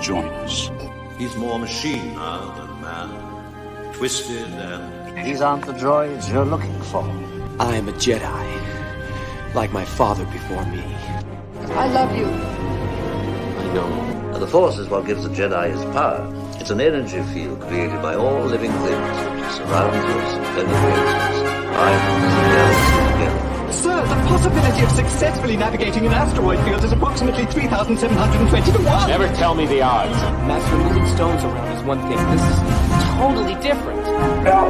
join us. He's more machine now than man. Twisted and. These aren't the droids you're looking for. I am a Jedi, like my father before me. I love you. I know. The Force is what gives the Jedi his power. It's an energy field created by all living things that surrounds us and penetrates us. Binds the galaxy together. Sir, the possibility of successfully navigating an asteroid field is approximately 3,720 to 1. Never tell me the odds. Master, moving stones around is one thing. This is totally different. No,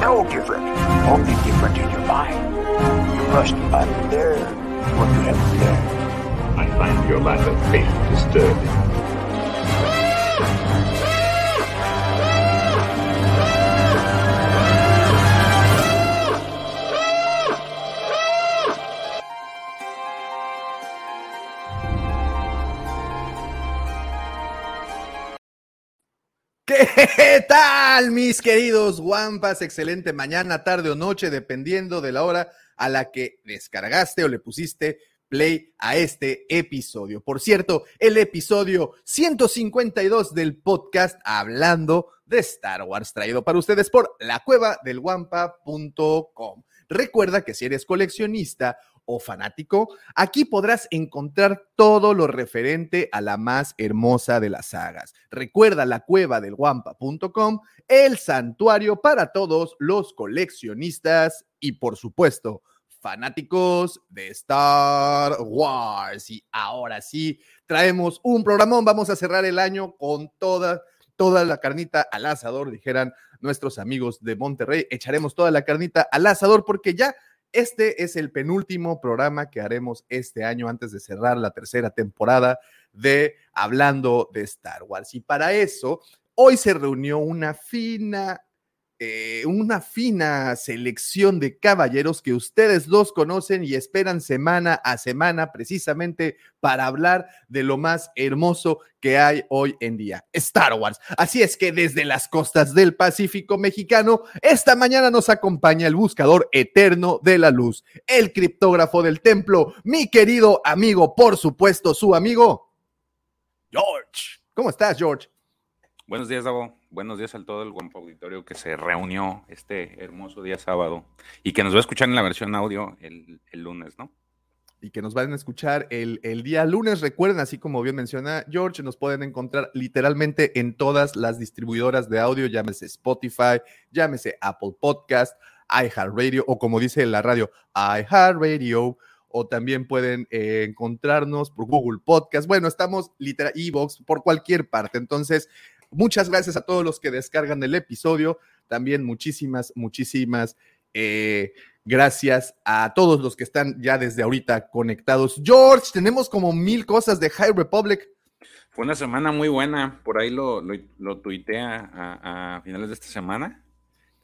no different. Only different in your mind. You must unlearn what you have learned. I find your lack of faith disturbing. Ah! ¿Qué tal, mis queridos guampas? Excelente mañana, tarde o noche, dependiendo de la hora a la que descargaste o le pusiste play a este episodio. Por cierto, el episodio 152 del podcast hablando de Star Wars, traído para ustedes por la cueva del guampa.com. Recuerda que si eres coleccionista o fanático, aquí podrás encontrar todo lo referente a la más hermosa de las sagas. Recuerda la cueva del guampa.com, el santuario para todos los coleccionistas y por supuesto fanáticos de Star Wars. Y ahora sí, traemos un programón. Vamos a cerrar el año con toda, toda la carnita al asador, dijeran nuestros amigos de Monterrey. Echaremos toda la carnita al asador porque ya este es el penúltimo programa que haremos este año antes de cerrar la tercera temporada de Hablando de Star Wars. Y para eso, hoy se reunió una fina eh, una fina selección de caballeros que ustedes dos conocen y esperan semana a semana precisamente para hablar de lo más hermoso que hay hoy en día, Star Wars. Así es que desde las costas del Pacífico mexicano, esta mañana nos acompaña el buscador eterno de la luz, el criptógrafo del templo, mi querido amigo, por supuesto, su amigo, George. ¿Cómo estás, George? Buenos días, Davo. Buenos días a todo el Guampa Auditorio que se reunió este hermoso día sábado y que nos va a escuchar en la versión audio el, el lunes, ¿no? Y que nos van a escuchar el, el, día lunes. Recuerden, así como bien menciona George, nos pueden encontrar literalmente en todas las distribuidoras de audio, llámese Spotify, llámese Apple Podcast, iHeartRadio o como dice la radio, iHeartRadio o también pueden eh, encontrarnos por Google Podcast. Bueno, estamos literal, Evox, por cualquier parte. Entonces, Muchas gracias a todos los que descargan el episodio. También muchísimas, muchísimas eh, gracias a todos los que están ya desde ahorita conectados. George, tenemos como mil cosas de High Republic. Fue una semana muy buena. Por ahí lo, lo, a, a, finales de esta semana.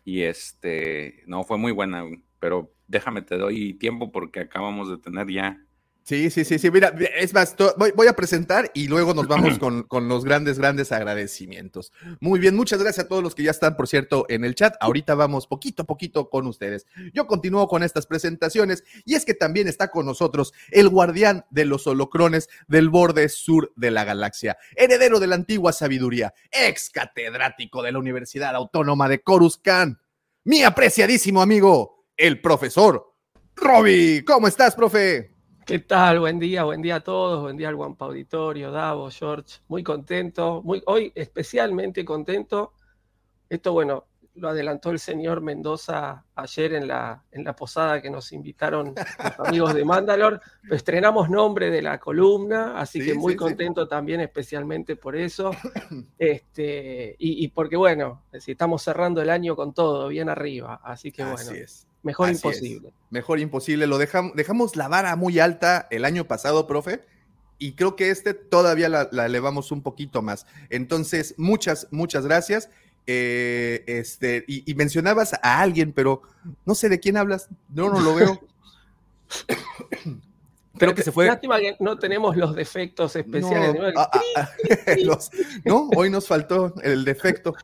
Y este, no, fue muy buena, pero déjame, te doy tiempo porque acabamos de tener ya Sí, sí, sí, sí. Mira, es más, voy, voy, a presentar y luego nos vamos con, con, los grandes, grandes agradecimientos. Muy bien, muchas gracias a todos los que ya están, por cierto, en el chat. Ahorita vamos poquito a poquito con ustedes. Yo continúo con estas presentaciones y es que también está con nosotros el guardián de los holocrones del borde sur de la galaxia, heredero de la antigua sabiduría, ex catedrático de la Universidad Autónoma de Coruscant, mi apreciadísimo amigo, el profesor Robbie. ¿Cómo estás, profe? ¿Qué tal? Buen día, buen día a todos, buen día al Guampa Auditorio, Davo, George, muy contento, muy, hoy especialmente contento. Esto, bueno, lo adelantó el señor Mendoza ayer en la, en la posada que nos invitaron los amigos de Mandalor. Estrenamos nombre de la columna, así sí, que muy sí, contento sí. también, especialmente por eso. Este, y, y, porque, bueno, si estamos cerrando el año con todo, bien arriba, así que bueno. Así es. Mejor Así imposible. Es. Mejor imposible. Lo dejamos, dejamos la vara muy alta el año pasado, profe, y creo que este todavía la, la elevamos un poquito más. Entonces, muchas, muchas gracias. Eh, este, y, y, mencionabas a alguien, pero no sé de quién hablas. No, no lo veo. Creo que se fue. Lástima que no tenemos los defectos especiales. No, ah, ah, los, no, hoy nos faltó el defecto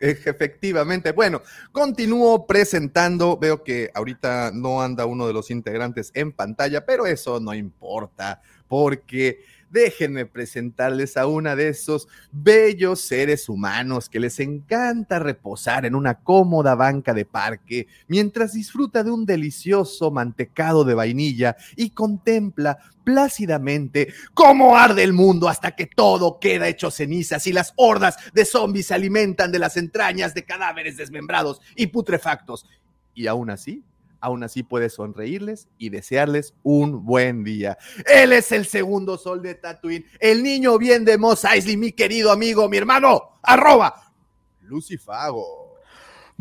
efectivamente. Bueno, continúo presentando. Veo que ahorita no anda uno de los integrantes en pantalla, pero eso no importa, porque déjenme presentarles a una de esos bellos seres humanos que les encanta reposar en una cómoda banca de parque mientras disfruta de un delicioso mantecado de vainilla y contempla plácidamente cómo arde el mundo hasta que todo queda hecho cenizas y las hordas de zombies se alimentan de las entrañas de cadáveres desmembrados y putrefactos. Y aún así, aún así puedes sonreírles y desearles un buen día. Él es el segundo sol de Tatooine, el niño bien de Mos Eisley, mi querido amigo, mi hermano, arroba Lucifago.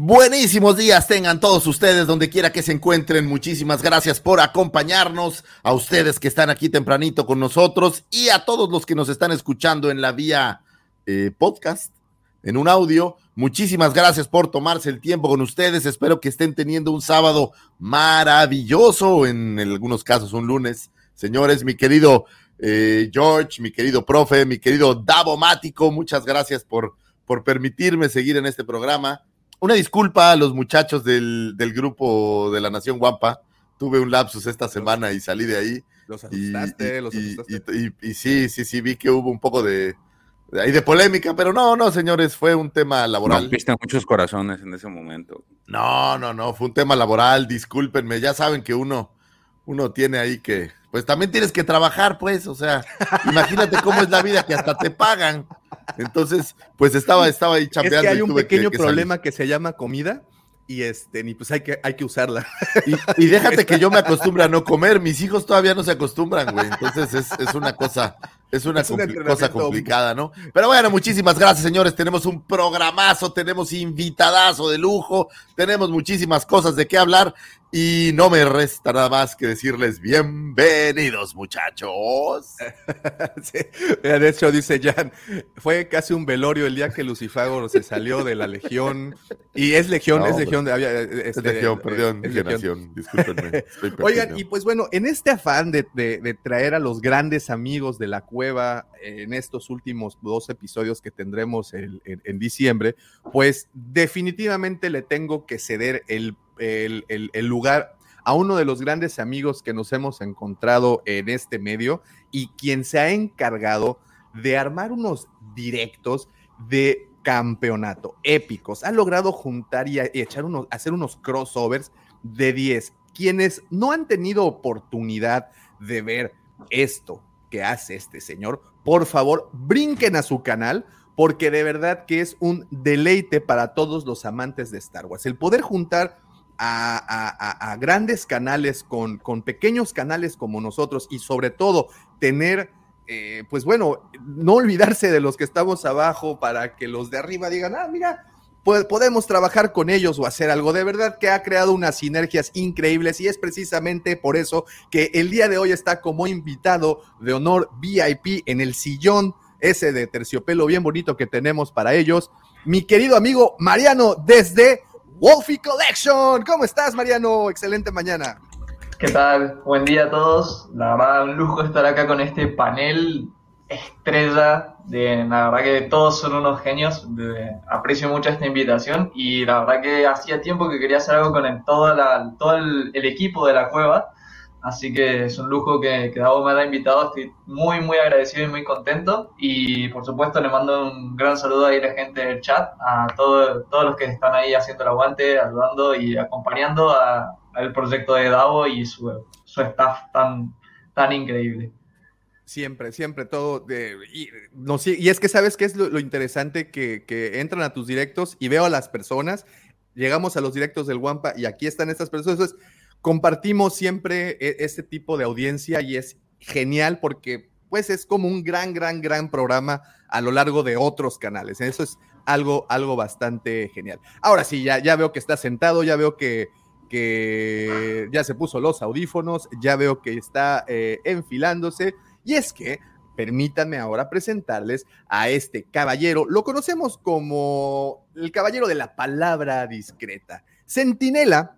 Buenísimos días tengan todos ustedes donde quiera que se encuentren. Muchísimas gracias por acompañarnos, a ustedes que están aquí tempranito con nosotros y a todos los que nos están escuchando en la vía eh, podcast, en un audio. Muchísimas gracias por tomarse el tiempo con ustedes. Espero que estén teniendo un sábado maravilloso, en algunos casos un lunes. Señores, mi querido eh, George, mi querido profe, mi querido Davo Mático, muchas gracias por, por permitirme seguir en este programa una disculpa a los muchachos del, del, grupo de la Nación Guampa. Tuve un lapsus esta semana y salí de ahí. Los asustaste, y, los y, asustaste. Y, sí, sí, sí, vi que hubo un poco de, ahí de polémica, pero no, no, señores, fue un tema laboral. Rompiste muchos corazones en ese momento. No, no, no, fue un tema laboral, discúlpenme, ya saben que uno, uno tiene ahí que, pues también tienes que trabajar, pues, o sea, imagínate cómo es la vida que hasta te pagan. Entonces, pues estaba, estaba ahí chambeando. Es que hay y un tuve pequeño que, que problema salir. que se llama comida y este, ni pues hay que, hay que usarla. Y, y déjate que yo me acostumbre a no comer, mis hijos todavía no se acostumbran, güey. Entonces es, es una cosa, es una Es cosa complicada, ¿no? Pero bueno, muchísimas gracias, señores. Tenemos un programazo, tenemos invitadazo de lujo, tenemos muchísimas cosas de qué hablar y no me resta nada más que decirles bienvenidos, muchachos. Sí. De hecho, dice Jan, fue casi un velorio el día que Lucifago se salió de la Legión. Y es Legión, No, es Legión. de- había, Es este, legión, eh, perdón, es Legión. discúlpenme. Oigan, y pues bueno, en este afán de, de- de traer a los grandes amigos de la en estos últimos dos episodios que tendremos en, diciembre, pues definitivamente le tengo que ceder el, el- lugar a uno de los grandes amigos que nos hemos encontrado en este medio y quien se ha encargado de armar unos directos de campeonato épicos. Ha logrado juntar y echar unos, hacer unos crossovers de 10. Quienes no han tenido oportunidad de ver esto que hace este señor, por favor, brinquen a su canal porque de verdad que es un deleite para todos los amantes de Star Wars. El poder juntar a, grandes canales con, con pequeños canales como nosotros y sobre todo tener, eh, pues bueno, no olvidarse de los que estamos abajo para que los de arriba digan, ah, mira, po- podemos trabajar con ellos o hacer algo. De verdad que ha creado unas sinergias increíbles y es precisamente por eso que el día de hoy está como invitado de honor VIP en el sillón ese de terciopelo bien bonito que tenemos para ellos. Mi querido amigo Mariano desde Wolfie Collection. ¿Cómo estás, Mariano? Excelente mañana. ¿Qué tal? Buen día a todos. La verdad, un lujo estar acá con este panel estrella. De, la verdad que todos son unos genios. aprecio mucho esta invitación y la verdad que hacía tiempo que quería hacer algo con el, todo, el, equipo de la cueva. Así que es un lujo que, que Davo me haya invitado. Estoy muy, muy agradecido y muy contento. Y por supuesto le mando un gran saludo a la gente del chat, a todo- todos los que están ahí haciendo el aguante, ayudando y acompañando al proyecto de Davo y su, su staff tan, tan increíble. Siempre, siempre todo. De, y, es que sabes qué es lo, interesante que, entran a tus directos y veo a las personas. Llegamos a los directos del Wampa y aquí están estas personas. Compartimos siempre e- este tipo de audiencia y es genial porque pues es como un gran, gran, gran programa a lo largo de otros canales. Eso es algo, algo bastante genial. Ahora sí, ya, ya veo que está sentado, ya veo que, que ya se puso los audífonos, ya veo que está eh, enfilándose. Y es que, permítanme ahora presentarles a este caballero. Lo conocemos como el caballero de la palabra discreta. Centinela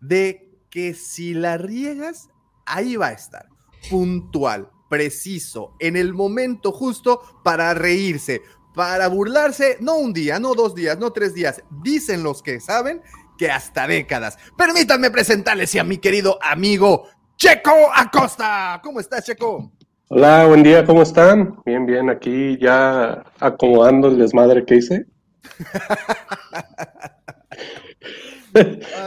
de que si la riegas, ahí va a estar. Puntual, preciso, en el momento justo para reírse, para burlarse, no un día, no dos días, no tres días. Dicen los que saben que hasta décadas. Permítanme presentarles a mi querido amigo Checo Acosta. ¿Cómo estás, Checo? Hola, buen día, ¿cómo están? Bien, bien, aquí ya acomodando el desmadre que hice.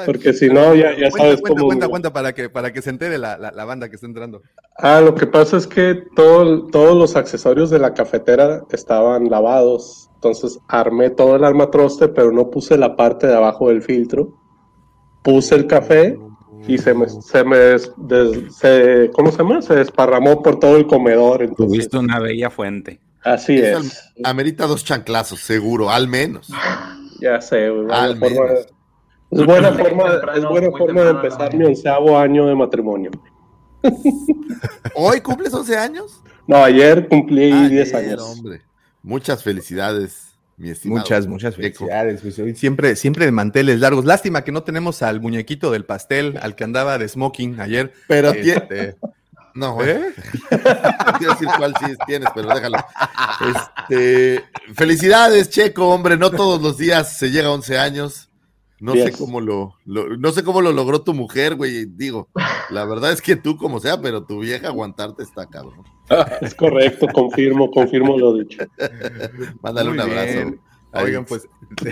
Porque si no, ya, ya cuenta, sabes cuenta, cómo... Cuenta, cuenta, para que, para que se entere la, la- la banda que está entrando. Ah, lo que pasa es que todo- todos los accesorios de la cafetera estaban lavados. Entonces armé todo el armatroste, pero no puse la parte de abajo del filtro. Puse el café y se me, se me des- des- se- ¿cómo se llama? Se desparramó por todo el comedor. Entonces, Tuviste una bella fuente. así es. Amerita dos chanclazos, seguro, al menos. Ya sé, Al forma- menos. es buena forma, temprano, es buena forma de empezar mi onceavo año de matrimonio. ¿Hoy cumples 11 años? No, ayer cumplí Ayer, 10 años. hombre. Muchas felicidades, mi estimado. Muchas, muchas felicidades. pues, siempre, siempre de manteles largos. Lástima que no tenemos al muñequito del pastel, al que andaba de smoking ayer. Pero Este, No. ¿eh? No quiero decir cuál sí tienes, pero déjalo. Este, felicidades, Checo, hombre. No todos los días se llega a 11 años. No sé cómo lo, lo- no sé cómo lo logró tu mujer, güey. Digo, la verdad es que tú como sea, pero tu vieja aguantarte está cabrón. Es correcto, confirmo, confirmo lo dicho. Mándale Muy un abrazo. bien. Oigan, pues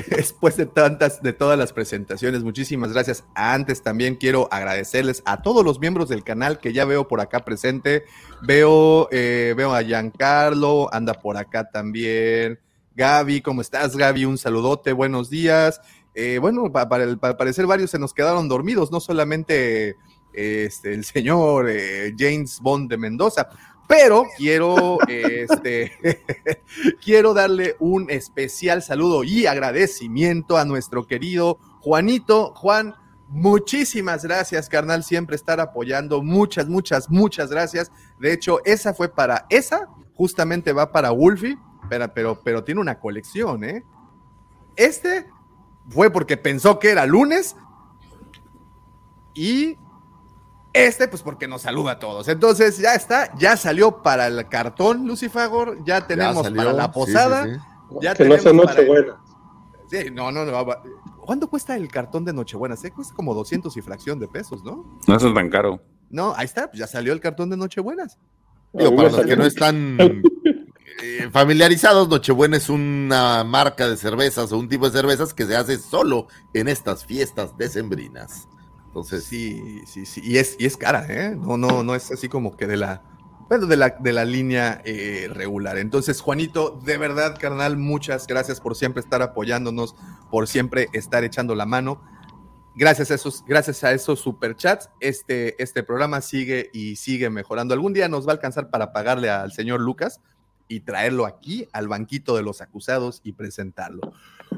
después de tantas, de todas las presentaciones, muchísimas gracias. Antes también quiero agradecerles a todos los miembros del canal que ya veo por acá presente. Veo, eh, veo a Giancarlo, anda por acá también. Gaby, ¿cómo estás, Gaby? Un saludote, buenos días. Eh, bueno, pa- para, parecer varios se nos quedaron dormidos, no solamente este, el señor eh, James Bond de Mendoza, pero quiero este, quiero darle un especial saludo y agradecimiento a nuestro querido Juanito. Juan, muchísimas gracias, carnal, siempre estar apoyando. Muchas, muchas, muchas gracias. De hecho, esa fue para, esa justamente va para Wolfie, pero, pero, pero tiene una colección, ¿eh? Este fue porque pensó que era lunes y este, pues porque nos saluda a todos. Entonces ya está, ya salió para el cartón, Lucifagor, ya tenemos salió, para la posada. sí, sí. Ya que no sea tenemos para- Nochebuena. Sí, no, no, no. ¿Cuánto cuesta el cartón de Nochebuena? Se cuesta como 200 y fracción de pesos, ¿no? No eso es tan caro. No, ahí está, pues ya salió el cartón de Nochebuenas. Digo, para los que no están eh, familiarizados, Nochebuena es una marca de cervezas o un tipo de cervezas que se hace solo en estas fiestas decembrinas. Entonces, Sí, sí, sí. Y es, y es cara, ¿eh? No, no, no es así como que de la. Bueno, de la, de la línea eh, regular. Entonces, Juanito, de verdad, carnal, muchas gracias por siempre estar apoyándonos, por siempre estar echando la mano. Gracias a esos, gracias a esos superchats, este, este programa sigue y sigue mejorando. Algún día nos va a alcanzar para pagarle al señor Lucas y traerlo aquí al banquito de los acusados y presentarlo.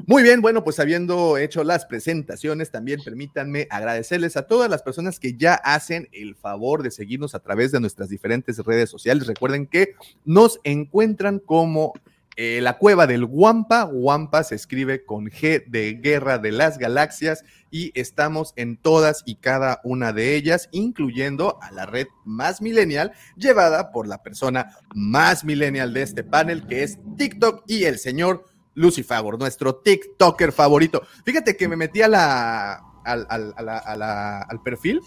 Muy bien, bueno, pues habiendo hecho las presentaciones, también permítanme agradecerles a todas las personas que ya hacen el favor de seguirnos a través de nuestras diferentes redes sociales. Recuerden que nos encuentran como eh, la cueva del Wampa. Wampa se escribe con G de Guerra de las Galaxias y estamos en todas y cada una de ellas, incluyendo a la red más millennial llevada por la persona más millennial de este panel, que es TikTok y el señor Lucifagor, nuestro TikToker favorito. Fíjate que me metí a la, al, al- a la- a la- al perfil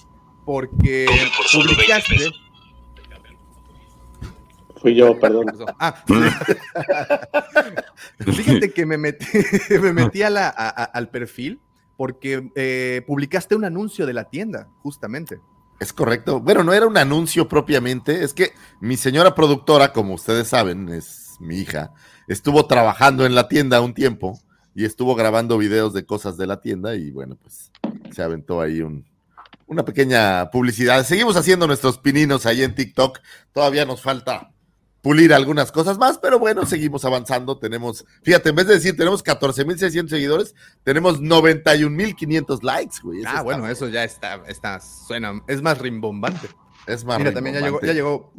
porque publicaste. Fui yo, perdón. Ah, fíjate que me metí, me metí a la- a- a- al perfil porque eh, publicaste un anuncio de la tienda, justamente. Es correcto. Bueno, no era un anuncio propiamente. Es que mi señora productora, como ustedes saben, es mi hija, estuvo trabajando en la tienda un tiempo y estuvo grabando videos de cosas de la tienda y bueno, pues se aventó ahí un, una pequeña publicidad. Seguimos haciendo nuestros pininos ahí en TikTok. Todavía nos falta pulir algunas cosas más, pero bueno, seguimos avanzando. Tenemos, fíjate, en vez de decir tenemos 14.600 seguidores, tenemos 91.500 likes, güey. Eso Ah, bueno, eso ya está, está, suena, es más rimbombante. es más Mira, también ya llegó, ya llegó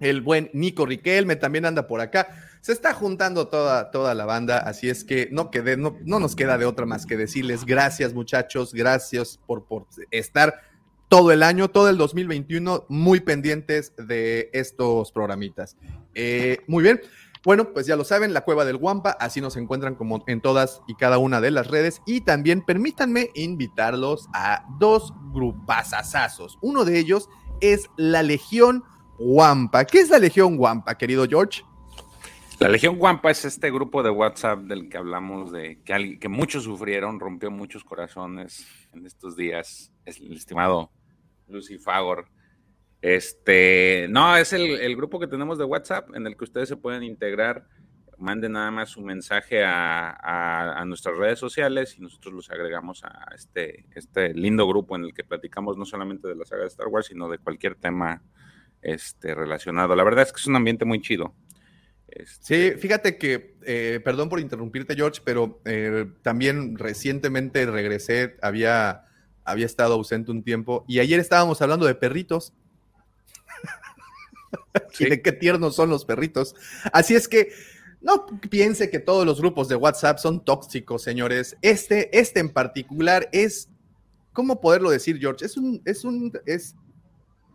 el buen Nico Riquelme, también anda por acá. Se está juntando toda, toda la banda, así es que no, quede, no, no nos queda de otra más que decirles gracias muchachos, gracias por, por estar todo el año, todo el 2021, muy pendientes de estos programitas. Eh, muy bien. Bueno, pues ya lo saben, la cueva del Guampa, así nos encuentran como en todas y cada una de las redes. Y también permítanme invitarlos a dos grupasasazos. Uno de ellos es la Legión Wampa. ¿Qué es la Legión Wampa, querido George? La Legión Wampa es este grupo de WhatsApp del que hablamos, de que, que muchos sufrieron, rompió muchos corazones en estos días, es el estimado Lucy Fagor. Este, no, es el, el, grupo que tenemos de WhatsApp en el que ustedes se pueden integrar. Manden nada más su mensaje a, a, a, nuestras redes sociales y nosotros los agregamos a este, este lindo grupo en el que platicamos no solamente de la saga de Star Wars, sino de cualquier tema este, relacionado. La verdad es que es un ambiente muy chido. Este... Sí, fíjate que, eh, perdón por interrumpirte, George, pero eh, también recientemente regresé, había, había estado ausente un tiempo y ayer estábamos hablando de perritos. ¿Sí? y de qué tiernos son los perritos. Así es que no piense que todos los grupos de WhatsApp son tóxicos, señores. Este, este en particular es, ¿cómo poderlo decir, George? Es un, es un, es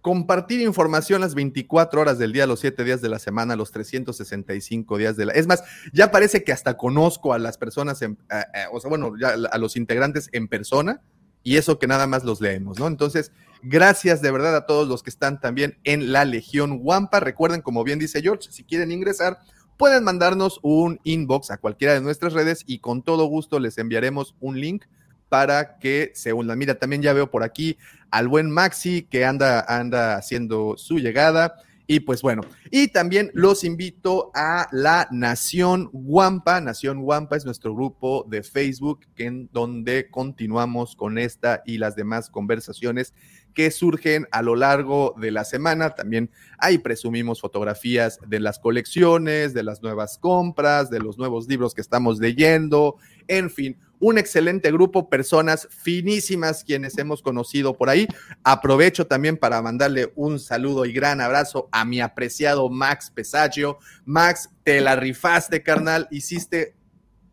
compartir información las 24 horas del día, los 7 días de la semana, los 365 días de la... Es más, ya parece que hasta conozco a las personas, en, eh, o sea, bueno, ya a los integrantes en persona y eso que nada más los leemos, ¿no? Entonces, gracias de verdad a todos los que están también en la Legión Wampa. Recuerden, como bien dice George, si quieren ingresar, pueden mandarnos un inbox a cualquiera de nuestras redes y con todo gusto les enviaremos un link para que se unan. Mira, también ya veo por aquí al buen Maxi que anda, anda haciendo su llegada. Y pues bueno, y también los invito a la Nación Guampa. Nación Guampa es nuestro grupo de Facebook en donde continuamos con esta y las demás conversaciones que surgen a lo largo de la semana. También ahí presumimos fotografías de las colecciones, de las nuevas compras, de los nuevos libros que estamos leyendo, en fin, un excelente grupo, personas finísimas quienes hemos conocido por ahí. Aprovecho también para mandarle un saludo y gran abrazo a mi apreciado Max Pesagio. Max, te la rifaste, carnal, hiciste,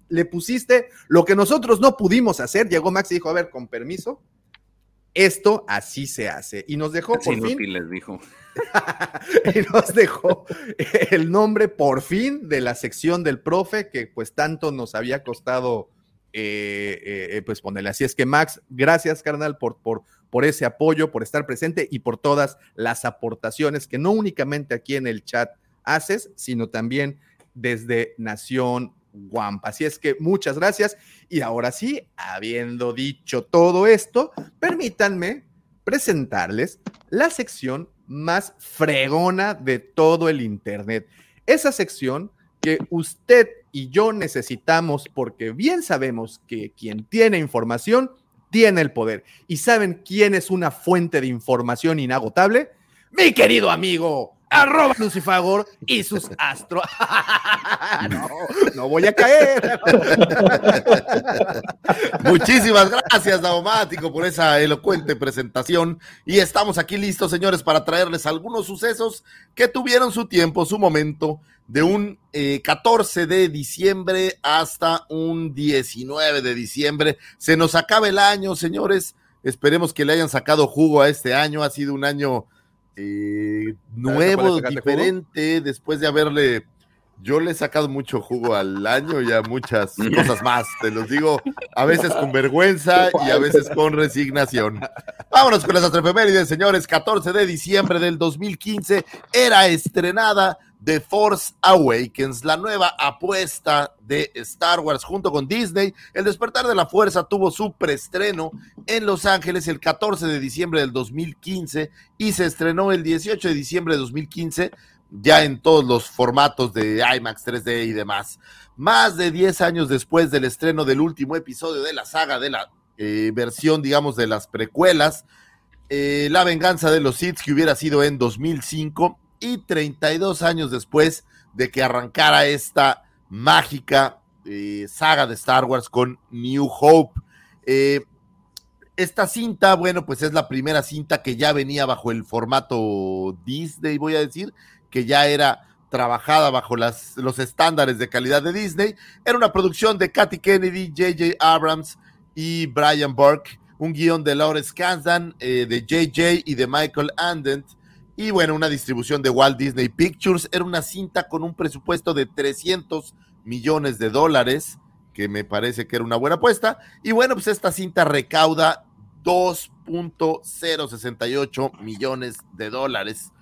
le pusiste lo que nosotros no pudimos hacer. Llegó Max y dijo, a ver, con permiso, esto así se hace. Y nos dejó por fin. les dijo. y nos dejó el nombre por fin de la sección del profe que pues tanto nos había costado eh, eh, pues ponerle. Así es que Max, gracias carnal por, por, por ese apoyo, por estar presente y por todas las aportaciones que no únicamente aquí en el chat haces, sino también desde Nación Así es que muchas gracias. Y ahora sí, habiendo dicho todo esto, permítanme presentarles la sección más fregona de todo el Internet. Esa sección que usted y yo necesitamos porque bien sabemos que quien tiene información tiene el poder. ¿Y saben quién es una fuente de información inagotable? Mi querido amigo, arroba Lucifagor y sus astros. no, no voy a caer. Muchísimas gracias, Daumático, por esa elocuente presentación. Y estamos aquí listos, señores, para traerles algunos sucesos que tuvieron su tiempo, su momento, de un eh, 14 de diciembre hasta un 19 de diciembre. Se nos acaba el año, señores. Esperemos que le hayan sacado jugo a este año. Ha sido un año eh, nuevo, diferente, después de haberle, yo le he sacado mucho jugo al año y a muchas cosas más, te los digo, a veces con vergüenza y a veces con resignación. Vámonos con las efemérides, señores, 14 de diciembre del 2015 era estrenada The Force Awakens, la nueva apuesta de Star Wars junto con Disney. El despertar de la fuerza tuvo su preestreno en Los Ángeles el 14 de diciembre del 2015 y se estrenó el 18 de diciembre de 2015 ya en todos los formatos de IMAX 3D y demás. Más de 10 años después del estreno del último episodio de la saga de la eh, versión, digamos, de las precuelas, eh, La venganza de los Sith que hubiera sido en 2005 y 32 años después de que arrancara esta mágica eh, saga de Star Wars con New Hope. Esta cinta, bueno, pues es la primera cinta que ya venía bajo el formato Disney, voy a decir, que ya era trabajada bajo los estándares de calidad de Disney. Era una producción de Kathy Kennedy, J.J. Abrams y Brian Burke, un guion de Lawrence Kasdan, eh, de J.J. y de Michael Andent, y bueno, una distribución de Walt Disney Pictures. Era una cinta con un presupuesto de 300 millones de dólares, que me parece que era una buena apuesta. Y bueno, pues esta cinta recauda 2.068 millones de dólares.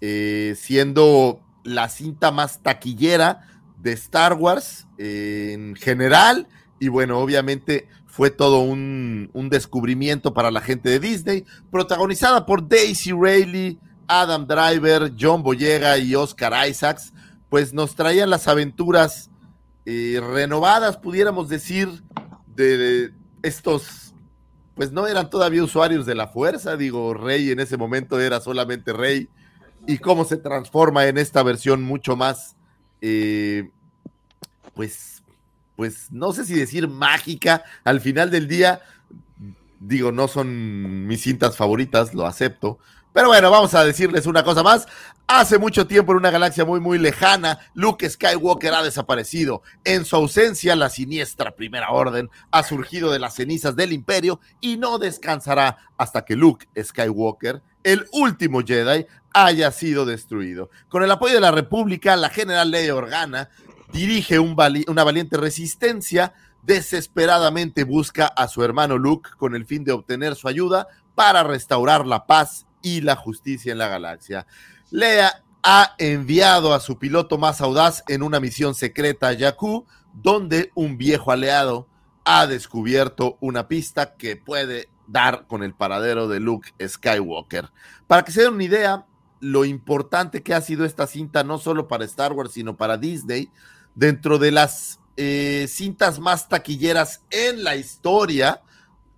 Eh, siendo la cinta más taquillera de Star Wars eh, en general. Y bueno, obviamente fue todo un, descubrimiento para la gente de Disney, protagonizada por Daisy Rayleigh, Adam Driver, John Boyega y Oscar Isaacs, pues nos traían las aventuras eh, renovadas, pudiéramos decir, de, de estos, pues no eran todavía usuarios de la fuerza, digo, Rey en ese momento era solamente Rey, y cómo se transforma en esta versión mucho más, eh, pues, pues no sé si decir mágica, al final del día, digo, no son mis cintas favoritas, lo acepto, pero bueno, vamos a decirles una cosa más. Hace mucho tiempo en una galaxia muy muy lejana, Luke Skywalker ha desaparecido. En su ausencia, la siniestra Primera Orden ha surgido de las cenizas del imperio y no descansará hasta que Luke Skywalker, el último Jedi, haya sido destruido. Con el apoyo de la República, la general Leia Organa dirige una valiente resistencia, desesperadamente busca a su hermano Luke con el fin de obtener su ayuda para restaurar la paz y la justicia en la galaxia. Lea ha enviado a su piloto más audaz en una misión secreta a Jakku, donde un viejo aliado ha descubierto una pista que puede dar con el paradero de Luke Skywalker. Para que se den una idea, lo importante que ha sido esta cinta, no solo para Star Wars, sino para Disney, dentro de las eh, cintas más taquilleras en la historia,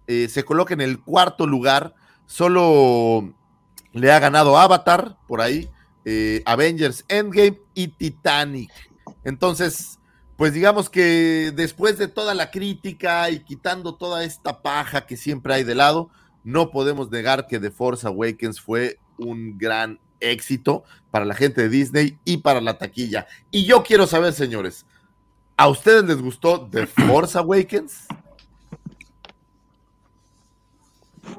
eh, se coloca en el cuarto lugar, solo le ha ganado Avatar por ahí, eh, Avengers Endgame y Titanic. Entonces, pues digamos que después de toda la crítica y quitando toda esta paja que siempre hay de lado, no podemos negar que The Force Awakens fue un gran éxito para la gente de Disney y para la taquilla. Y yo quiero saber, señores, ¿a ustedes les gustó The Force Awakens?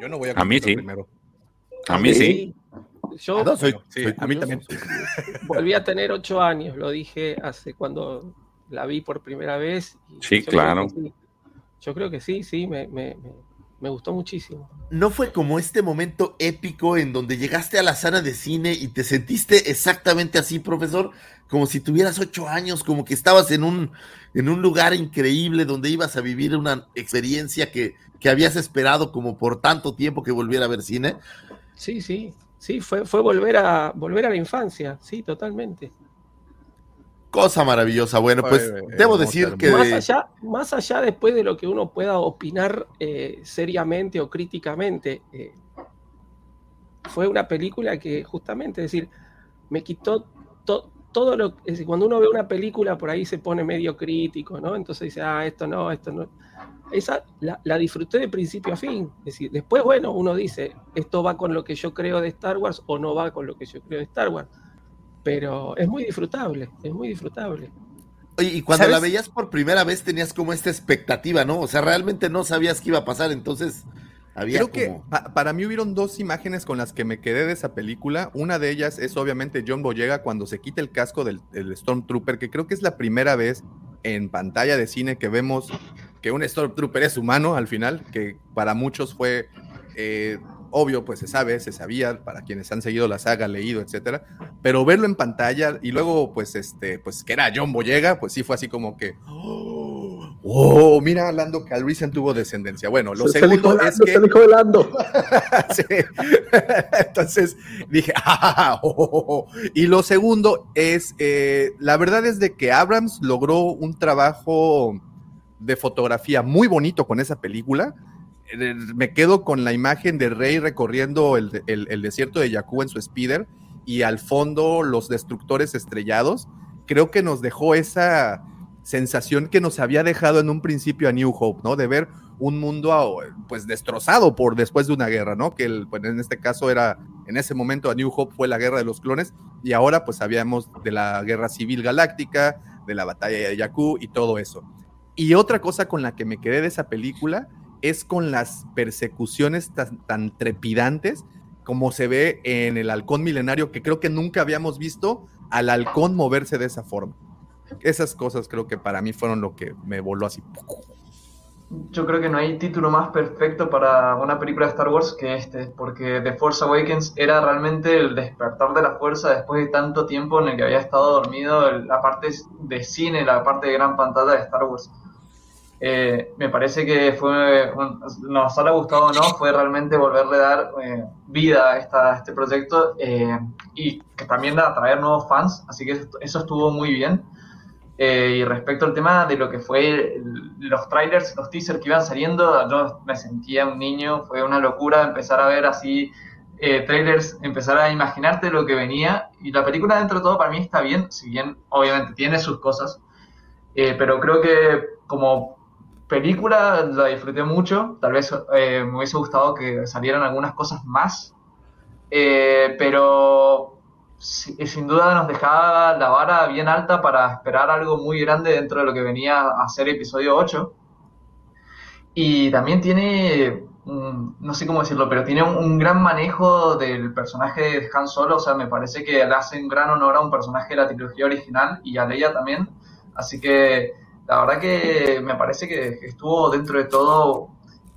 Yo no voy a, a mí sí. primero. A mí sí. Yo no, soy, Sí, soy a mí también. volví a tener ocho años, lo dije hace cuando la vi por primera vez. y Sí, creo claro. sí. Yo creo que sí, sí, me, me, me, me gustó muchísimo. ¿No fue como este momento épico en donde llegaste a la sala de cine y te sentiste exactamente así, profesor? Como si tuvieras ocho años, como que estabas en un, en un lugar increíble donde ibas a vivir una experiencia que, que habías esperado como por tanto tiempo que volviera a ver cine. Sí, sí, sí, fue, fue volver, a, volver a la infancia, sí, totalmente. Cosa maravillosa. Bueno, pues eh, debo decir que... Más allá, más allá después de lo que uno pueda opinar eh, seriamente o críticamente, eh, fue una película que justamente, es decir, me quitó todo lo es cuando uno ve una película por ahí se pone medio crítico, ¿no? Entonces dice, ah, esto no, esto no. Esa la, la disfruté de principio a fin. Es decir, después, bueno, uno dice, esto va con lo que yo creo de Star Wars o no va con lo que yo creo de Star Wars. Pero es muy disfrutable, es muy disfrutable. Oye, y cuando ¿Sabes? la veías por primera vez tenías como esta expectativa, ¿no? O sea, realmente no sabías qué iba a pasar, entonces había Creo que pa- para mí hubieron dos imágenes con las que me quedé de esa película. Una de ellas es obviamente John Boyega cuando se quita el casco del, del Stormtrooper, que creo que es la primera vez en pantalla de cine que vemos que un Stormtrooper es humano al final, que para muchos fue eh, obvio, pues se sabe, se sabía, para quienes han seguido la saga, leído, etcétera. Pero verlo en pantalla y luego, pues, este, pues que era John Boyega, pues sí fue así como que. ¡Oh! Mira, Lando Calrissian tuvo descendencia. Bueno, lo segundo es Lando, que. es el hijo de Lando. Sí. Entonces dije, "Ah, oh, oh, oh". y lo segundo es, eh, la verdad es de que Abrams logró un trabajo de fotografía muy bonito con esa película. Me quedo con la imagen de Rey recorriendo el, el- el desierto de Jakku en su speeder y al fondo los destructores estrellados. Creo que nos dejó esa sensación que nos había dejado en un principio a New Hope, ¿no? De ver un mundo ah, pues destrozado por después de una guerra, ¿no? Que el, pues, en este caso era, en ese momento a New Hope fue la guerra de los clones y ahora pues sabíamos de la guerra civil galáctica, de la batalla de Jakku y todo eso. Y otra cosa con la que me quedé de esa película es con las persecuciones tan, tan trepidantes como se ve en el halcón milenario, que creo que nunca habíamos visto al halcón moverse de esa forma. Esas cosas creo que para mí fueron lo que me voló así. yo creo que no hay título más perfecto para una película de Star Wars que este, porque The Force Awakens era realmente el despertar de la fuerza después de tanto tiempo en el que había estado dormido la parte de cine, la parte de gran pantalla de Star Wars. Eh, me parece que fue, nos haya gustado o no, fue realmente volverle a dar eh, vida a, esta, este proyecto eh, y que también atraer nuevos fans, así que eso estuvo muy bien. Eh, y respecto al tema de lo que fue los trailers, los teasers que iban saliendo, yo me sentía un niño, fue una locura empezar a ver así eh, trailers, empezar a imaginarte lo que venía. Y la película, dentro de todo, para mí está bien, si bien obviamente tiene sus cosas, eh, pero creo que como película la disfruté mucho. Tal vez me hubiese gustado que salieran algunas cosas más, pero sin duda nos dejaba la vara bien alta para esperar algo muy grande dentro de lo que venía a ser episodio 8. Y también tiene, no sé cómo decirlo, pero tiene un, gran manejo del personaje de Han Solo. O sea, me parece que le hace un gran honor a un personaje de la trilogía original y a Leia también. Así que la verdad que me parece que estuvo dentro de todo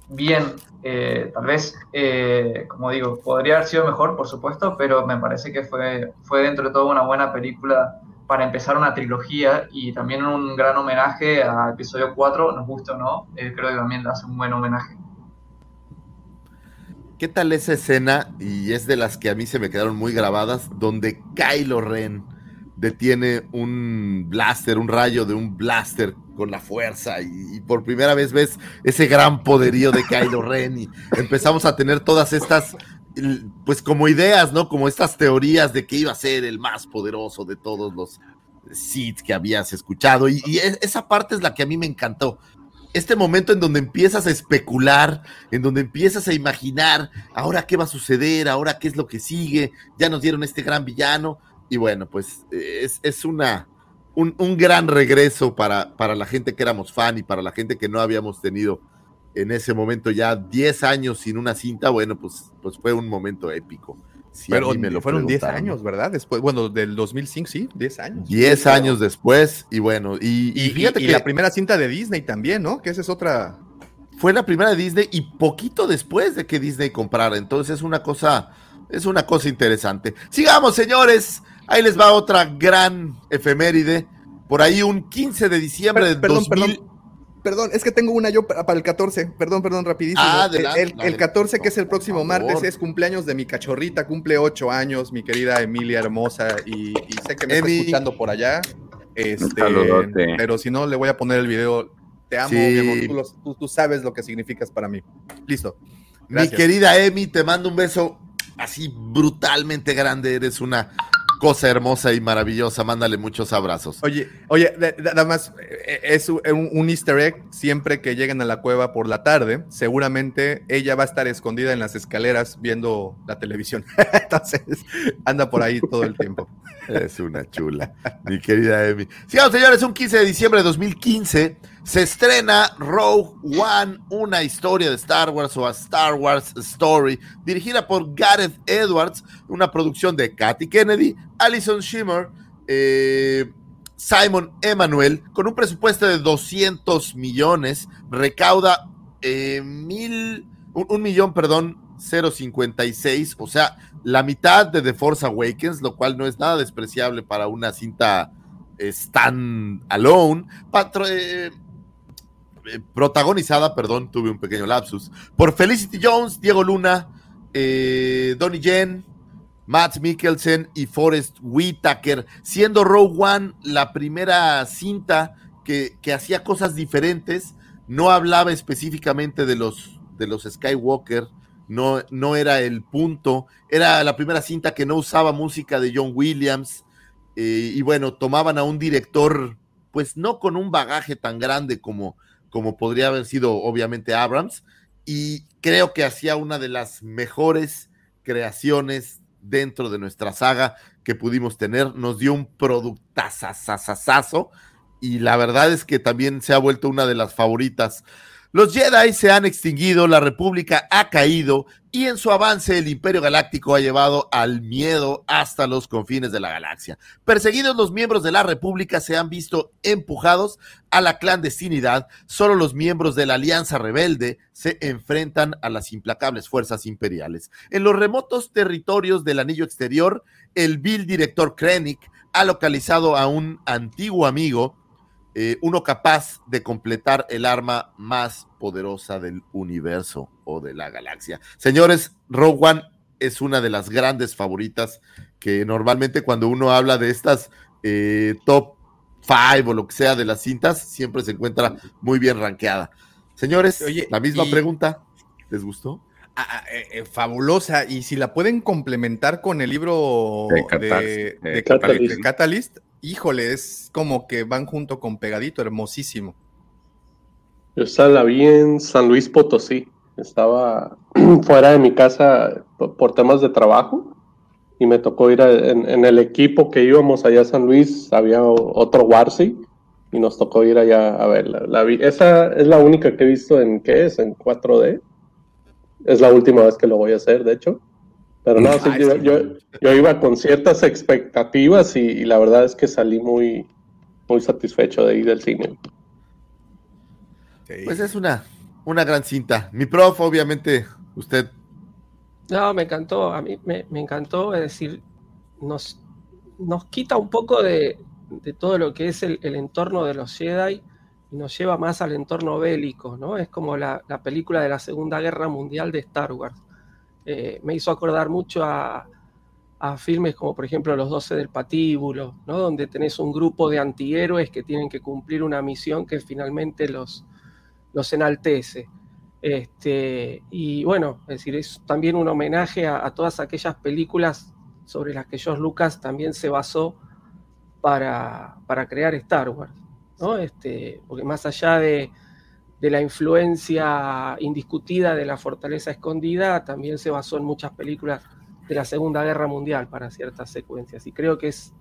bien. Eh, tal vez, eh, como digo, podría haber sido mejor, por supuesto, pero me parece que fue, fue dentro de todo una buena película para empezar una trilogía y también un gran homenaje a episodio 4, nos gusta o no, eh, creo que también le hace un buen homenaje. ¿Qué tal esa escena? Y es de las que a mí se me quedaron muy grabadas, donde Kylo Ren detiene un blaster, un rayo de un blaster con la fuerza y, por primera vez ves ese gran poderío de Kylo Ren y empezamos a tener todas estas pues como ideas, ¿no? Como estas teorías de que iba a ser el más poderoso de todos los Sith que habías escuchado y, y esa parte es la que a mí me encantó. Este momento en donde empiezas a especular, en donde empiezas a imaginar, ahora qué va a suceder, ahora qué es lo que sigue, ya nos dieron este gran villano, y bueno, pues es, una, un, gran regreso para, para la gente que éramos fan y para la gente que no habíamos tenido en ese momento ya 10 años sin una cinta, bueno, pues, pues fue un momento épico. Pero me lo fueron 10 años, ¿verdad? Después, bueno, del 2005, sí, 10 años. 10 años después, y bueno, y, fíjate que. la primera cinta de Disney también, ¿no? Que esa es otra. Fue la primera de Disney y poquito después de que Disney comprara. Entonces es una cosa, es una cosa interesante. Sigamos, señores. Ahí les va otra gran efeméride. Por ahí un 15 de diciembre de perdón, Perdón, perdón, es que tengo una yo para el 14. Perdón, perdón, rapidísimo. Ah, el, 14, que es el próximo martes, es cumpleaños de mi cachorrita. Cumple 8 años, mi querida Emilia hermosa. Y, sé que me está escuchando por allá. Este, pero si no, le voy a poner el video. Te amo, mi amor. Tú, sabes lo que significas para mí. Listo. Mi querida Emi, te mando un beso así brutalmente grande. Eres una cosa hermosa y maravillosa. Mándale muchos abrazos. Oye, oye, nada más, eh, es un, easter egg siempre que lleguen a la cueva por la tarde. Seguramente ella va a estar escondida en las escaleras viendo la televisión. Entonces, anda por ahí todo el tiempo. Es una chula, mi querida Emi. Sigamos, señores, un 15 de diciembre de 2015 se estrena Rogue One, una historia de Star Wars o a Star Wars Story, dirigida por Gareth Edwards, una producción de Katy Kennedy, Alison Shimmer, eh, Simon Emanuel, con un presupuesto de 200 millones, recauda eh, mil, un, millón, perdón, 0.56, o sea, la mitad de The Force Awakens, lo cual no es nada despreciable para una cinta eh, stand alone. Patro, eh, protagonizada, perdón, tuve un pequeño lapsus, por Felicity Jones, Diego Luna, eh, Donnie Yen, Matt Mikkelsen y Forrest Whitaker, siendo Rogue One la primera cinta que, hacía cosas diferentes, no hablaba específicamente de los, de los Skywalker, no, no era el punto, era la primera cinta que no usaba música de John Williams, eh, y bueno, tomaban a un director, pues no con un bagaje tan grande como como podría haber sido obviamente Abrams, y creo que hacía una de las mejores creaciones dentro de nuestra saga que pudimos tener. Nos dio un productazazazazo y la verdad es que también se ha vuelto una de las favoritas. Los Jedi se han extinguido, la República ha caído, y en su avance el Imperio Galáctico ha llevado al miedo hasta los confines de la galaxia. Perseguidos los miembros de la República se han visto empujados a la clandestinidad, solo los miembros de la Alianza Rebelde se enfrentan a las implacables fuerzas imperiales. En los remotos territorios del Anillo Exterior, el vil director Krennic ha localizado a un antiguo amigo, eh, uno capaz de completar el arma más poderosa del universo o de la galaxia. Señores, Rogue One es una de las grandes favoritas que normalmente cuando uno habla de estas eh, top five o lo que sea de las cintas, siempre se encuentra muy bien rankeada. Señores, Oye, la misma y- pregunta. ¿Les gustó? Ah, ah, eh, eh, fabulosa. Y si la pueden complementar con el libro De Catalyst, Catalyst. de Catalyst, híjole, es como que van junto con pegadito, hermosísimo. Yo esa la vi en San Luis Potosí. Estaba fuera de mi casa por, temas de trabajo y me tocó ir a- en, en el equipo que íbamos allá a San Luis. Había otro Warsi y nos tocó ir allá a verla. La. Esa es la única que he visto en, ¿qué es? En 4D. Es la última vez que lo voy a hacer, de hecho. Pero no, sí, Ay, yo, sí. yo, yo iba con ciertas expectativas y, y la verdad es que salí muy, muy satisfecho de ir al cine. Sí. Pues es una, una gran cinta. Mi prof, obviamente, usted No, me encantó, a mí me, encantó, es decir, nos, nos quita un poco de, de todo lo que es el, entorno de los Jedi y nos lleva más al entorno bélico, ¿no? Es como la, la película de la Segunda Guerra Mundial de Star Wars. Eh, me hizo acordar mucho a, a filmes como por ejemplo Los Doce del Patíbulo, ¿no? Donde tenés un grupo de antihéroes que tienen que cumplir una misión que finalmente los, los enaltece. Este, y bueno, es decir, es también un homenaje a, a todas aquellas películas sobre las que George Lucas también se basó para, para crear Star Wars. ¿no? Este, porque más allá de, de la influencia indiscutida de la fortaleza escondida, también se basó en muchas películas de la Segunda Guerra Mundial para ciertas secuencias. Y creo que es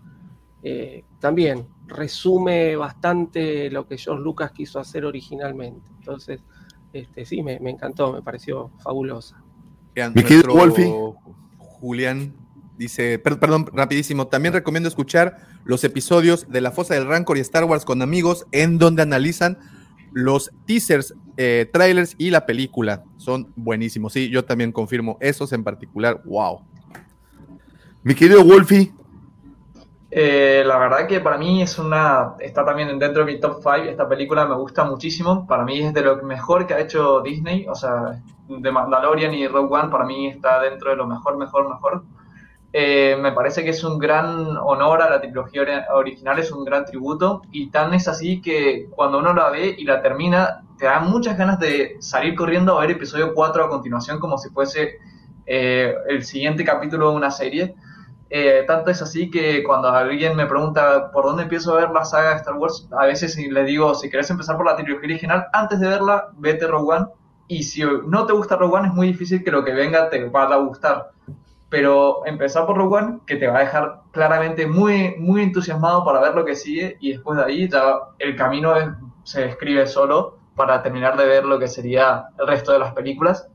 eh, también resume bastante lo que George Lucas quiso hacer originalmente. Entonces, este, sí, me, me encantó, me pareció fabulosa. Vean, Mi querido nuestro Wolfie. Julián dice, per- perdón, rapidísimo, también recomiendo escuchar los episodios de La Fosa del Rancor y Star Wars con amigos en donde analizan los teasers, eh, trailers y la película. Son buenísimos. Sí, yo también confirmo esos en particular. Wow. Mi querido Wolfie, Eh, la verdad que para mí es una. Está también dentro de mi top 5. Esta película me gusta muchísimo. Para mí es de lo mejor que ha hecho Disney. O sea, de Mandalorian y Rogue One, para mí está dentro de lo mejor, mejor, mejor. Eh, me parece que es un gran honor a la trilogía ori- original, es un gran tributo. Y tan es así que cuando uno la ve y la termina, te da muchas ganas de salir corriendo a ver episodio 4 a continuación, como si fuese eh, el siguiente capítulo de una serie. Eh, tanto es así que cuando alguien me pregunta por dónde empiezo a ver la saga de Star Wars, a veces le digo, si querés empezar por la trilogía original, antes de verla, vete Rogue One. Y si no te gusta Rogue One, es muy difícil que lo que venga te vaya a gustar. Pero empezar por Rogue One, que te va a dejar claramente muy, muy entusiasmado para ver lo que sigue, y después de ahí ya el camino se escribe solo para terminar de ver lo que sería el resto de las películas.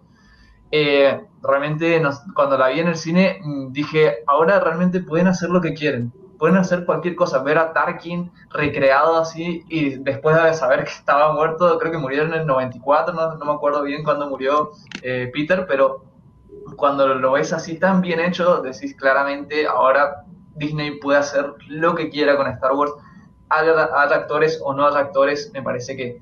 Eh, realmente cuando la vi en el cine mm, dije, ahora realmente pueden hacer lo que quieren, pueden hacer cualquier cosa, ver a Tarkin recreado así y después de saber que estaba muerto, creo que murió en el 94, no, no me acuerdo bien cuándo murió eh, Peter, pero cuando lo ves así tan bien hecho, decís claramente, ahora Disney puede hacer lo que quiera con Star Wars, haya, haya actores o no haya actores, me parece que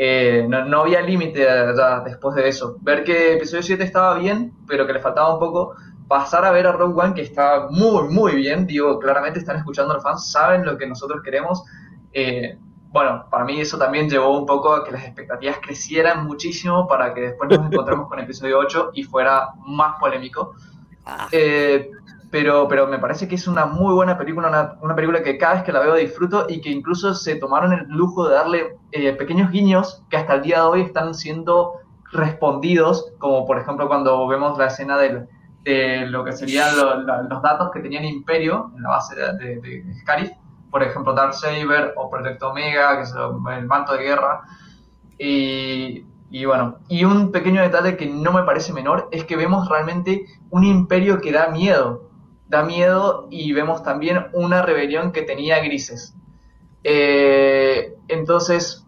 eh, no, no había límite ya después de eso. Ver que episodio 7 estaba bien, pero que le faltaba un poco. Pasar a ver a Rogue One, que está muy, muy bien. Digo, claramente están escuchando a los fans, saben lo que nosotros queremos. Eh, bueno, para mí eso también llevó un poco a que las expectativas crecieran muchísimo para que después nos encontremos con episodio 8 y fuera más polémico. Eh, pero, pero me parece que es una muy buena película, una, una película que cada vez que la veo disfruto y que incluso se tomaron el lujo de darle eh, pequeños guiños que hasta el día de hoy están siendo respondidos, como por ejemplo cuando vemos la escena del- de lo que serían lo- los datos que tenía el Imperio en la base de, de, Scarif, por ejemplo Darksaber o Proyecto Omega, que es el manto de guerra, y Y bueno, y un pequeño detalle que no me parece menor es que vemos realmente un imperio que da miedo. Da miedo y vemos también una rebelión que tenía grises. Eh, entonces,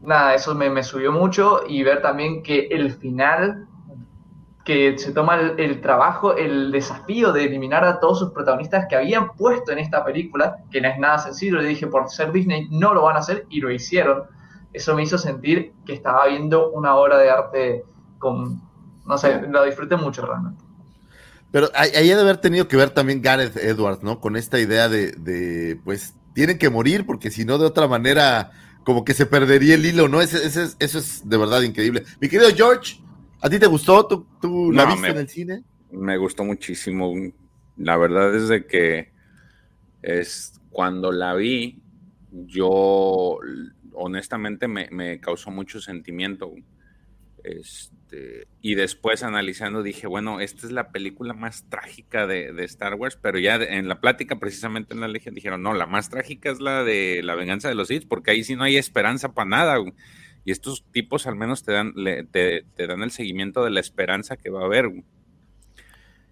nada, eso me, me, subió mucho y ver también que el final, que se toma el, el, trabajo, el desafío de eliminar a todos sus protagonistas que habían puesto en esta película, que no es nada sencillo, le dije por ser Disney no lo van a hacer y lo hicieron. Eso me hizo sentir que estaba viendo una obra de arte con, no sé, lo disfruté mucho realmente. Pero ahí debe haber tenido que ver también Gareth Edwards, ¿no? Con esta idea de, de pues, tienen que morir porque si no, de otra manera, como que se perdería el hilo, ¿no? Ese, ese, eso es de verdad increíble. Mi querido George, ¿a ti te gustó? ¿Tú, tú la No, viste me- en el cine? Me gustó muchísimo. La verdad es de que es cuando la vi, yo honestamente me, me causó mucho sentimiento. Este, y después analizando dije, bueno, esta es la película más trágica de, Star Wars, pero ya en la plática precisamente en la Legión dijeron, no, la más trágica es la de la venganza de los Sith, porque ahí sí no hay esperanza para nada. Y estos tipos al menos te dan, te, dan el seguimiento de la esperanza que va a haber.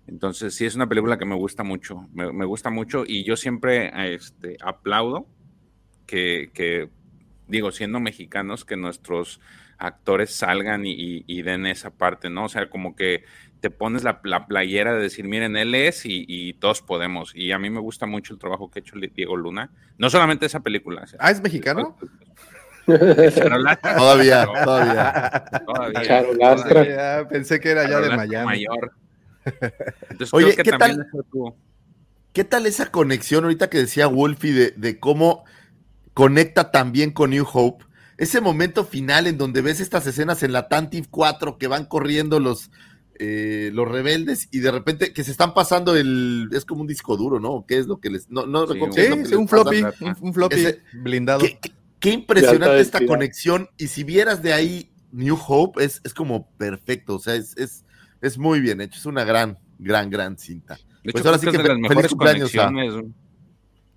Entonces, sí, es una película que me gusta mucho, me, gusta mucho y yo siempre este, aplaudo que, digo, siendo mexicanos, que nuestros actores salgan y, y- y den esa parte, ¿no? O sea, como que te pones la, la playera de decir, miren, él es y, y todos podemos. Y a mí me gusta mucho el trabajo que ha hecho Diego Luna, no solamente esa película. Ah, ¿es mexicano? Charolastra. Todavía, todavía. todavía, Charolastra. pensé que era ya de Charolastra Miami. Mayor. Entonces, Oye, creo que ¿qué también tal? ¿Qué tal esa conexión ahorita que decía Wolfie de, de cómo conecta también con New Hope? Ese momento final en donde ves estas escenas en la Tantive 4 que van corriendo los, eh, los rebeldes y de repente que se están pasando el. Es como un disco duro, ¿no? ¿Qué es lo que les.? No, no Sí, recuerdo Sí, qué es un floppy, un, un floppy Ese- blindado. Qué, qué- qué impresionante esta conexión. Y si vieras de ahí New Hope, es, es como perfecto. O sea, es, es, es muy bien hecho. Es una gran, gran, gran cinta. De Pues hecho, ahora sí que que feliz cumpleaños a-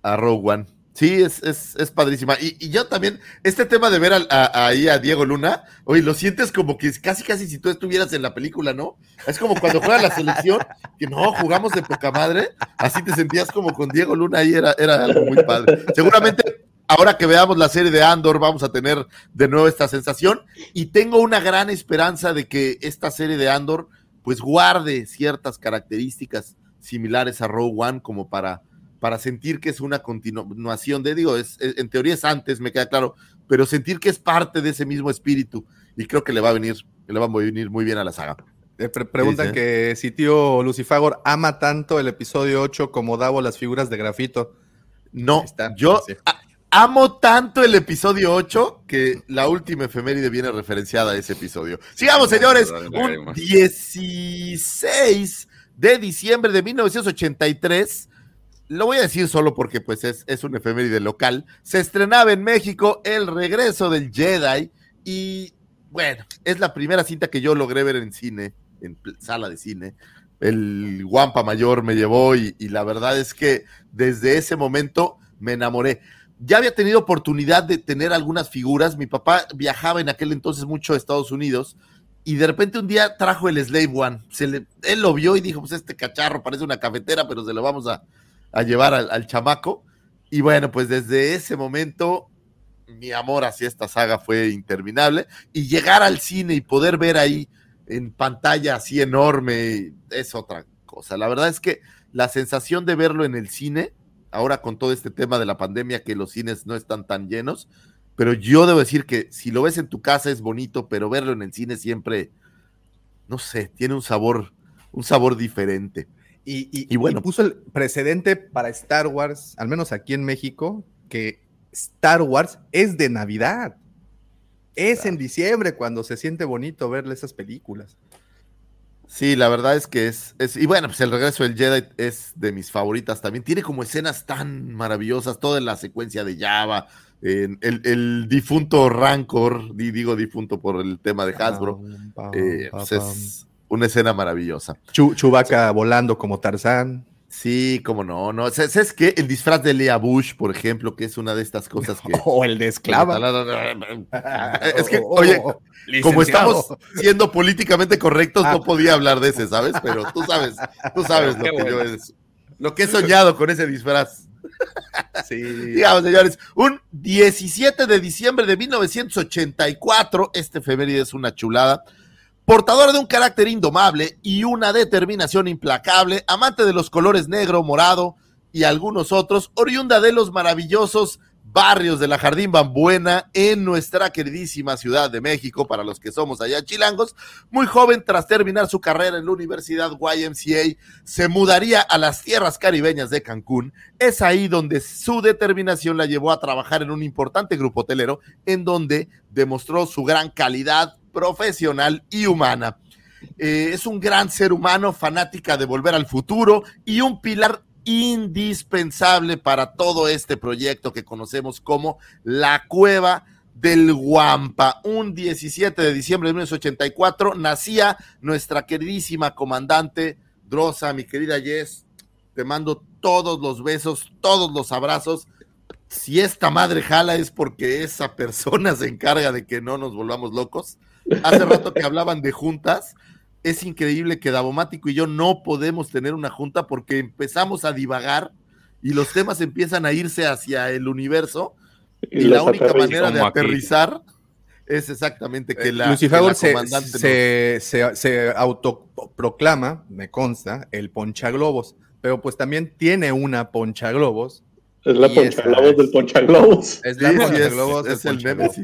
a Rogue One. Sí, es, es, es padrísima. Y, y yo también, este tema de ver a- ahí a Diego Luna, oye, lo sientes como que casi, casi si tú estuvieras en la película, ¿no? Es como cuando juega la selección, que no, jugamos de poca madre, así te sentías como con Diego Luna ahí, era, era algo muy padre. Seguramente, ahora que veamos la serie de Andor, vamos a tener de nuevo esta sensación. Y tengo una gran esperanza de que esta serie de Andor, pues guarde ciertas características similares a Rogue One, como para para sentir que es una continuación de, digo, es, es- en teoría es antes, me queda claro, pero sentir que es parte de ese mismo espíritu y creo que le va a venir, le va a venir muy bien a la saga. Eh, pre- preguntan que si tío Lucifagor ama tanto el episodio 8 como Davo las figuras de grafito. No, está, yo amo tanto el episodio 8 que la última efeméride viene referenciada a ese episodio. Sigamos, señores, un 16 de diciembre de 1983. Lo voy a decir solo porque pues es, es un efeméride local. Se estrenaba en México El regreso del Jedi y bueno, es la primera cinta que yo logré ver en cine, en sala de cine. El Guampa Mayor me llevó y, la verdad es que desde ese momento me enamoré. Ya había tenido oportunidad de tener algunas figuras. Mi papá viajaba en aquel entonces mucho a Estados Unidos y de repente un día trajo el Slave One. Él lo vio y dijo, pues este cacharro parece una cafetera, pero se lo vamos a, a llevar al, chamaco. Y bueno, pues desde ese momento mi amor hacia esta saga fue interminable. Y llegar al cine y poder ver ahí en pantalla así enorme es otra cosa. La verdad es que la sensación de verlo en el cine, ahora con todo este tema de la pandemia, que los cines no están tan llenos, pero yo debo decir que si lo ves en tu casa es bonito, pero verlo en el cine siempre, no sé, tiene un sabor, un sabor diferente. Y, y- Y bueno. y puso el precedente para Star Wars, al menos aquí en México, que Star Wars es de Navidad. Es en diciembre cuando se siente bonito verle esas películas. Sí, la verdad es que es, es- y bueno, pues el regreso del Jedi es de mis favoritas también. Tiene como escenas tan maravillosas, toda la secuencia de Java, el, el difunto Rancor, di- digo difunto por el tema de Hasbro, eh, pues es una escena maravillosa. Chu- Chewbacca volando como Tarzán. Sí, cómo no, no. ¿Sabes qué? El disfraz de Lea Bush, por ejemplo, que es una de estas cosas que. O el de esclava. Es que, Oh, oye, oh, como estamos siendo políticamente correctos, Ah. no podía hablar de ese, ¿sabes? Pero tú sabes, tú sabes lo Qué que yo es, lo que he soñado con ese disfraz. Sí. Digamos, señores, un 17 de diciembre de 1984, este efeméride es una chulada. Portador de un carácter indomable y una determinación implacable, amante de los colores negro, morado y algunos otros, oriunda de los maravillosos barrios de la Jardín Bambuena en nuestra queridísima Ciudad de México, para los que somos allá chilangos. Muy joven, tras terminar su carrera en la Universidad YMCA, se mudaría a las tierras caribeñas de Cancún. Es ahí donde su determinación la llevó a trabajar en un importante grupo hotelero, en donde demostró su gran calidad profesional y humana. Eh, es un gran ser humano, fanática de volver al futuro y un pilar indispensable para todo este proyecto que conocemos como la Cueva del Guampa. Un 17 de diciembre de 1984 nacía nuestra queridísima comandante Drosa, mi querida Jess. Te mando todos los besos, todos los abrazos. Si esta madre jala es porque esa persona se encarga de que no nos volvamos locos. Hace rato que hablaban de juntas. Es increíble que Davomático y yo no podemos tener una junta porque empezamos a divagar y los temas empiezan a irse hacia el universo y, la única manera de aquí. aterrizar es exactamente que la, Lucifer que la se, se, se, se autoproclama, me consta, el ponchaglobos, pero pues también tiene una ponchaglobos. Es la ponchaglobos es- del ponchaglobos. Es la Sí, sí, es- ponchaglobos es del el. Sí,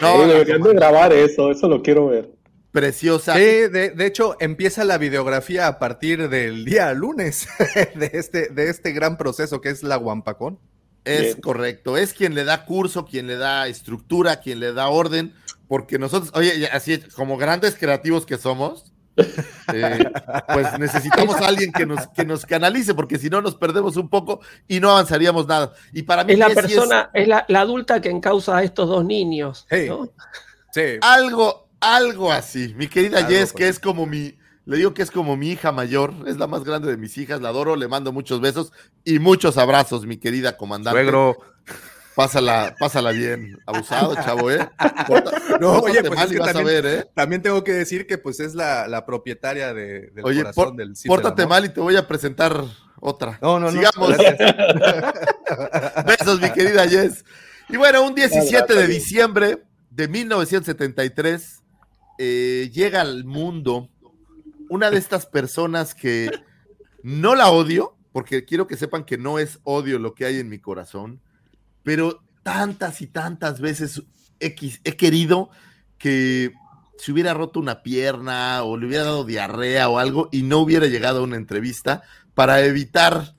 No, deberían de grabar eso, eso lo quiero ver. preciosa. Sí, de, de hecho, empieza la videografía a partir del día lunes de este, de este gran proceso que es la Guampacón. Es Bien. correcto, es quien le da curso, quien le da estructura, quien le da orden, porque nosotros, oye, ya así como grandes creativos que somos, eh, pues necesitamos a alguien que nos, que nos canalice, porque si no nos perdemos un poco y no avanzaríamos nada. Y para mí Es la persona, es la, la adulta que encausa a estos dos niños. Hey. ¿no? Sí, algo, algo así. Mi querida Algo Jess, que es como mi, le digo que es como mi hija mayor, es la más grande de mis hijas, la adoro, le mando muchos besos y muchos abrazos, mi querida comandante. Suegro, Pásala, pásala bien. Abusado, chavo, ¿eh? Porta- No, pórtate oye, pues mal es y que vas también- a ver, ¿eh? también tengo que decir que pues es la, la propietaria de, del Oye, corazón por- del pórtate mal y te voy a presentar otra. No, no, no. Sigamos. Besos, mi querida Jess. Y bueno, un 17 Abrazo, de diciembre de 1973 eh, llega al mundo una de estas personas que no la odio, porque quiero que sepan que no es odio lo que hay en mi corazón, pero tantas y tantas veces he, querido que se hubiera roto una pierna o le hubiera dado diarrea o algo y no hubiera llegado a una entrevista para evitar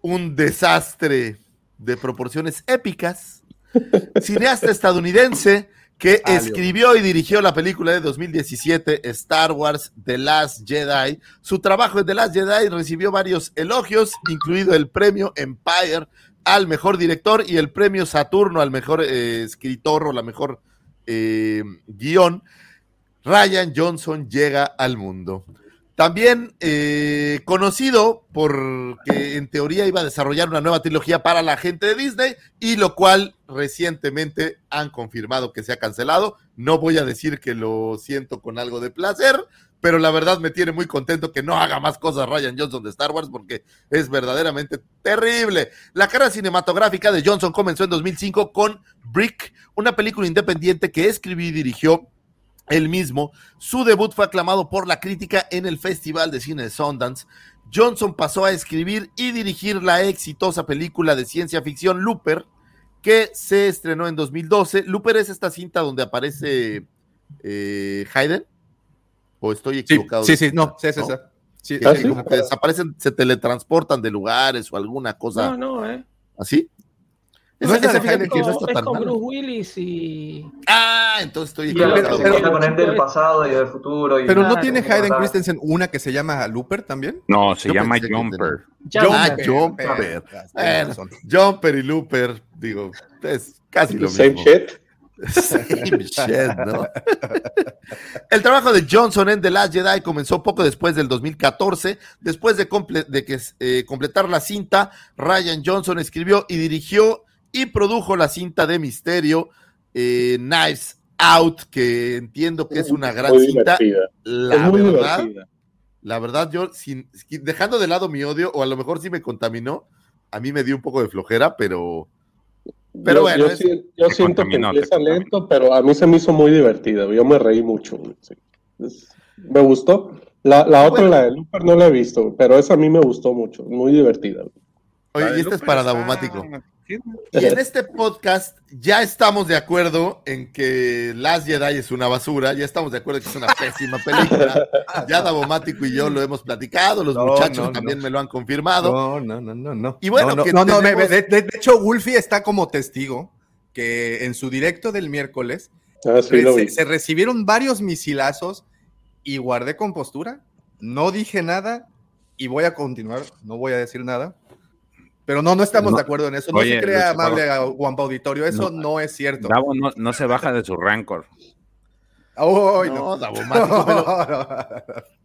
un desastre de proporciones épicas. Cineasta estadounidense que escribió y dirigió la película de 2017 Star Wars The Last Jedi. Su trabajo en The Last Jedi recibió varios elogios, incluido el premio Empire al mejor director y el premio Saturno al mejor eh, escritor o la mejor eh, guion. Ryan Johnson llega al mundo. También eh, conocido porque en teoría iba a desarrollar una nueva trilogía para la gente de Disney y lo cual recientemente han confirmado que se ha cancelado. No voy a decir que lo siento con algo de placer, pero la verdad me tiene muy contento que no haga más cosas Ryan Johnson de Star Wars porque es verdaderamente terrible. La carrera cinematográfica de Johnson comenzó en 2005 con Brick, una película independiente que escribió y dirigió él mismo. Su debut fue aclamado por la crítica en el Festival de Cine de Sundance. Johnson pasó a escribir y dirigir la exitosa película de ciencia ficción Looper, que se estrenó en 2012. Looper es esta cinta donde aparece eh, Hayden. ¿O estoy equivocado? sí, sí, no, sí, es ¿No? esa. Sí, Que Ah, sí, sí. como que desaparecen, se teletransportan de lugares o alguna cosa No, no, ¿eh? así. ¿No Esa, esa que no está es tan con. Bruce Willis y. Ah, entonces estoy Y se pero- queda con gente del pasado y del futuro. Y Pero no tiene Hayden. Christensen una que se llama Looper también. no, se Yo llama que Jumper. Ah, Jumper. Jumper. Jumper y Looper, digo, es casi lo Same mismo. shit. Same shit, ¿no? El trabajo de Johnson en The Last Jedi comenzó poco después del 2014. Después de, comple- de que, eh, completar la cinta, Ryan Johnson escribió y dirigió y produjo la cinta de misterio eh, Knives Out, que entiendo que es una gran Muy cinta. divertida. La Es muy verdad, divertida. la verdad, yo, sin, dejando de lado mi odio, o a lo mejor sí me contaminó, a mí me dio un poco de flojera, pero, pero yo, bueno, yo es- sí- yo siento que empieza lento, pero a mí se me hizo muy divertida. Yo me reí mucho. güey, sí. Es- me gustó. La, la otra, Bueno. la de Looper, no la he visto, pero esa a mí me gustó mucho. Muy divertida. oye, y este es para Y en este podcast ya estamos de acuerdo en que Last Jedi es una basura, ya estamos de acuerdo en que es una pésima película. Ya Davomático y yo lo hemos platicado, los No, muchachos no, también no. me lo han confirmado. No, no, no, no, no. Y bueno, no, no, que no, no, me- tenemos- de, de- de hecho, Wolfie está como testigo que en su directo del miércoles Ah, sí, se recibieron varios misilazos y guardé compostura, no dije nada y voy a continuar, no voy a decir nada. Pero no, no estamos No. de acuerdo en eso. No Oye, se crea amable a Guampa Auditorio, eso no, No. es cierto. Davo no, no se baja de su rancor. Ay, No, No, yo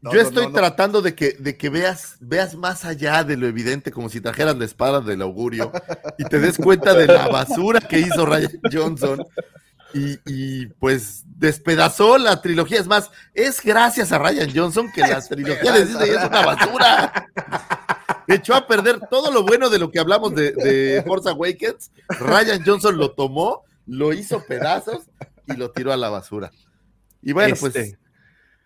no, estoy no, no. tratando de que, de que veas, veas más allá de lo evidente, como si trajeras la espada del augurio y te des cuenta de la basura que hizo Ryan Johnson. Y, y, pues despedazó la trilogía. Es más, es gracias a Ryan Johnson que la trilogía de Disney es una basura. Echó a perder todo lo bueno de lo que hablamos de, de Force Awakens. Ryan Johnson lo tomó, lo hizo pedazos y lo tiró a la basura. Y bueno, pues Este.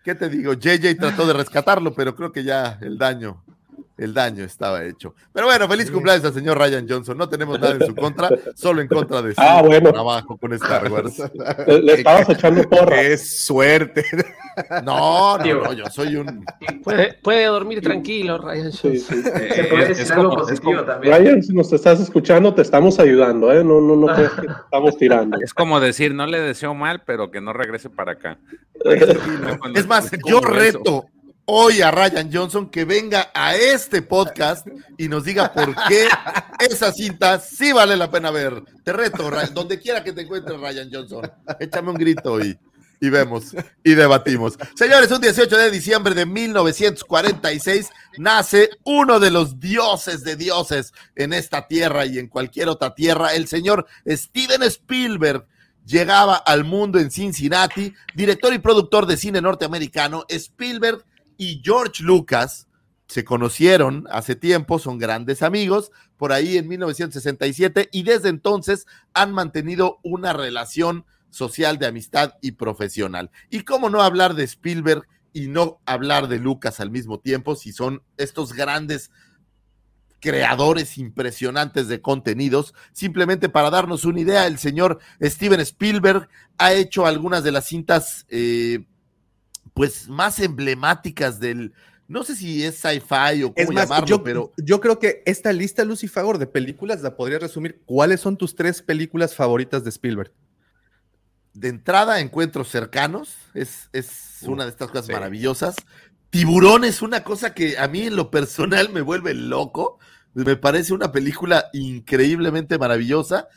¿Qué te digo? JJ trató de rescatarlo, pero creo que ya el daño, el daño estaba hecho. Pero bueno, feliz cumpleaños al señor Ryan Johnson. No tenemos nada en su contra, solo en contra de su Ah, bueno. trabajo con Star Wars. Le, le estabas echando porra. Qué suerte. No, no, no, yo soy un. Puede, puede dormir tranquilo, Ryan Sí, Johnson. sí. Se puede es decir algo como- positivo como- también. Ryan, si nos estás escuchando, te estamos ayudando, ¿eh? No, no, no que te estamos tirando. Es como decir, no le deseo mal, pero que no regrese para acá. Es más, yo reto hoy a Ryan Johnson que venga a este podcast y nos diga por qué esa cinta sí vale la pena ver. Te reto, donde quiera que te encuentres, Ryan Johnson. Échame un grito y, y vemos y debatimos. Señores, un 18 de diciembre de 1946 nace uno de los dioses de dioses en esta tierra y en cualquier otra tierra, el señor Steven Spielberg llegaba al mundo en Cincinnati, director y productor de cine norteamericano, Spielberg y George Lucas se conocieron hace tiempo, son grandes amigos, por ahí en 1967, y desde entonces han mantenido una relación social de amistad y profesional. Y cómo no hablar de Spielberg y no hablar de Lucas al mismo tiempo, si son estos grandes creadores impresionantes de contenidos. Simplemente para darnos una idea, el señor Steven Spielberg ha hecho algunas de las cintas eh, pues más emblemáticas del, no sé si es sci-fi o cómo Es más, llamarlo, yo, pero yo creo que esta lista, Lucy Favor, de películas la podría resumir. ¿Cuáles son tus tres películas favoritas de Spielberg? de entrada encuentros cercanos, es, es una de estas cosas sí. maravillosas. Tiburón es una cosa que a mí en lo personal me vuelve loco, me parece una película increíblemente maravillosa.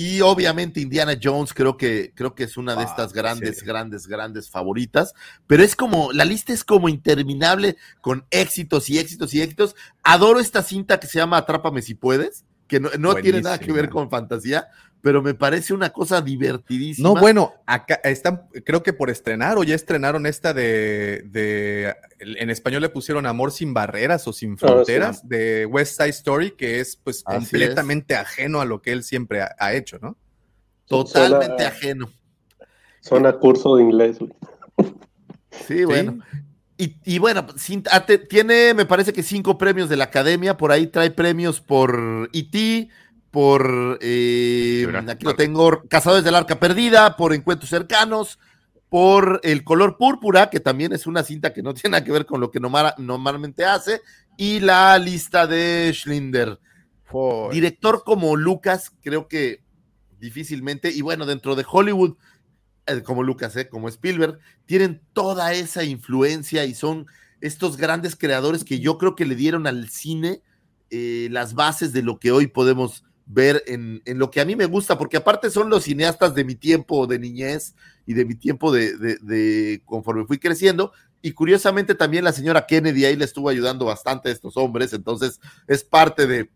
Y obviamente Indiana Jones creo que, creo que es una de Ah, estas grandes, sí. grandes, grandes favoritas. Pero es como, la lista es como interminable con éxitos y éxitos y éxitos. Adoro esta cinta que se llama Atrápame si puedes, que no, no tiene nada que ver con fantasía, pero me parece una cosa divertidísima. No, bueno, acá están, creo que por estrenar o ya estrenaron esta de, de- en español le pusieron Amor sin barreras o sin fronteras de West Side Story, que es pues Así completamente ajeno a lo que él siempre ha, ha hecho, ¿no? Totalmente Suena- ajeno. Suena curso de inglés. güey. Sí, bueno. Y, y bueno, sin- ah, tiene, me parece que cinco premios de la academia. Por ahí trae premios por E.T., por. eh, aquí lo tengo: Cazadores del Arca Perdida, por Encuentros Cercanos, por El Color Púrpura, que también es una cinta que no tiene nada que ver con lo que nomara- normalmente hace, y la lista de Schlinder. Director como Lucas, creo que difícilmente, y bueno, dentro de Hollywood, como Lucas, eh, como Spielberg, tienen toda esa influencia y son estos grandes creadores que yo creo que le dieron al cine eh, las bases de lo que hoy podemos ver en, lo que a mí me gusta, porque aparte son los cineastas de mi tiempo de niñez y de mi tiempo de, conforme fui creciendo. Y curiosamente también la señora Kennedy ahí le estuvo ayudando bastante a estos hombres, entonces es parte de,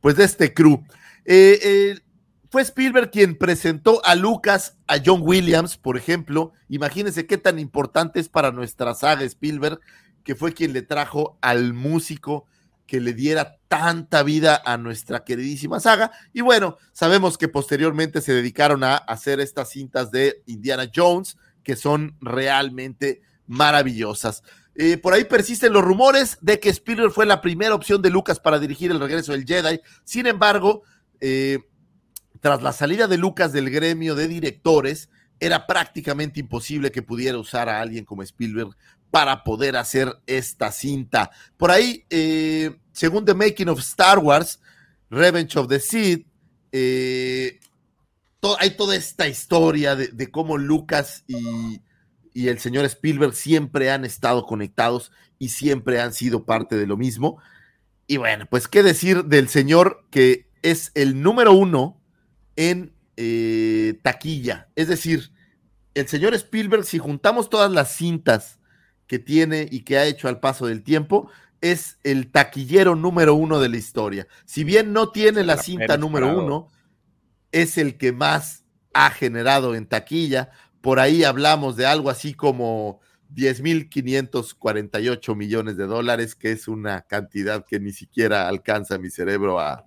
pues, de este crew. Eh, eh, fue Spielberg quien presentó a Lucas, a John Williams, por ejemplo. Imagínense qué tan importante es para nuestra saga Spielberg, que fue quien le trajo al músico que le diera tanta vida a nuestra queridísima saga. Y bueno, sabemos que posteriormente se dedicaron a hacer estas cintas de Indiana Jones, que son realmente maravillosas. Eh, por ahí persisten los rumores de que Spielberg fue la primera opción de Lucas para dirigir el regreso del Jedi. Sin embargo, eh, tras la salida de Lucas del gremio de directores, era prácticamente imposible que pudiera usar a alguien como Spielberg para poder hacer esta cinta. Por ahí, eh, según The Making of Star Wars, Revenge of the Sith, eh, hay toda esta historia de, de cómo Lucas y, y, el señor Spielberg siempre han estado conectados y siempre han sido parte de lo mismo. Y bueno, pues qué decir del señor que es el número uno en eh, taquilla. Es decir, el señor Spielberg, si juntamos todas las cintas que tiene y que ha hecho al paso del tiempo, es el taquillero número uno de la historia. Si bien no tiene la cinta número uno, es el que más ha generado en taquilla. Por ahí hablamos de algo así como 10.548 millones de dólares, que es una cantidad que ni siquiera alcanza mi cerebro a,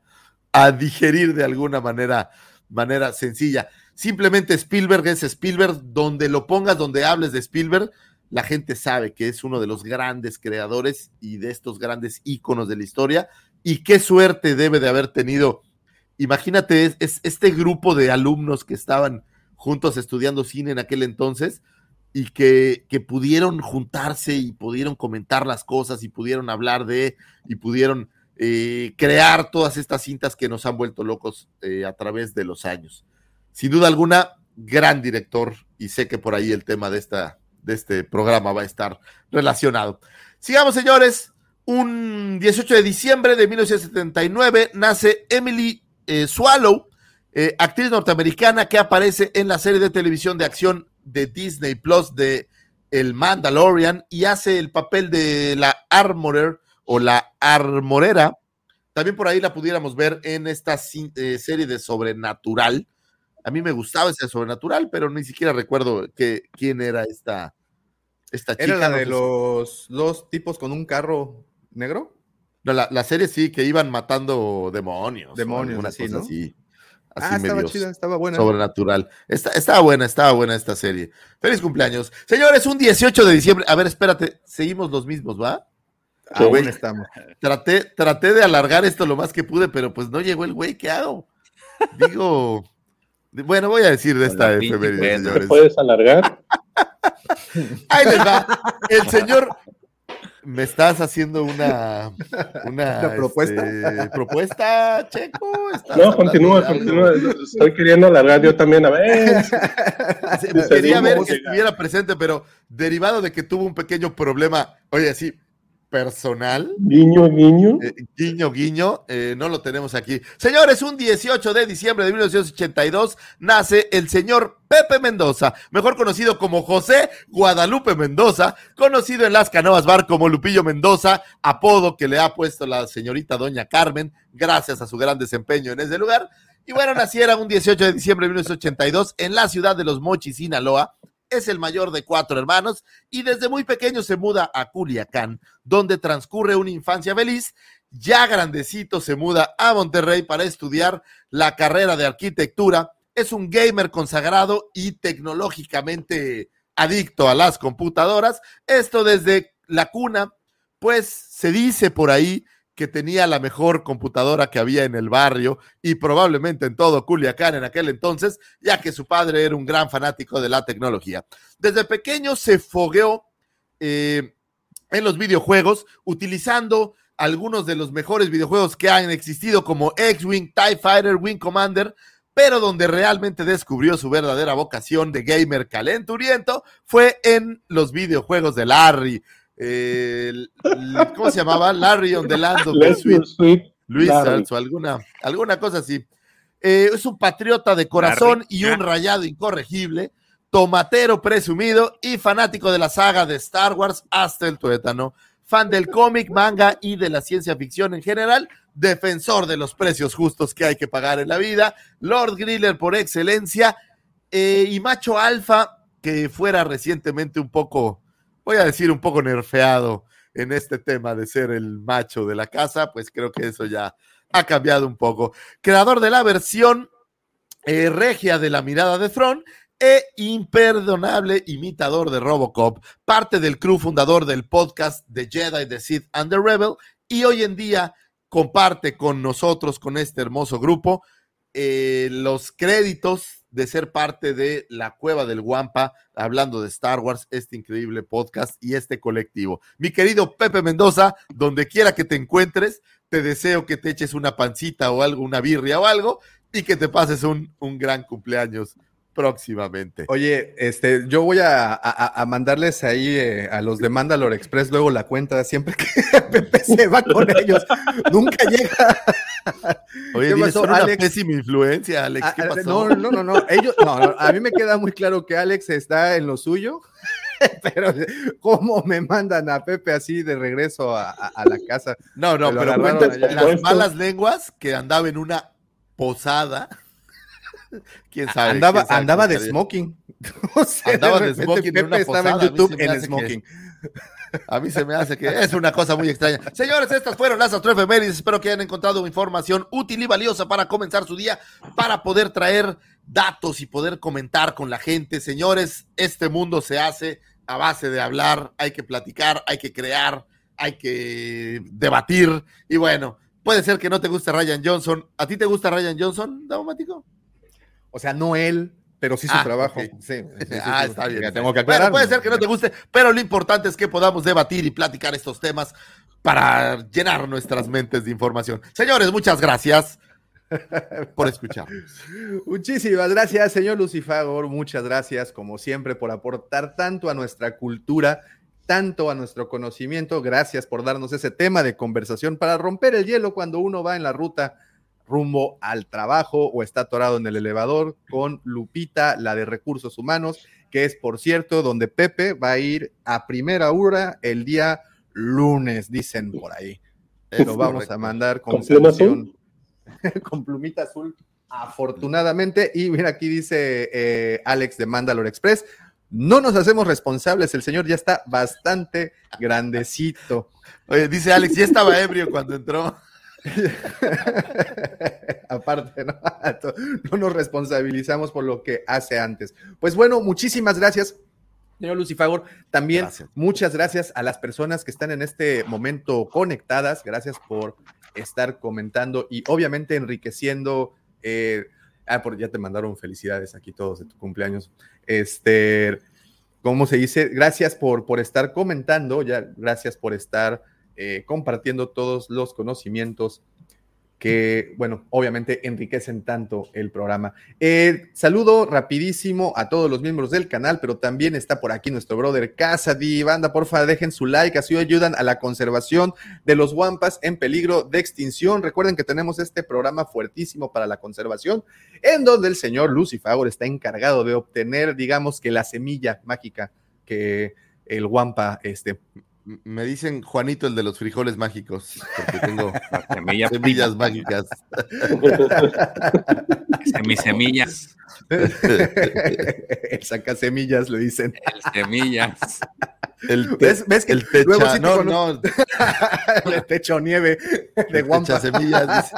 a digerir de alguna manera, manera sencilla. Simplemente Spielberg es Spielberg, donde lo pongas, donde hables de Spielberg, la gente sabe que es uno de los grandes creadores y de estos grandes íconos de la historia. Y qué suerte debe de haber tenido. Imagínate, es, es este grupo de alumnos que estaban juntos estudiando cine en aquel entonces y que, que, pudieron juntarse y pudieron comentar las cosas y pudieron hablar de y pudieron eh, crear todas estas cintas que nos han vuelto locos eh, a través de los años. Sin duda alguna, gran director y sé que por ahí el tema de, esta, de este programa va a estar relacionado. Sigamos, señores. Un 18 de diciembre de 1979 nace Emily eh, Swallow, actriz norteamericana que aparece en la serie de televisión de acción de Disney Plus de El Mandalorian y hace el papel de la Armorer o la Armorera. También por ahí la pudiéramos ver en esta eh, serie de Sobrenatural. A mí me gustaba ese Sobrenatural, pero ni siquiera recuerdo que, quién era esta, esta chica. ¿Era la de los dos tipos con un carro negro? No, la, la serie sí, que iban matando demonios. Demonios, así, ¿no? así. Así ah, estaba chida, estaba buena. Sobrenatural. Está, estaba buena, estaba buena esta serie. Feliz cumpleaños. Señores, un 18 de diciembre. A ver, espérate, seguimos los mismos, ¿va? Ah, bueno, estamos. Traté, traté de alargar esto lo más que pude, pero pues no llegó el güey, ¿qué hago? Digo, bueno, voy a decir de esta efeméride, señores. puedes alargar? Ahí les va. El señor me estás haciendo una, una, ¿Una propuesta. Este, propuesta, Checo. No, continúa, continúa. Estoy queriendo alargar yo también. A ver. Quería ver que estuviera presente, pero derivado de que tuvo un pequeño problema, oye, sí, personal. Guiño, guiño. Eh, guiño, guiño. Eh, no lo tenemos aquí. Señores, un 18 de diciembre de 1982 nace el señor Pepe Mendoza, mejor conocido como José Guadalupe Mendoza, conocido en las canoas bar como Lupillo Mendoza, apodo que le ha puesto la señorita Doña Carmen, gracias a su gran desempeño en ese lugar. Y bueno, naciera un 18 de diciembre de 1982 en la ciudad de Los Mochis, Sinaloa es el mayor de cuatro hermanos y desde muy pequeño se muda a Culiacán, donde transcurre una infancia feliz. Ya grandecito se muda a Monterrey para estudiar la carrera de arquitectura. Es un gamer consagrado y tecnológicamente adicto a las computadoras. Esto desde la cuna, pues se dice por ahí que tenía la mejor computadora que había en el barrio y probablemente en todo Culiacán en aquel entonces, ya que su padre era un gran fanático de la tecnología. Desde pequeño se fogueó eh, en los videojuegos utilizando algunos de los mejores videojuegos que han existido como X-Wing, TIE Fighter, Wing Commander, pero donde realmente descubrió su verdadera vocación de gamer calenturiento fue en los videojuegos de Larry, eh, ¿cómo se llamaba? Larry on the Land of the Sweet. Luis o alguna, alguna cosa así. Eh, es un patriota de corazón y un rayado incorregible, tomatero presumido y fanático de la saga de Star Wars hasta el tuétano, fan del cómic, manga y de la ciencia ficción en general, defensor de los precios justos que hay que pagar en la vida, Lord Griller por excelencia eh, y macho alfa que fuera recientemente un poco, voy a decir un poco nerfeado en este tema de ser el macho de la casa, pues creo que eso ya ha cambiado un poco. Creador de la versión eh, regia de la mirada de Thron e imperdonable imitador de Robocop, parte del crew fundador del podcast The Jedi, The Sith and The Rebel, y hoy en día comparte con nosotros, con este hermoso grupo, eh, los créditos de ser parte de la Cueva del Guampa, hablando de Star Wars, este increíble podcast y este colectivo. Mi querido Pepe Mendoza, donde quiera que te encuentres, te deseo que te eches una pancita o algo, una birria o algo, y que te pases un, un gran cumpleaños próximamente. Oye, este, yo voy a, a- a mandarles ahí eh, a los de Mandalore Express luego la cuenta siempre que Pepe se va con ellos. Nunca llega. Oye, ¿Qué pasó, una Alex? pésima influencia, Alex. Ah, ¿Qué ah, pasó? No, no, no, no. Ellos, no, no, a mí me queda muy claro que Alex está en lo suyo, pero ¿cómo me mandan a Pepe así de regreso a, a- a la casa? No, no, pero allá. las malas lenguas que andaba en una posada. ¿Quién sabe? andaba ¿Quién sabe andaba cómo de smoking. O sea, Andaba de smoking en Pepe una estaba en YouTube en que- smoking. A mí se me hace que es una cosa muy extraña. Señores, estas fueron las astroefemérides. Espero que hayan encontrado información útil y valiosa para comenzar su día, para poder traer datos y poder comentar con la gente. Señores, este mundo se hace a base de hablar, hay que platicar, hay que crear, hay que debatir. Y bueno, puede ser que no te guste Ryan Johnson. ¿A ti te gusta Ryan Johnson, Daumático? O sea, no él, pero sí su Ah, trabajo. Sí, sí, sí, ah, está bien. ya Tengo que Bueno, aclarar. puede ser que no te guste, pero lo importante es que podamos debatir y platicar estos temas para llenar nuestras mentes de información. Señores, muchas gracias por escucharnos. Muchísimas gracias, señor Lucifagor. Muchas gracias, como siempre, por aportar tanto a nuestra cultura, tanto a nuestro conocimiento. Gracias por darnos ese tema de conversación para romper el hielo cuando uno va en la ruta rumbo al trabajo o está atorado en el elevador con Lupita, la de recursos humanos, que es, por cierto, donde Pepe va a ir a primera hora el día lunes, dicen por ahí. Lo vamos a mandar con, ¿Con pluma sanción con plumita azul, afortunadamente. Y mira, aquí dice eh, Alex de Mandalore Express. No nos hacemos responsables, el señor ya está bastante grandecito. Oye, dice Alex, ya estaba ebrio cuando entró. Aparte, ¿no? no nos responsabilizamos por lo que hace antes. Pues bueno, muchísimas gracias. Señor Lucifagor, también Gracias. muchas gracias a las personas que están en este momento conectadas. Gracias por estar comentando y obviamente enriqueciendo. eh, ah, por, ya te mandaron felicidades aquí todos de tu cumpleaños. Este, ¿cómo se dice? Gracias por, por estar comentando, ya, gracias por estar eh, compartiendo todos los conocimientos que, bueno, obviamente enriquecen tanto el programa. Eh, saludo rapidísimo a todos los miembros del canal, pero también está por aquí nuestro brother Casadi. Banda, porfa, dejen su like, así ayudan a la conservación de los guampas en peligro de extinción. Recuerden que tenemos este programa fuertísimo para la conservación, en donde el señor Lucifagor está encargado de obtener, digamos que la semilla mágica que el guampa este, Me dicen Juanito, el de los frijoles mágicos, porque tengo La semilla semillas mágicas. Semisemillas. el saca semillas, le dicen. El semillas. El, te- ¿Ves, ves que el techa, luego sí te no, no, Le techo nieve de el guampa. techa semillas.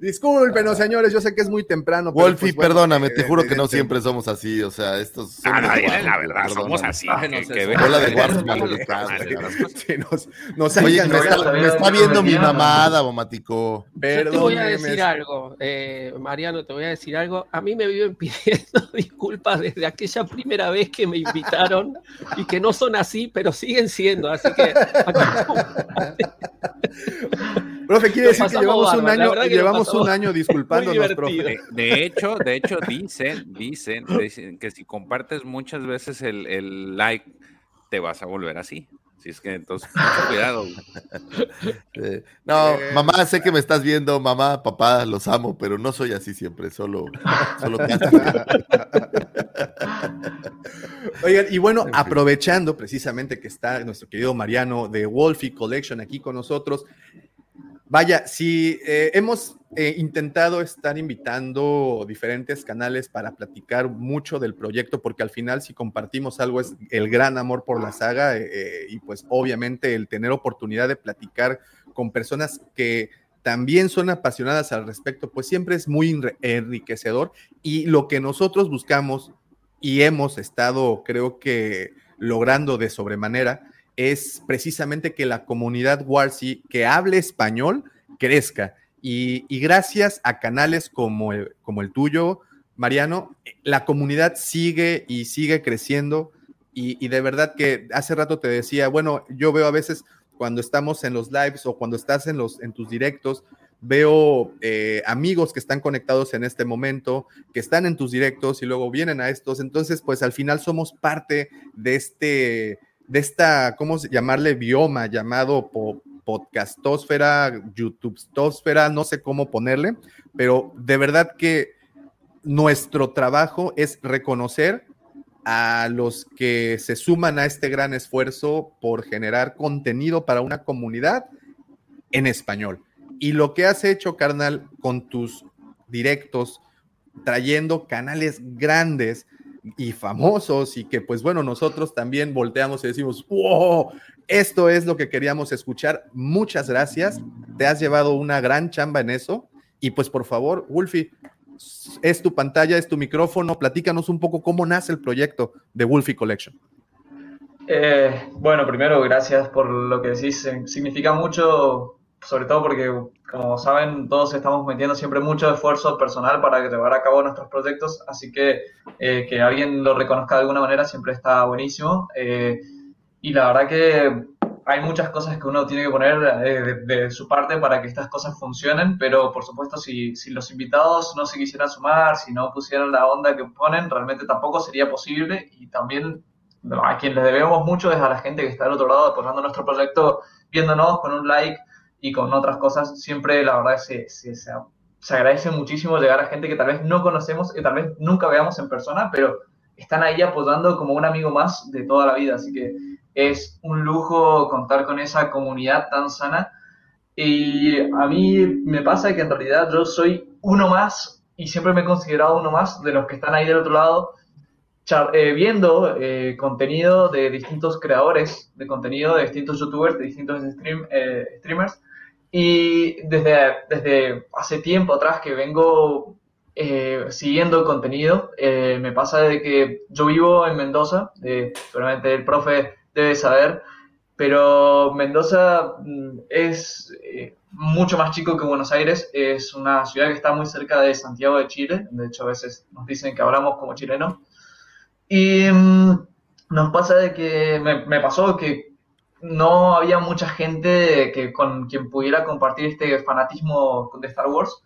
Discúlpenos, señores, yo sé que es muy temprano. Wolfie, pues, bueno, perdóname, te eh, juro que no siempre somos así, o sea, estos Ah, somos no, guapos, la verdad, perdóname. somos así. Ay, que- que de sí, nos, nos Oye, me no, está, me está viendo mi mamada, Bomatico. Yo te voy a decir algo, eh, Mariano, te voy a decir algo. A mí me viven pidiendo disculpas desde aquella primera vez que me invitaron y que no son así, pero siguen siendo. Así que Profe, quiere decir que llevamos un año, llevamos un año disculpándonos, profe. De, de hecho, de hecho, dicen, dicen, dicen que si compartes muchas veces el, el like, te vas a volver así. Así es que entonces, mucho cuidado. Eh, no, mamá, sé que me estás viendo, mamá, papá, los amo, pero no soy así siempre, solo, solo Oigan, y bueno, aprovechando precisamente que está nuestro querido Mariano de Wolfie Collection aquí con nosotros, vaya, si eh, hemos eh, intentado estar invitando diferentes canales para platicar mucho del proyecto, porque al final si compartimos algo es el gran amor por la saga eh, y pues obviamente el tener oportunidad de platicar con personas que también son apasionadas al respecto, pues siempre es muy enriquecedor. Y lo que nosotros buscamos y hemos estado, creo que, logrando de sobremanera, es precisamente que la comunidad Warsi que hable español crezca. Y, gracias a canales como el, como el tuyo, Mariano, la comunidad sigue y sigue creciendo. Y, de verdad que hace rato te decía, bueno, yo veo a veces cuando estamos en los lives o cuando estás en, los, en tus directos, veo eh, amigos que están conectados en este momento, que están en tus directos y luego vienen a estos. Entonces, pues al final somos parte de este, de esta, ¿cómo llamarle? Bioma llamado podcastósfera, YouTubestósfera, no sé cómo ponerle, pero de verdad que nuestro trabajo es reconocer a los que se suman a este gran esfuerzo por generar contenido para una comunidad en español. Y lo que has hecho, carnal, con tus directos, trayendo canales grandes y famosos y que pues bueno, nosotros también volteamos y decimos, wow, esto es lo que queríamos escuchar. Muchas gracias. Te has llevado una gran chamba en eso. Y pues por favor, Wolfie, es tu pantalla, es tu micrófono. Platícanos un poco cómo nace el proyecto de Wolfie Collection. Eh, bueno, primero, gracias por lo que decís. Significa mucho sobre todo porque, como saben, todos estamos metiendo siempre mucho esfuerzo personal para llevar a cabo nuestros proyectos, así que eh, que alguien lo reconozca de alguna manera siempre está buenísimo. Eh, y la verdad que hay muchas cosas que uno tiene que poner eh, de, su parte para que estas cosas funcionen, pero por supuesto si, si los invitados no se quisieran sumar, si no pusieran la onda que ponen, realmente tampoco sería posible y también a quien le debemos mucho es a la gente que está al otro lado apoyando nuestro proyecto, viéndonos con un like, y con otras cosas, siempre la verdad se, se, se, agradece muchísimo llegar a gente que tal vez no conocemos, que tal vez nunca veamos en persona, pero están ahí apoyando como un amigo más de toda la vida. Así que es un lujo contar con esa comunidad tan sana. Y a mí me pasa que en realidad yo soy uno más y siempre me he considerado uno más de los que están ahí del otro lado eh, viendo eh, contenido de distintos creadores de contenido, de distintos youtubers, de distintos stream, eh, streamers y desde, desde hace tiempo atrás que vengo eh, siguiendo el contenido, eh, me pasa de que yo vivo en Mendoza, eh, seguramente el profe debe saber, pero Mendoza mm, es mucho más chico que Buenos Aires, es una ciudad que está muy cerca de Santiago de Chile, de hecho a veces nos dicen que hablamos como chilenos, y mm, nos pasa de que me, me pasó que no había mucha gente que, con quien pudiera compartir este fanatismo de Star Wars.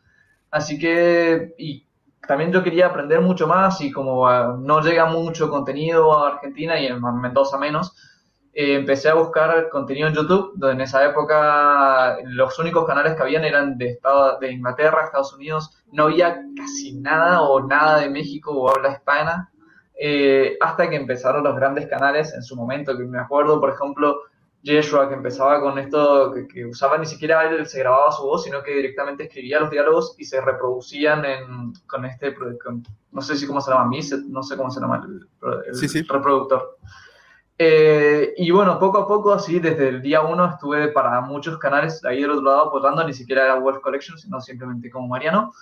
Así que, y también yo quería aprender mucho más y como ah, no llega mucho contenido a Argentina y en Mendoza menos, eh, empecé a buscar contenido en YouTube, donde en esa época los únicos canales que habían eran de, Inglaterra, Estados Unidos, no había casi nada o nada de México o habla hispana, eh, hasta que empezaron los grandes canales en su momento, que me acuerdo, por ejemplo, Yeshua, que empezaba con esto, que, usaba ni siquiera él se grababa su voz, sino que directamente escribía los diálogos y se reproducían en, con este, no sé si cómo se llama, no sé cómo se llama el, reproductor. Eh, y bueno, poco a poco, así, desde el día uno estuve para muchos canales ahí del otro lado apoyando, ni siquiera era Wolf Collection, sino simplemente como Mariano.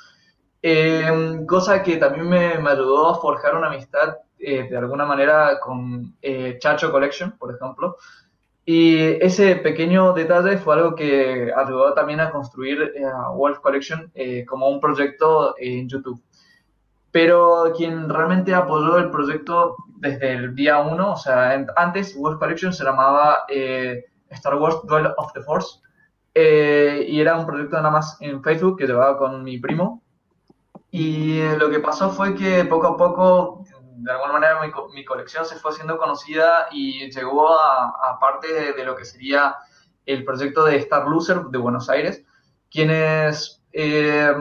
Eh, cosa que también me, me, ayudó a forjar una amistad eh, de alguna manera con Chacho Collection, por ejemplo, y ese pequeño detalle fue algo que ayudó también a construir eh, a Wolf Collection eh, como un proyecto en YouTube. Pero quien realmente apoyó el proyecto desde el día uno, o sea, antes Wolf Collection se llamaba eh, Star Wars Duel of the Force, y era un proyecto nada más en Facebook que llevaba con mi primo. Y lo que pasó fue que poco a poco de alguna manera mi, co- mi colección se fue haciendo conocida y llegó a, a parte de, lo que sería el proyecto de Star Loser de Buenos Aires, quienes eh,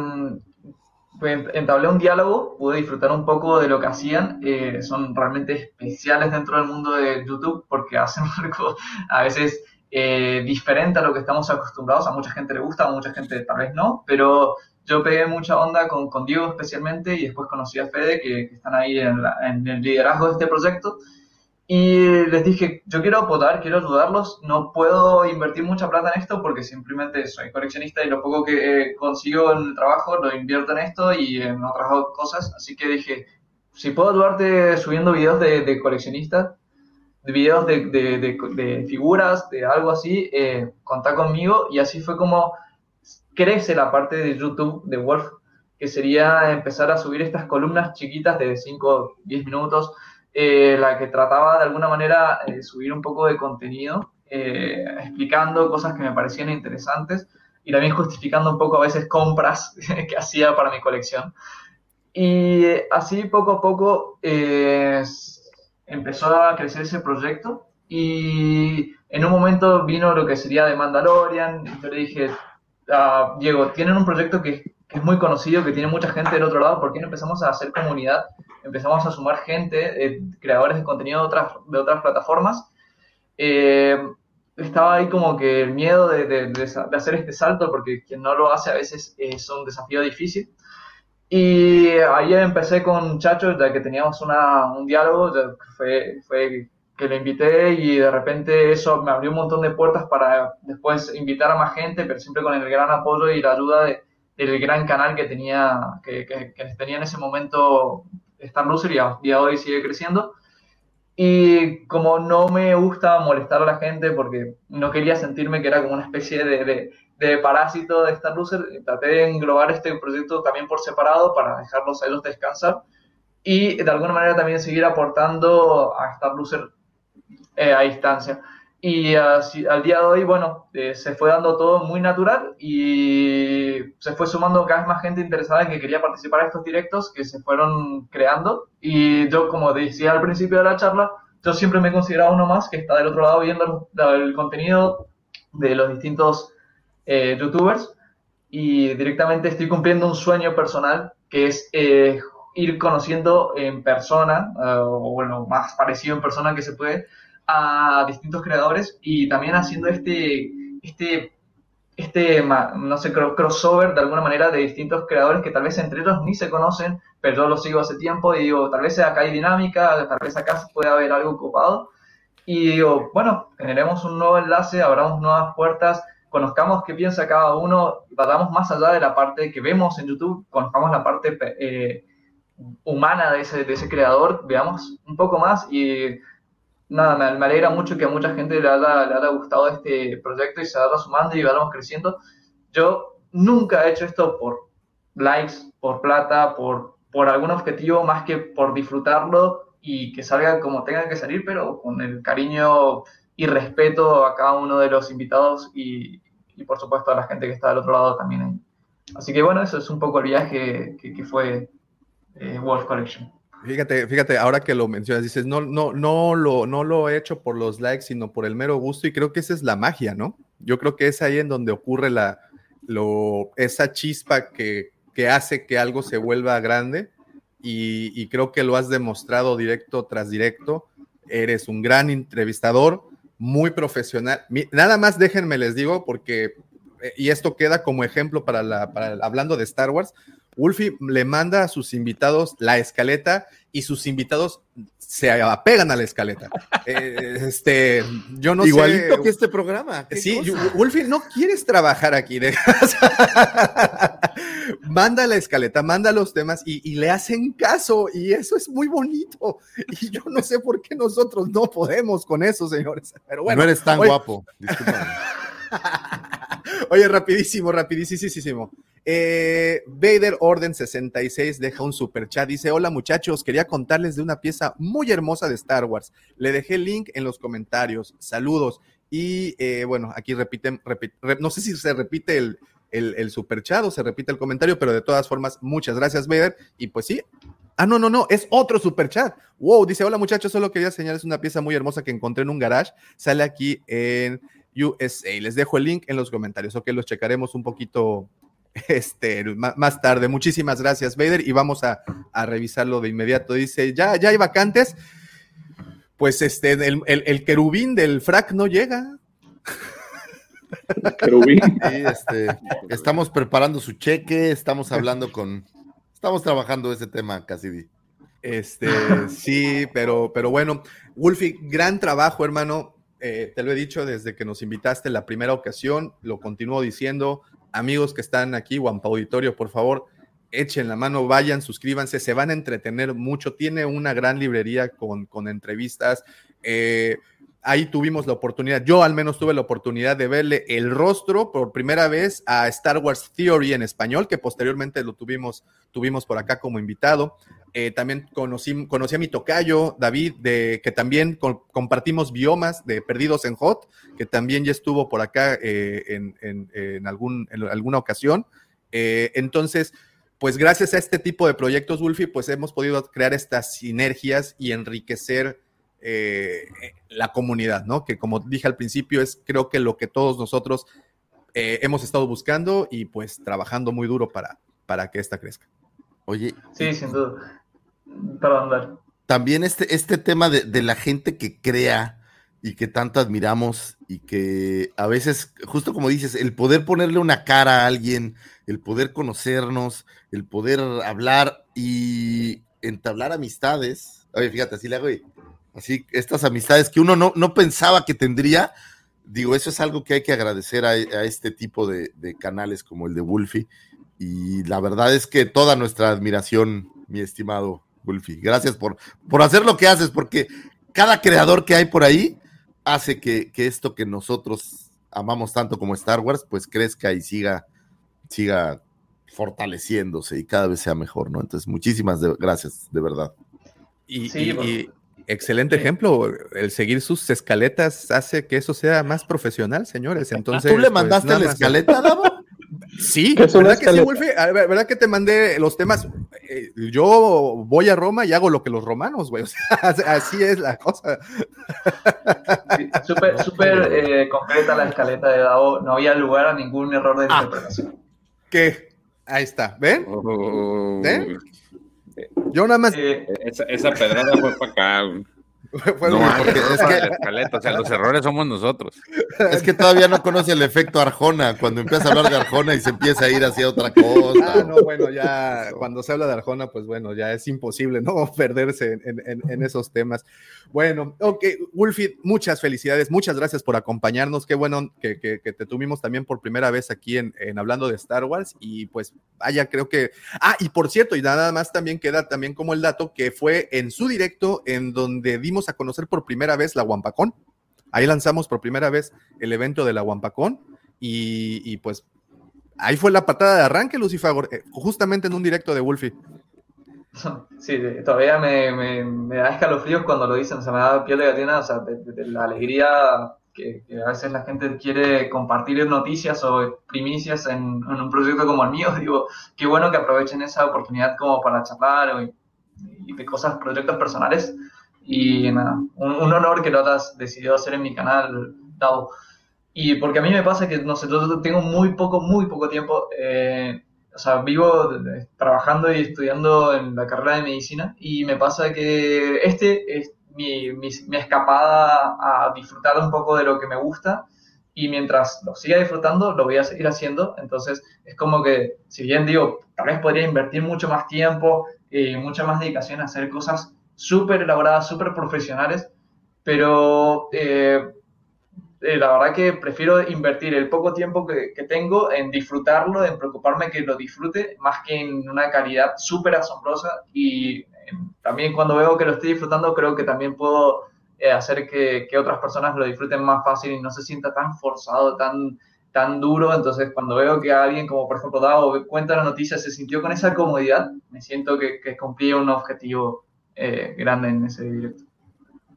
en- entablé un diálogo, pude disfrutar un poco de lo que hacían, eh, son realmente especiales dentro del mundo de YouTube porque hacen algo a veces eh, diferente a lo que estamos acostumbrados, a mucha gente le gusta, a mucha gente tal vez no, pero yo pegué mucha onda con, con Diego especialmente y después conocí a Fede que, que están ahí en, la- en el liderazgo de este proyecto. Y les dije, yo quiero apoyar, quiero ayudarlos, no puedo invertir mucha plata en esto porque simplemente soy coleccionista y lo poco que eh, consigo en el trabajo lo invierto en esto y en otras cosas, así que dije, si puedo ayudarte subiendo videos de, de coleccionistas, de videos de, de- de- de figuras, de algo así, eh, contá conmigo. Y así fue como crece la parte de YouTube de Wolf, que sería empezar a subir estas columnas chiquitas de 5 o 10 minutos, eh, la que trataba de alguna manera eh, subir un poco de contenido, eh, explicando cosas que me parecían interesantes y también justificando un poco a veces compras que hacía para mi colección. Y así poco a poco eh, empezó a crecer ese proyecto y en un momento vino lo que sería de Mandalorian. Yo le dije, a Diego, tienen un proyecto que, es muy conocido, que tiene mucha gente del otro lado, ¿por qué no empezamos a hacer comunidad? Empezamos a sumar gente, eh, creadores de contenido de otras, de otras plataformas. Eh, estaba ahí como que el miedo de, de- hacer este salto, porque quien no lo hace a veces es un desafío difícil. Y ahí empecé con Chacho, ya que teníamos una, un diálogo, fue, fue que lo invité y de repente eso me abrió un montón de puertas para después invitar a más gente, pero siempre con el gran apoyo y la ayuda de- del gran canal que tenía, que, que- que tenía en ese momento Star Loser y a día de hoy sigue creciendo. Y como no me gusta molestar a la gente porque no quería sentirme que era como una especie de, de- de parásito de Star Loser, traté de englobar este proyecto también por separado para dejarlos a ellos descansar y de alguna manera también seguir aportando a Star Loser eh, a distancia. Y así, al día de hoy, bueno, eh, se fue dando todo muy natural y se fue sumando cada vez más gente interesada en que quería participar en estos directos que se fueron creando. Y yo, como decía al principio de la charla, yo siempre me he considerado uno más que está del otro lado viendo el, contenido de los distintos eh, youtubers y directamente estoy cumpliendo un sueño personal que es eh, ir conociendo en persona, eh, o bueno, más parecido en persona que se puede, a distintos creadores y también haciendo este, este, este, no sé, cro- crossover de alguna manera de distintos creadores que tal vez entre ellos ni se conocen, pero yo los sigo hace tiempo y digo, tal vez acá hay dinámica, tal vez acá puede haber algo copado. Y digo, bueno, generemos un nuevo enlace, abramos nuevas puertas, conozcamos qué piensa cada uno, vayamos más allá de la parte que vemos en YouTube, conozcamos la parte eh, humana de ese, de ese creador, veamos un poco más y nada, me, me alegra mucho que a mucha gente le haya, gustado este proyecto y se vaya sumando y vayamos creciendo. Yo nunca he hecho esto por likes, por plata, por, algún objetivo más que por disfrutarlo y que salga como tenga que salir, pero con el cariño y respeto a cada uno de los invitados y, por supuesto a la gente que está del otro lado también. Así que bueno, eso es un poco el viaje que, que fue eh, Wolf Collection. Fíjate, fíjate, ahora que lo mencionas, dices, no, no, no lo, no lo he hecho por los likes, sino por el mero gusto, y creo que esa es la magia, ¿no? Yo creo que es ahí en donde ocurre la, lo, esa chispa que, que hace que algo se vuelva grande, y, creo que lo has demostrado directo tras directo. Eres un gran entrevistador, muy profesional. Nada más déjenme les digo, porque, eh, y esto queda como ejemplo para la, para hablando de Star Wars, Wolfie le manda a sus invitados la escaleta y sus invitados se apegan a la escaleta. Eh, este, yo no Igualito sé. que este programa. ¿qué Sí, Wolfie, no quieres trabajar aquí. de- manda la escaleta, manda los temas y, y le hacen caso y eso es muy bonito. Y yo no sé por qué nosotros no podemos con eso, señores. Pero bueno, no eres tan oye- guapo. Discúlpame. Oye, rapidísimo, rapidísimo. Eh, Vader Orden 66 deja un super chat. Dice: Hola muchachos, quería contarles de una pieza muy hermosa de Star Wars. Le dejé el link en los comentarios. Saludos. Y eh, bueno, aquí repiten, repi- re- no sé si se repite el, el, el super chat o se repite el comentario, pero de todas formas, muchas gracias, Vader. Y pues sí, Ah, no, no, no, es otro super chat. Wow, dice, hola muchachos, solo quería señalarles una pieza muy hermosa que encontré en un garage. Sale aquí en USA. Les dejo el link en los comentarios. Ok, los checaremos un poquito este, más tarde. Muchísimas gracias, Vader, y vamos a, a revisarlo de inmediato. Dice, ya, ya hay vacantes. Pues este, el, el, el querubín del frac no llega. Querubín. Sí, este, estamos preparando su cheque, estamos hablando con, estamos trabajando ese tema, Cassidy. Este, sí, pero, pero bueno, Wolfie, gran trabajo, hermano. Eh, te lo he dicho desde que nos invitaste la primera ocasión, lo continúo diciendo. Amigos que están aquí, Wampa Auditorio, por favor, echen la mano, vayan, suscríbanse, se van a entretener mucho. Tiene una gran librería con, con entrevistas. Eh, ahí tuvimos la oportunidad, yo al menos tuve la oportunidad de verle el rostro por primera vez a Star Wars Theory en español, que posteriormente lo tuvimos, tuvimos por acá como invitado. Eh, también conocí, conocí a mi tocayo, David, de, que también compartimos biomas de Perdidos en Hot, que también ya estuvo por acá eh, en, en, en, algún, en alguna ocasión. Eh, entonces, pues gracias a este tipo de proyectos, Wolfie, pues hemos podido crear estas sinergias y enriquecer eh, la comunidad, ¿no? Que como dije al principio, es creo que lo que todos nosotros eh, hemos estado buscando y pues trabajando muy duro para, para que esta crezca. Oye. Sí, sin duda. Perdón, dale. También este, este tema de, de, la gente que crea y que tanto admiramos y que a veces, justo como dices, el poder ponerle una cara a alguien, el poder conocernos, el poder hablar y entablar amistades. Oye, fíjate, así le hago y así estas amistades que uno no, no, pensaba que tendría. Digo, eso es algo que hay que agradecer a, a este tipo de, de, canales como el de Wolfie. Y la verdad es que toda nuestra admiración, mi estimado Wolfie. Gracias por, por hacer lo que haces, porque cada creador que hay por ahí hace que, que esto que nosotros amamos tanto como Star Wars, pues crezca y siga, siga fortaleciéndose y cada vez sea mejor, ¿no? Entonces, muchísimas de, gracias, de verdad. Y, sí, y, y, excelente ejemplo. El seguir sus escaletas hace que eso sea más profesional, señores. Entonces, ¿Tú le mandaste pues, la escaleta, Davo? Sí, ¿verdad que sí, Wolfie? ¿Verdad que te mandé los temas? Eh, yo voy a Roma y hago lo que los romanos, güey. O sea, así es la cosa. Súper, sí, súper eh, concreta la escaleta de Davo. No había lugar a ningún error de interpretación. Ah, ¿Qué? Ahí está. ¿Ven? Oh. ¿Ven? Yo nada más. Eh, esa, esa, pedrada fue para acá. Fue no, porque es que la escaleta, o sea, los errores somos nosotros. Es que todavía no conoce el efecto Arjona, cuando empieza a hablar de Arjona y se empieza a ir hacia otra cosa. Ah, no, bueno, ya cuando se habla de Arjona, pues bueno, ya es imposible no perderse en, en, en esos temas. Bueno, ok, Wolfie, muchas felicidades, muchas gracias por acompañarnos. Qué bueno que, que, que te tuvimos también por primera vez aquí en, en, Hablando de Star Wars. Y pues, vaya, creo que. Ah, y por cierto, y nada más también queda también como el dato que fue en su directo en donde dimos a conocer por primera vez la Wampacón. Ahí lanzamos por primera vez el evento de la Wampacón. Y, y pues ahí fue la patada de arranque, Lucifer, justamente en un directo de Wolfie. Sí, todavía me, me, me, da escalofríos cuando lo dicen, o sea, me da piel de gallina, o sea, de, de, de la alegría que, que, a veces la gente quiere compartir noticias o primicias en, en, un proyecto como el mío. Digo, qué bueno que aprovechen esa oportunidad como para charlar o, y de cosas, proyectos personales. Y nada, un, un, honor que lo hayas decidido hacer en mi canal, Dao. Y porque a mí me pasa que, no sé, yo tengo muy poco, muy poco tiempo. Eh, o sea, vivo trabajando y estudiando en la carrera de medicina y me pasa que este es mi, mi, mi, escapada a disfrutar un poco de lo que me gusta y mientras lo siga disfrutando lo voy a seguir haciendo. Entonces es como que, si bien digo, tal vez podría invertir mucho más tiempo y mucha más dedicación a hacer cosas súper elaboradas, súper profesionales, pero eh, eh, la verdad que prefiero invertir el poco tiempo que, tengo en disfrutarlo, en preocuparme que lo disfrute, más que en una calidad súper asombrosa. Y eh, también cuando veo que lo estoy disfrutando, creo que también puedo eh, hacer que, otras personas lo disfruten más fácil y no se sienta tan forzado, tan, tan duro. Entonces, cuando veo que alguien, como por ejemplo Davo, cuenta la noticia, se sintió con esa comodidad, me siento que, que cumplí un objetivo eh, grande en ese directo.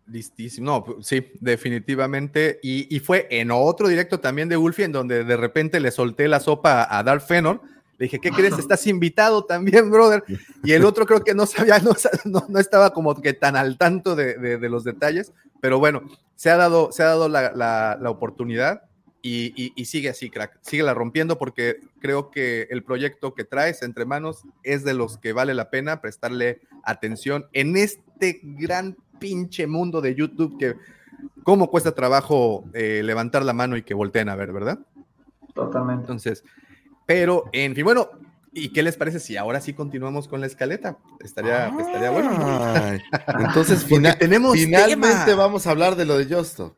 Listísimo. No, sí, definitivamente. Y, y, fue en otro directo también de Wolfie, en donde de repente le solté la sopa a Darth Fenor. Le dije, ¿qué crees? Estás invitado también, brother. Y el otro creo que no sabía, no, no- no estaba como que tan al tanto de, de- de los detalles, pero bueno, se ha dado, se ha dado la, la- la oportunidad y, y- y sigue así, crack. Sigue la rompiendo porque creo que el proyecto que traes entre manos es de los que vale la pena prestarle atención en este gran pinche mundo de YouTube que cómo cuesta trabajo eh, levantar la mano y que volteen a ver, ¿verdad? Totalmente. Entonces, pero, en fin, bueno, ¿y qué les parece si ahora sí continuamos con la escaleta? Estaría, estaría bueno. entonces, fina- tenemos finalmente tema. vamos a hablar de lo de Justo.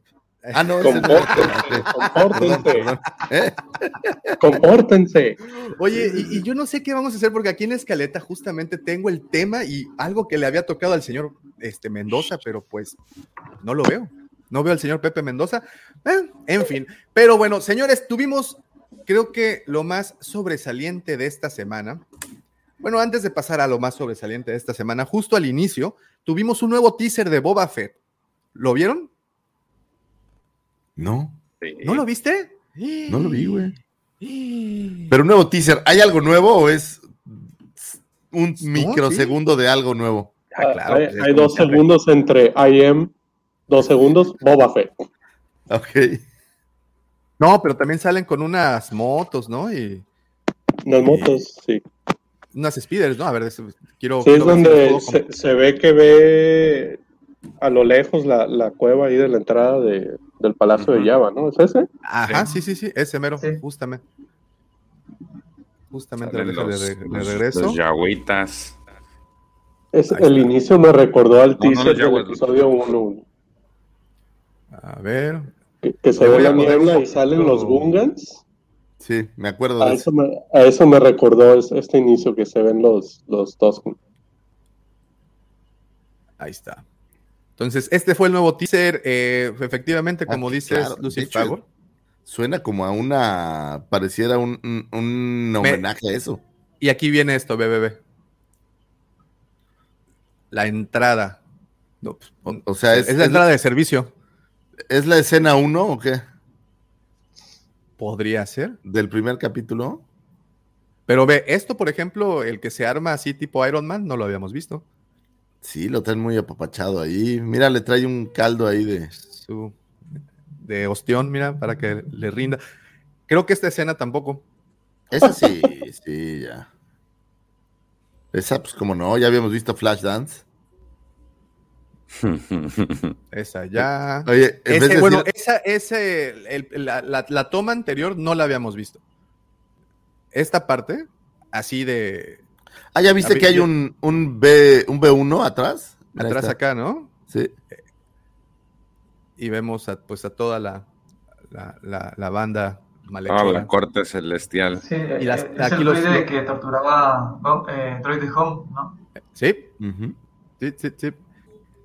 Ah, no. Compórtense. ¿Eh? compórtense. Oye, y, y yo no sé qué vamos a hacer porque aquí en la escaleta justamente tengo el tema y algo que le había tocado al señor este, Mendoza, pero pues no lo veo. No veo al señor Pepe Mendoza. Eh, en fin, pero bueno, señores, tuvimos, creo que lo más sobresaliente de esta semana. Bueno, antes de pasar a lo más sobresaliente de esta semana, justo al inicio, tuvimos un nuevo teaser de Boba Fett. ¿Lo vieron? No, ¿No lo viste? no lo vi, güey. Pero un nuevo teaser, ¿hay algo nuevo o es un microsegundo de algo nuevo? Ah, claro, hay pues, hay dos siempre. segundos entre I am, dos segundos, Boba Fett. Ok. No, pero también salen con unas motos, ¿no? Y Las motos, sí. unas speeders, ¿no? A ver, quiero. Sí, es donde se, se ve que ve a lo lejos la, la cueva ahí de la entrada de- del Palacio de Java, ¿no? ¿Es ese? Ajá, sí, sí, sí, ese mero, justamente. Justamente, los, los- regreso. los yagüitas. Es, el inicio me recordó al No, no, teaser del episodio 1, A ver. que, que se Le ve la niebla y salen los Gungans. Sí, me acuerdo A de eso eso. me, a eso me recordó es- este inicio que se ven los, los Tusken. Ahí está. Entonces, este fue el nuevo teaser. eh, efectivamente, Ah, como dices, claro, Lucy Fagor. Suena como a una, pareciera un, un- un homenaje a eso. Y aquí viene esto, BBB. La entrada. No, pues, O sea, es, es la es- entrada de servicio. ¿es la escena 1 o qué? Podría ser. ¿Del primer capítulo? Pero ve, esto, por ejemplo, el que se arma así tipo Iron Man, no lo habíamos visto. Sí, lo traen muy apapachado ahí. Mira, le trae un caldo ahí de... Su, de ostión, mira, para que le rinda. Creo que esta escena tampoco. Esa sí, sí, ya. Esa, pues como no, ya habíamos visto Flashdance. Esa ya. Oye, en Ese, vez de bueno, decir- esa, ese, el- la, la- la toma anterior no la habíamos visto. Esta parte, así de Ah, ¿ya viste ver, que hay yo- un, un, B, un B1 atrás? Atrás acá, ¿no? Sí. Y vemos a, pues a toda la, la, la- la banda Ah, malhechora. la corte celestial. Sí, Y las- eh, es aquí el los- druide que torturaba eh, Droid de Home, ¿no? Sí, sí, sí, sí.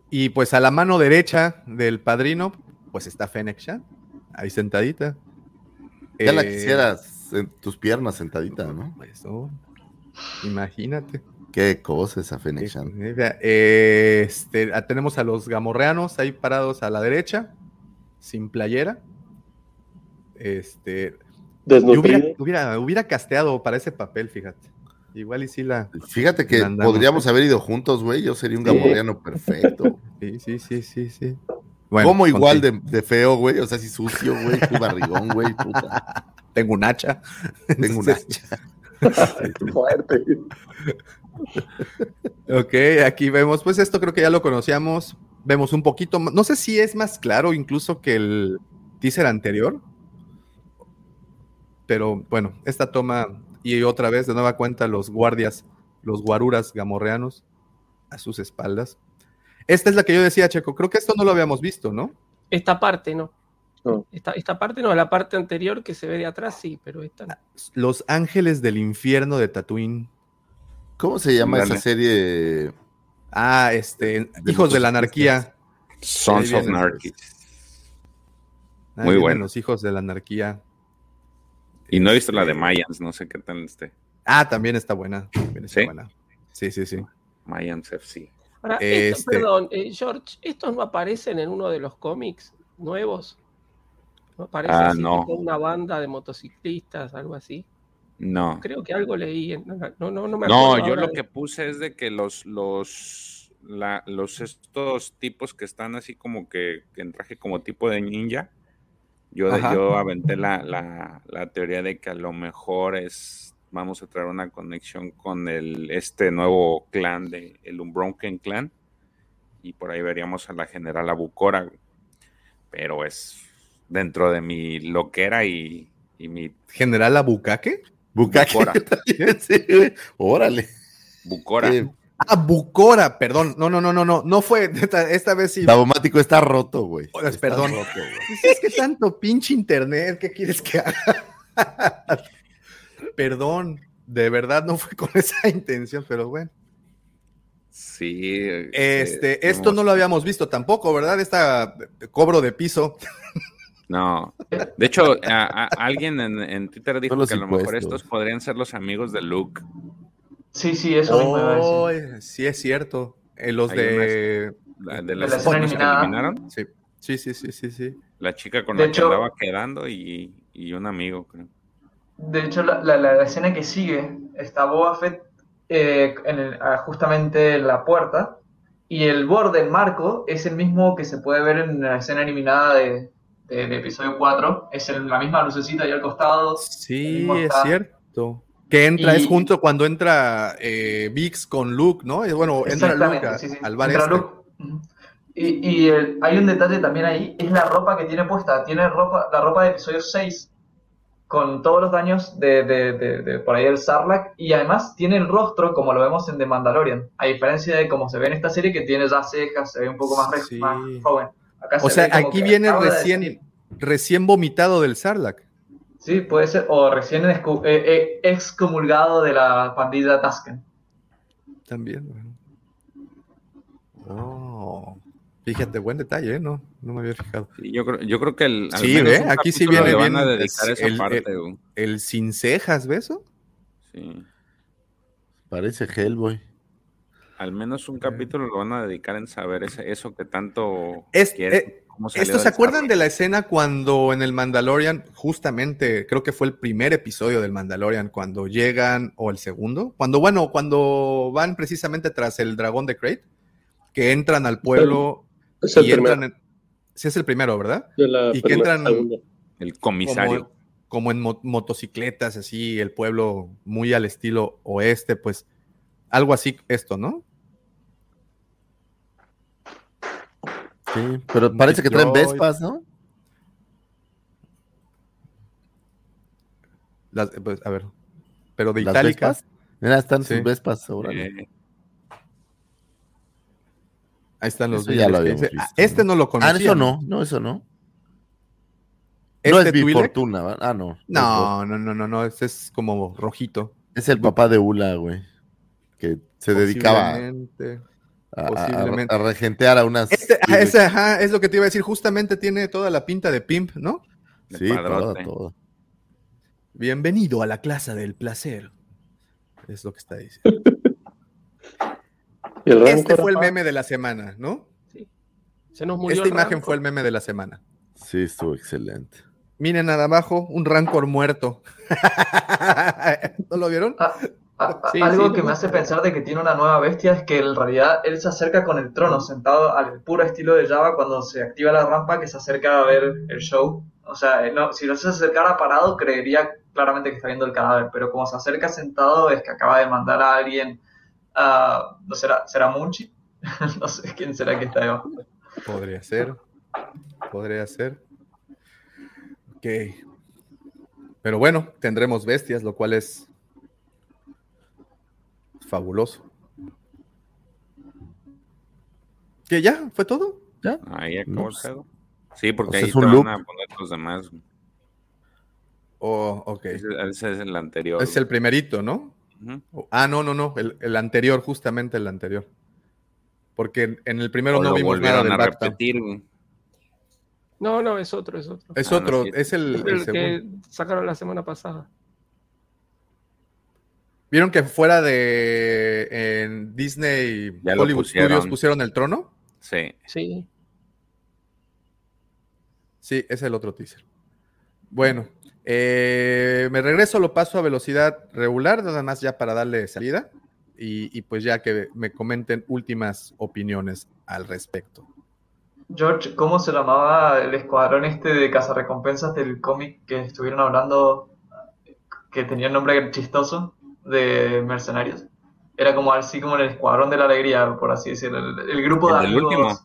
Y pues a la mano derecha del padrino, pues está Fennec Shan, ahí sentadita. Ya la Eh, quisieras en tus piernas sentadita, ¿no? Eso, imagínate. Qué cosa esa Shan. Eh, este, ah, tenemos a los gamorreanos ahí parados a la derecha, sin playera. Este, hubiera, hubiera, hubiera casteado para ese papel, fíjate. Igual y sí la. Fíjate que podríamos haber ido juntos, güey. Yo sería un Sí. gamorreano perfecto. Sí, sí, sí, sí, sí. Bueno, Como igual de, de feo, güey. O sea, así sucio, güey. Tu barrigón, güey. Puta. Tengo un hacha. Tengo un hacha. Fuerte. Ok, aquí vemos, pues esto creo que ya lo conocíamos. Vemos un poquito, más- no sé si es más claro incluso que el teaser anterior. Pero bueno, esta toma y otra vez de nueva cuenta los guardias, los guaruras gamorreanos a sus espaldas. Esta es la que yo decía, Checo, creo que esto no lo habíamos visto, ¿no? Esta parte no. No. Esta, esta parte no, la parte anterior que se ve de atrás sí, pero esta no. Los ángeles del infierno de Tatooine. ¿Cómo se llama Dale. esa serie? Ah, este, hijos de la anarquía. Sons of Anarchy. Muy bueno. Los hijos de la anarquía. Y no he visto la de Este, Mayans, no sé qué tal esté. Ah, también está buena. también está ¿Sí? buena. Sí, sí, sí. Mayans FC. Ahora, esto- Este- perdón, eh, George, ¿estos no aparecen en uno de los cómics nuevos? ¿No aparece Ah, así no. tipo una banda de motociclistas, algo así? No. Creo que algo leí. en- No, no, no, no me No, acuerdo yo ahora lo de- que puse es de que los, los, la- los estos tipos que están así como que, que en traje como tipo de ninja, yo, Ajá. yo aventé la, la, la teoría de que a lo mejor es, vamos a traer una conexión con el, este nuevo clan de el Umbronken clan, y por ahí veríamos a la general Abucora, pero es dentro de mi loquera y, y mi ¿General Abucaque? Bucaque Bucora. sí. Órale. Bucora. Eh, Ah, Bucora, perdón. No, no, no, no, no. No fue. Esta, esta vez sí. Davomático está roto, güey. Perdón. roto, güey. Es que tanto pinche internet, ¿qué quieres que haga? Perdón, de verdad no fue con esa intención, pero bueno. Sí. Este, esto no lo habíamos visto tampoco, ¿verdad? Esta eh, cobro de piso. No. De hecho, a- a- alguien en, en Twitter dijo que a lo mejor estos podrían ser los amigos de Luke. Sí, sí, eso mismo iba a decir. Oh, eh, sí, es cierto. Eh, los de. La- de De las que eliminaron. Sí, sí, sí, sí, sí. sí. La chica con De la hecho- que andaba quedando y, y un amigo, creo. De hecho, la, la- la escena que sigue está Boba Fett eh, en el- ah, justamente en la puerta y el borde, el marco, es el mismo que se puede ver en la escena eliminada de, de- de episodio 4. Es el- la misma lucecita ahí al costado. Sí, es cierto. Que entra, Y- es junto cuando entra eh, Vix con Luke, ¿no? Y bueno, entra Luke Exactamente, a- sí, sí. al bar Entra este. Luke. Y, y, el- hay un detalle también ahí, es la ropa que tiene puesta. Tiene ropa, la ropa de episodio 6 con todos los daños de, de, de- de por ahí el Sarlacc y además tiene el rostro como lo vemos en The Mandalorian. A diferencia de como se ve en esta serie que tiene ya cejas, se ve un poco más, Sí. más joven. Acá O se sea, aquí viene de recién, recién vomitado del Sarlacc. Sí, puede ser, o recién eh, eh, excomulgado de la pandilla Tusken. También. bueno. Oh, fíjate, buen detalle, ¿eh? No, no me había fijado. Sí, yo, creo, yo creo que el, al Sí, menos ve, aquí sí viene bien el- parte. el- güey. El sin cejas, ¿ves eso? Sí. Parece Hellboy. Al menos un capítulo lo van a dedicar en saber ese, eso que tanto Es- quieren, eh, ¿Esto se acuerdan de la escena cuando en el Mandalorian, justamente, creo que fue el primer episodio del Mandalorian, cuando llegan, o el segundo, cuando, bueno, cuando van precisamente tras el dragón de Crate, que entran al pueblo Es el y entran primero. en... Sí, es el primero, ¿verdad? La y que entran segunda. El comisario. como, como en mo- motocicletas, así, el pueblo muy al estilo oeste, pues algo así esto, ¿no? Sí, pero parece que traen. Vespas, ¿no? Las- pues, a ver, pero de Las itálica. Vespas. Mira, están Sí. sus Vespas, órale. Eh, Ahí están los Eso ya lo Este- ah, visto, Este no lo Ah, conocía. eso no, no, eso no. no ¿Este es mi Twi'lek? fortuna, ¿va? Ah, no. No, no, no, no, no, este es como rojito. Es el papá de Ula, güey. Que se dedicaba a, Posiblemente. a- a- posiblemente. a regentear a unas. Este, ah, ese, ajá, es lo que te iba a decir. Justamente tiene toda la pinta de pimp, ¿no? de Sí, todo, todo. Bienvenido a la clase del placer. Es lo que está diciendo. Este fue el meme de la semana, ¿no? Se nos murió Esta imagen Rancor. fue el meme de la semana. Sí, estuvo excelente. Miren nada abajo, un rancor muerto. ¿No lo vieron? Ah, Sí, algo sí. que me hace pensar de que tiene una nueva bestia es que en realidad él se acerca con el trono, sentado al puro estilo de Java cuando se activa la rampa que se acerca a ver el show. O sea, no, si no se acercara parado, creería claramente que está viendo el cadáver, pero como se acerca sentado es que acaba de mandar a alguien a... ¿No será, será Munchi? no sé quién será que está debajo. Podría ser. Podría ser. Ok. Pero bueno, tendremos bestias, lo cual es fabuloso. ¿Que ya? ¿Fue todo? ¿Ya? Ahí acabó No, el pues, pedo. Sí, porque o sea, ahí es te un van loop. a poner los demás. Oh, ok. Ese, ese es el anterior. Es el primerito, ¿no? Ah, no, no, no. El, el anterior, justamente el anterior. Porque en, en el primero O no lo vimos nada del a Bacta. repetir. güey. No, no, es otro, es otro. Es Ah, no, otro, sí. es el, Es el el segundo. que sacaron la semana pasada. ¿Vieron que fuera de en Disney Ya Hollywood pusieron. Studios pusieron el trono? Sí. Sí. Sí, es el otro teaser. Bueno, Eh, me regreso, lo paso a velocidad regular, nada más ya para darle salida. Y, y pues ya que me comenten últimas opiniones al respecto. George, ¿cómo se llamaba el escuadrón este de cazarrecompensas del cómic que estuvieron hablando, que tenía el nombre chistoso, de mercenarios? Era como así como el escuadrón de la alegría, por así decirlo. El, el grupo de ¿El del amigos. último?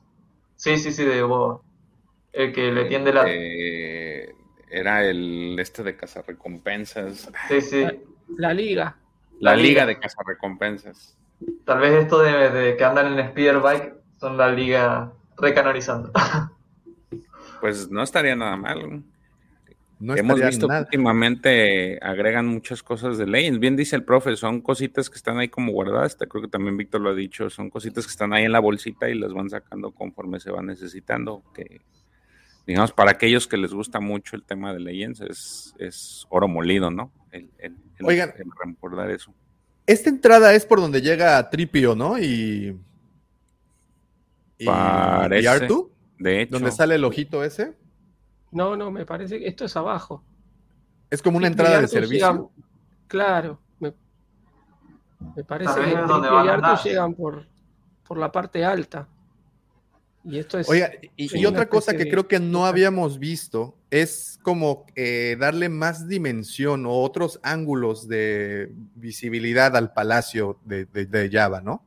Sí, sí, sí, de Boba. El que le tiende la. Eh, era el este de cazarrecompensas. Sí, sí. La liga. La La liga liga. de cazarrecompensas. Tal vez esto de, de que andan en Speederbike son la liga recanonizando. Pues no estaría nada mal. No Hemos visto nada. que últimamente agregan muchas cosas de Legends. Bien dice el profe, son cositas que están ahí como guardadas. Creo que también Víctor lo ha dicho. Son cositas que están ahí en la bolsita y las van sacando conforme se van necesitando. Que, digamos, para aquellos que les gusta mucho el tema de Legends, es, es oro molido, ¿no? El, el, el- Oigan. el recordar eso. Esta entrada es por donde llega Tripio, ¿no? Y. Y, Parece. y Artu, De hecho, donde sale el ojito ese. No, no, me parece que esto es abajo. Es como una entrada de servicio. llegan- claro, me, me parece que Tripio y las- llegan por, por la parte alta. Y esto es. Oiga, y, otra cosa que de- creo que no habíamos visto es como eh, darle más dimensión o otros ángulos de visibilidad al palacio de, de- de Java, ¿no?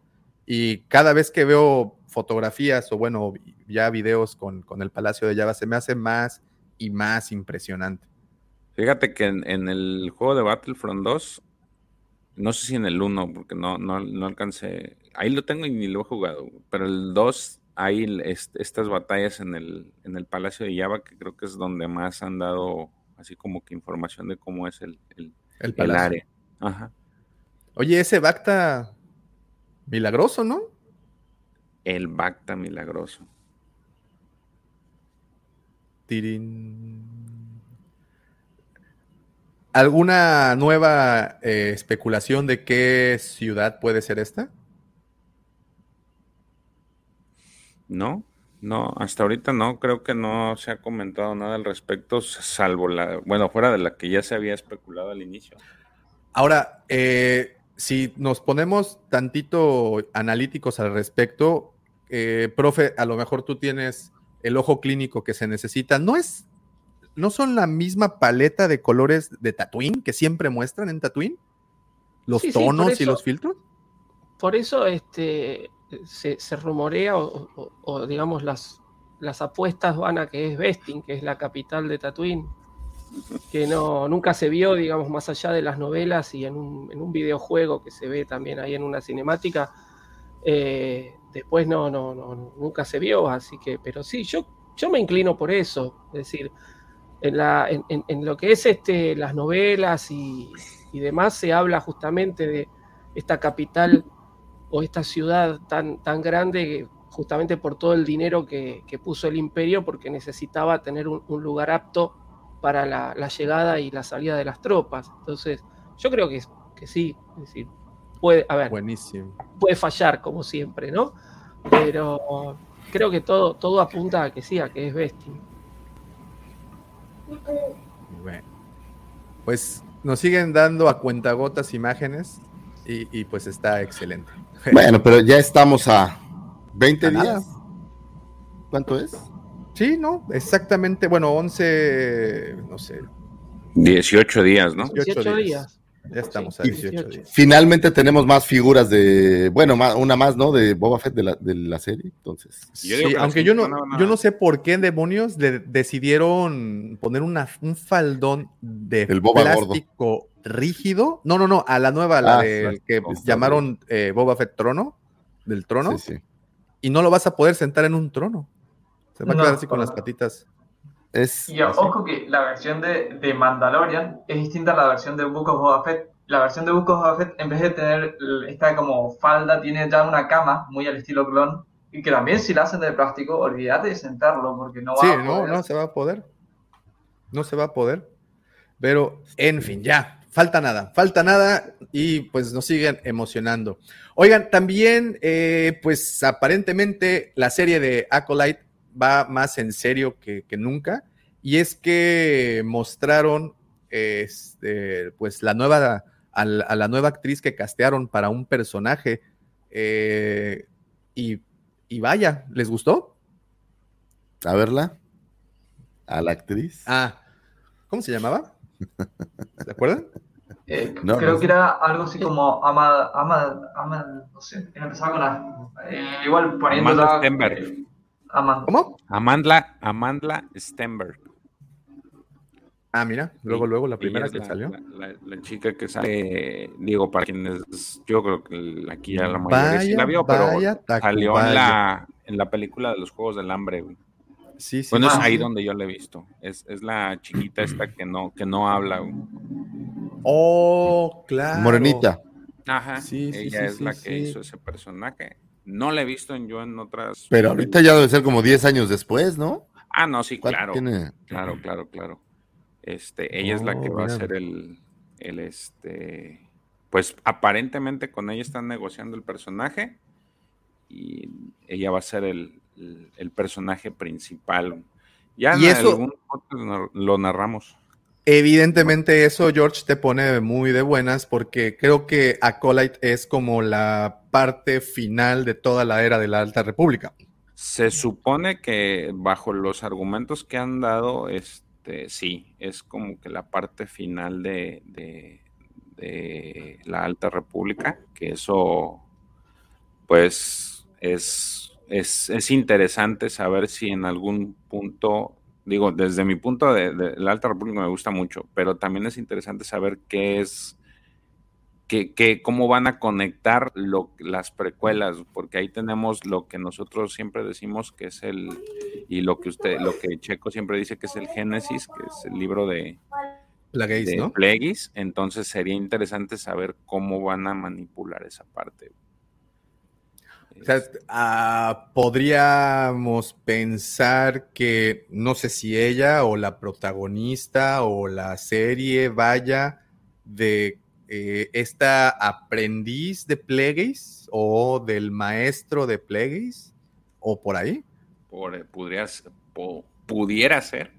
Y cada vez que veo fotografías o bueno, ya videos con, con el palacio de Java, se me hace más y más impresionante. Fíjate que en, en el juego de Battlefront 2, no sé si en el 1, porque no, no, no alcancé, ahí lo tengo y ni lo he jugado, pero el 2, hay est- estas batallas en el, en el Palacio de Java, que creo que es donde más han dado así como que información de cómo es el, el, El el área. Ajá. Oye, ese Bacta milagroso, ¿no? El Bacta milagroso. Tirín. ¿Alguna nueva eh, especulación de qué ciudad puede ser esta? No, no, hasta ahorita no, creo que no se ha comentado nada al respecto, salvo la, bueno, fuera de la que ya se había especulado al inicio. Ahora, eh, si nos ponemos tantito analíticos al respecto, eh, profe, a lo mejor tú tienes el ojo clínico que se necesita. ¿No es, no son la misma paleta de colores de Tatooine que siempre muestran en Tatooine? ¿Los Sí, sí, por tonos y los filtros? Por eso este, se, se rumorea o, o- o, digamos las, las apuestas van a que es Vesting, que es la capital de Tatooine, que no, nunca se vio, digamos, más allá de las novelas y en un, en un videojuego que se ve también ahí en una cinemática. eh, después no, no, no, nunca se vio, así que, pero sí, yo, yo me inclino por eso, es decir, en, la, en, lo que es este, las novelas y, y demás se habla justamente de esta capital o esta ciudad tan, tan grande justamente por todo el dinero que, que puso el imperio porque necesitaba tener un, lugar apto para la, la llegada y la salida de las tropas. Entonces, yo creo que, que sí, es decir, puede, a ver, Buenísimo. puede fallar como siempre, ¿no? Pero creo que todo, todo apunta a que sí, a que es Vesting. Bueno, pues nos siguen dando a cuentagotas imágenes y, y pues está excelente. Bueno, pero ya estamos a 20 A nada. días. ¿Cuánto es? Sí, ¿no? Exactamente, bueno, 11, no sé, 18 días, ¿no? 18 días. Ya estamos a Sí, 18 18. días. Finalmente tenemos más figuras de, bueno, ma- una más, ¿no? De Boba Fett de la, de la serie. Entonces, Yo Sí, aunque yo no, yo no sé por qué demonios le decidieron poner una, un faldón de El Boba plástico rígido. No, no, no, a la nueva, la Ah, del sí, que llamaron eh, Boba Fett Trono, del trono, sí, sí. y no lo vas a poder sentar en un trono. Se va a quedar así con no. las patitas. Es, Y ojo que la versión de, de Mandalorian es distinta a la versión de Book of Boba Fett. La versión de Book of Boba Fett, en vez de tener esta como falda, tiene ya una cama muy al estilo clon. Y que también si la hacen de plástico, olvídate de sentarlo porque no va Sí, a no, poder. no se va a poder. No se va a poder. Pero, en fin, ya. Falta nada, falta nada y pues nos siguen emocionando. Oigan, también, eh, pues aparentemente la serie de Acolyte va más en serio que, que nunca y es que mostraron este, pues la nueva, a la, a la nueva actriz que castearon para un personaje. eh, y, y vaya, ¿les gustó? A verla. A la actriz. Ah, ¿cómo se llamaba? ¿Se acuerdan? Eh, No, creo no que era algo así como Ama, Ama, Ama, no sé, empezaba con A. Eh, igual poniéndola. Amanda Stenberg. Eh, Ama. ¿Cómo? Amandla, Amandla Stenberg. Ah, mira, luego, Sí, luego la primera que la- salió. La, la- la chica que sale, digo, para quienes, yo creo que aquí ya la mayoría sí Vaya, la vio, pero salió en la, en la película de los Juegos del Hambre, güey. Sí, sí. Bueno, es Ah, ahí sí. donde yo la he visto. Es, es la chiquita esta que no, que no habla, güey. Oh, claro. Morenita. Ajá, Sí, sí, ella sí, es sí, la que sí. hizo ese personaje. No la he visto en yo en otras. Pero ahorita ya debe ser como 10 años después, ¿no? Ah, no, sí, ¿Cuánto claro. tiene? Claro, claro, claro. Este, ella es la que Oh, va a ser el, el este, pues aparentemente con ella están negociando el personaje y ella va a ser el, el- el personaje principal. Ya Y en eso- algún lo narramos. Evidentemente eso, George, te pone muy de buenas porque creo que Acolyte es como la parte final de toda la era de la Alta República. Se supone que bajo los argumentos que han dado, este, sí, es como que la parte final de, de- de la Alta República, que eso, pues, es, es, es interesante saber si en algún punto, digo, desde mi punto de, de la Alta República me gusta mucho, pero también es interesante saber qué es que, que cómo van a conectar lo, las precuelas, porque ahí tenemos lo que nosotros siempre decimos que es el, y lo que usted, lo que Checo siempre dice que es el Génesis, que es el libro de, Plagueis, ¿no? Plagueis, entonces sería interesante saber cómo van a manipular esa parte. O sea, ah, podríamos pensar que no sé si ella o la protagonista o la serie vaya de eh, esta aprendiz de Plagueis o del maestro de Plagueis o por ahí. por, podría, s- po- pudiera ser,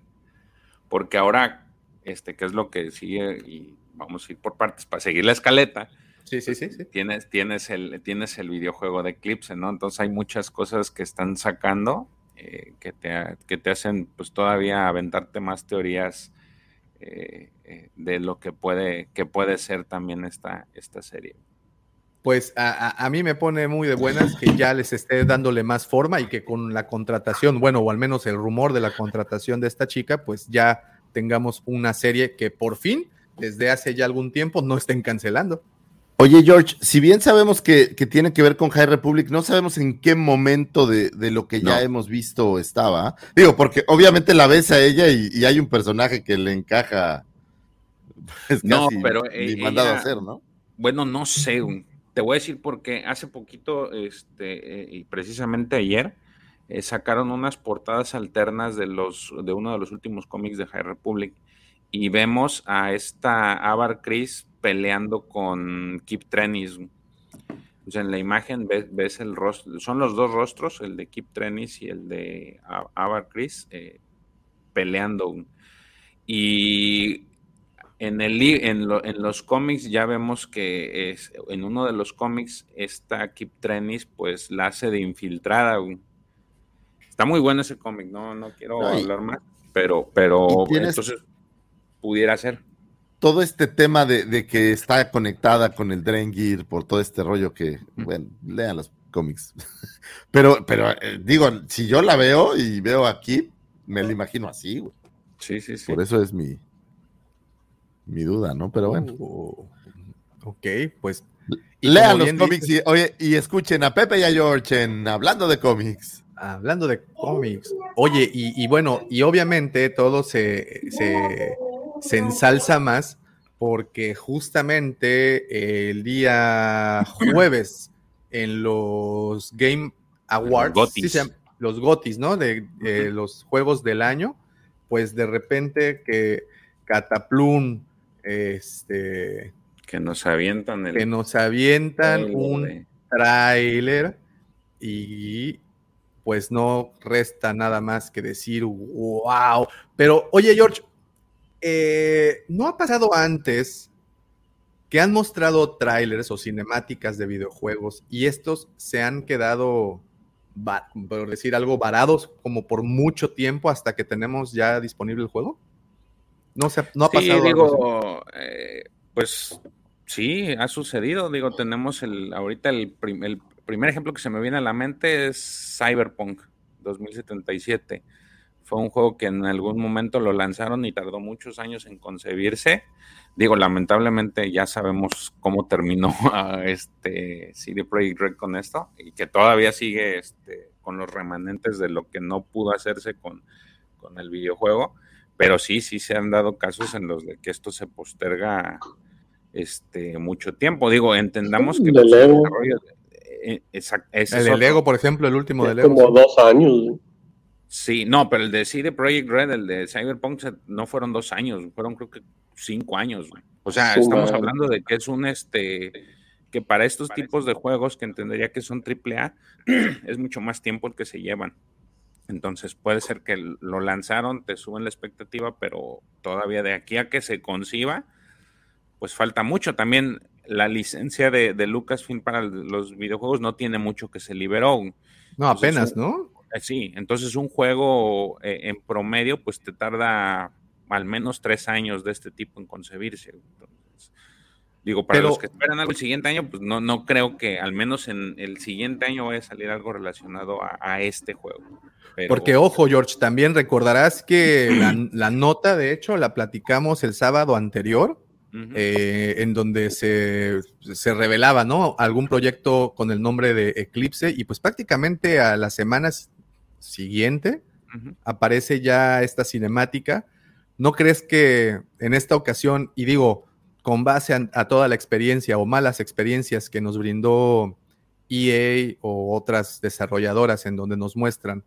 porque ahora, este, ¿qué es lo que sigue? Y vamos a ir por partes para seguir la escaleta. Sí, sí, sí, sí. Tienes, tienes, el, tienes el videojuego de Eclipse, ¿no? Entonces hay muchas cosas que están sacando eh, que, te, que te hacen pues todavía aventarte más teorías eh, eh, de lo que puede, que puede ser también esta, esta serie. Pues a, a- a mí me pone muy de buenas que ya les esté dándole más forma y que con la contratación, bueno, o al menos el rumor de la contratación de esta chica, pues ya tengamos una serie que por fin, desde hace ya algún tiempo, no estén cancelando. Oye, George, si bien sabemos que, que tiene que ver con High Republic, no sabemos en qué momento de, de lo que ya No. hemos visto estaba. Digo, porque obviamente la ves a ella y, y hay un personaje que le encaja. Es No, pero, ni eh, mandado a hacer, ¿no? Bueno, no sé, te voy a decir porque hace poquito, este, eh, y precisamente ayer, eh, sacaron unas portadas alternas de los, de uno de los últimos cómics de High Republic y vemos a esta Avar Chris peleando con Kip Trenis. en la imagen ves, ves el rostro, son los dos rostros, el de Kip Trenis y el de Avar Chris, eh, peleando. Y en, el, en, lo- en los cómics ya vemos que es, en uno de los cómics esta Kip Trenis pues la hace de infiltrada. güey. Está muy bueno ese cómic, no, no quiero No, y- hablar más, pero, pero entonces pudiera ser. Todo este tema de, de que está conectada con el Drengir por todo este rollo que, bueno, lean los cómics. Pero, pero eh, digo, si yo la veo y veo aquí, me la imagino así, güey. Sí, sí, sí. Por eso es mi, mi duda, ¿no? Pero bueno. Oh, ok, pues. Lean los cómics y, oye, y escuchen a Pepe y a George en Hablando de cómics. Hablando de cómics. Oye, y, y bueno, y obviamente todo se, se, se ensalza más porque justamente el día jueves en los Game Awards, Los Gotis. los ¿no? De, de los juegos del año, pues de repente que Cataplum, este, Que nos avientan el. que nos avientan un de- tráiler y pues no resta nada más que decir wow. Pero oye George, eh, ¿no ha pasado antes que han mostrado trailers o cinemáticas de videojuegos y estos se han quedado, por decir algo, varados como por mucho tiempo hasta que tenemos ya disponible el juego? No, se ha, no ha Sí, pasado. digo, eh, pues sí, ha sucedido. Digo, tenemos el, ahorita el, prim- el primer ejemplo que se me viene a la mente es Cyberpunk 2077. Fue un juego que en algún momento lo lanzaron y tardó muchos años en concebirse. Digo, lamentablemente ya sabemos cómo terminó a este CD Projekt Red con esto y que todavía sigue este, con los remanentes de lo que no pudo hacerse con, con el videojuego. Pero sí, sí se han dado casos en los de que esto se posterga este, mucho tiempo. Digo, entendamos que Lego. desarrollos- eh, El. Lego, por ejemplo, el último de Lego. como dos años. Sí, no, pero el de CD Projekt Red, el de Cyberpunk, no fueron dos años, fueron creo que cinco años. güey. O sea, estamos hablando de que es un este que para estos tipos de juegos que entendería que son AAA, es mucho más tiempo el que se llevan. Entonces puede ser que lo lanzaron, te suben la expectativa, pero todavía de aquí a que se conciba, pues falta mucho. También la licencia de, de Lucasfilm para los videojuegos no tiene mucho que se liberó. No, Entonces, apenas, ¿no? Eh, Sí, entonces un juego eh, en promedio, pues te tarda al menos tres años de este tipo en concebirse. Entonces, digo, para Pero- los que esperan algo el siguiente año, pues no, no creo que al menos en el siguiente año vaya a salir algo relacionado a, a este juego. Pero- Porque, ojo, George, también recordarás que la, la nota, de hecho, la platicamos el sábado anterior, eh, en donde se, se revelaba, ¿no? Algún proyecto con el nombre de Eclipse, y pues prácticamente a la semana siguiente aparece ya esta cinemática. ¿No crees que en esta ocasión, y digo, con base a, a toda la experiencia o malas experiencias que nos brindó EA o otras desarrolladoras en donde nos muestran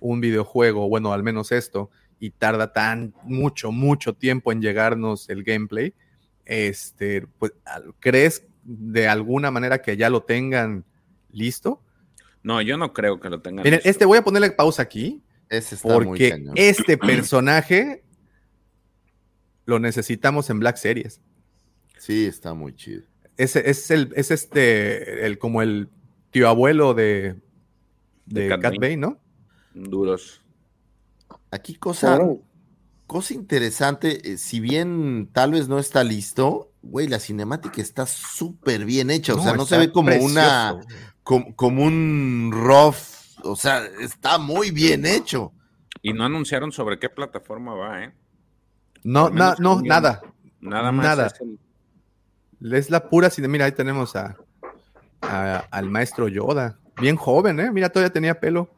un videojuego, bueno, al menos esto, y tarda tan mucho, mucho tiempo en llegarnos el gameplay, este, pues, ¿crees de alguna manera que ya lo tengan listo? No, yo no creo que lo tengan. Miren, listo. este voy a ponerle pausa aquí, Ese está muy porque cañón. este personaje lo necesitamos en Black Series. Sí, está muy chido. Ese es el, es este, el, como el tío abuelo de, de, De Cat. Bane, ¿no? Duros. Aquí cosa, Claro. cosa interesante, eh, si bien tal vez no está listo, güey, la cinemática está súper bien hecha, o sea, no se ve como una, como, como un rough, o sea, está muy bien hecho. Y no anunciaron sobre qué plataforma va, ¿eh? No, na- no, nada. Nada más. Nada. es el- Es la pura cine. Mira, ahí tenemos a, a- al maestro Yoda. Bien joven, ¿eh? Mira, todavía tenía pelo.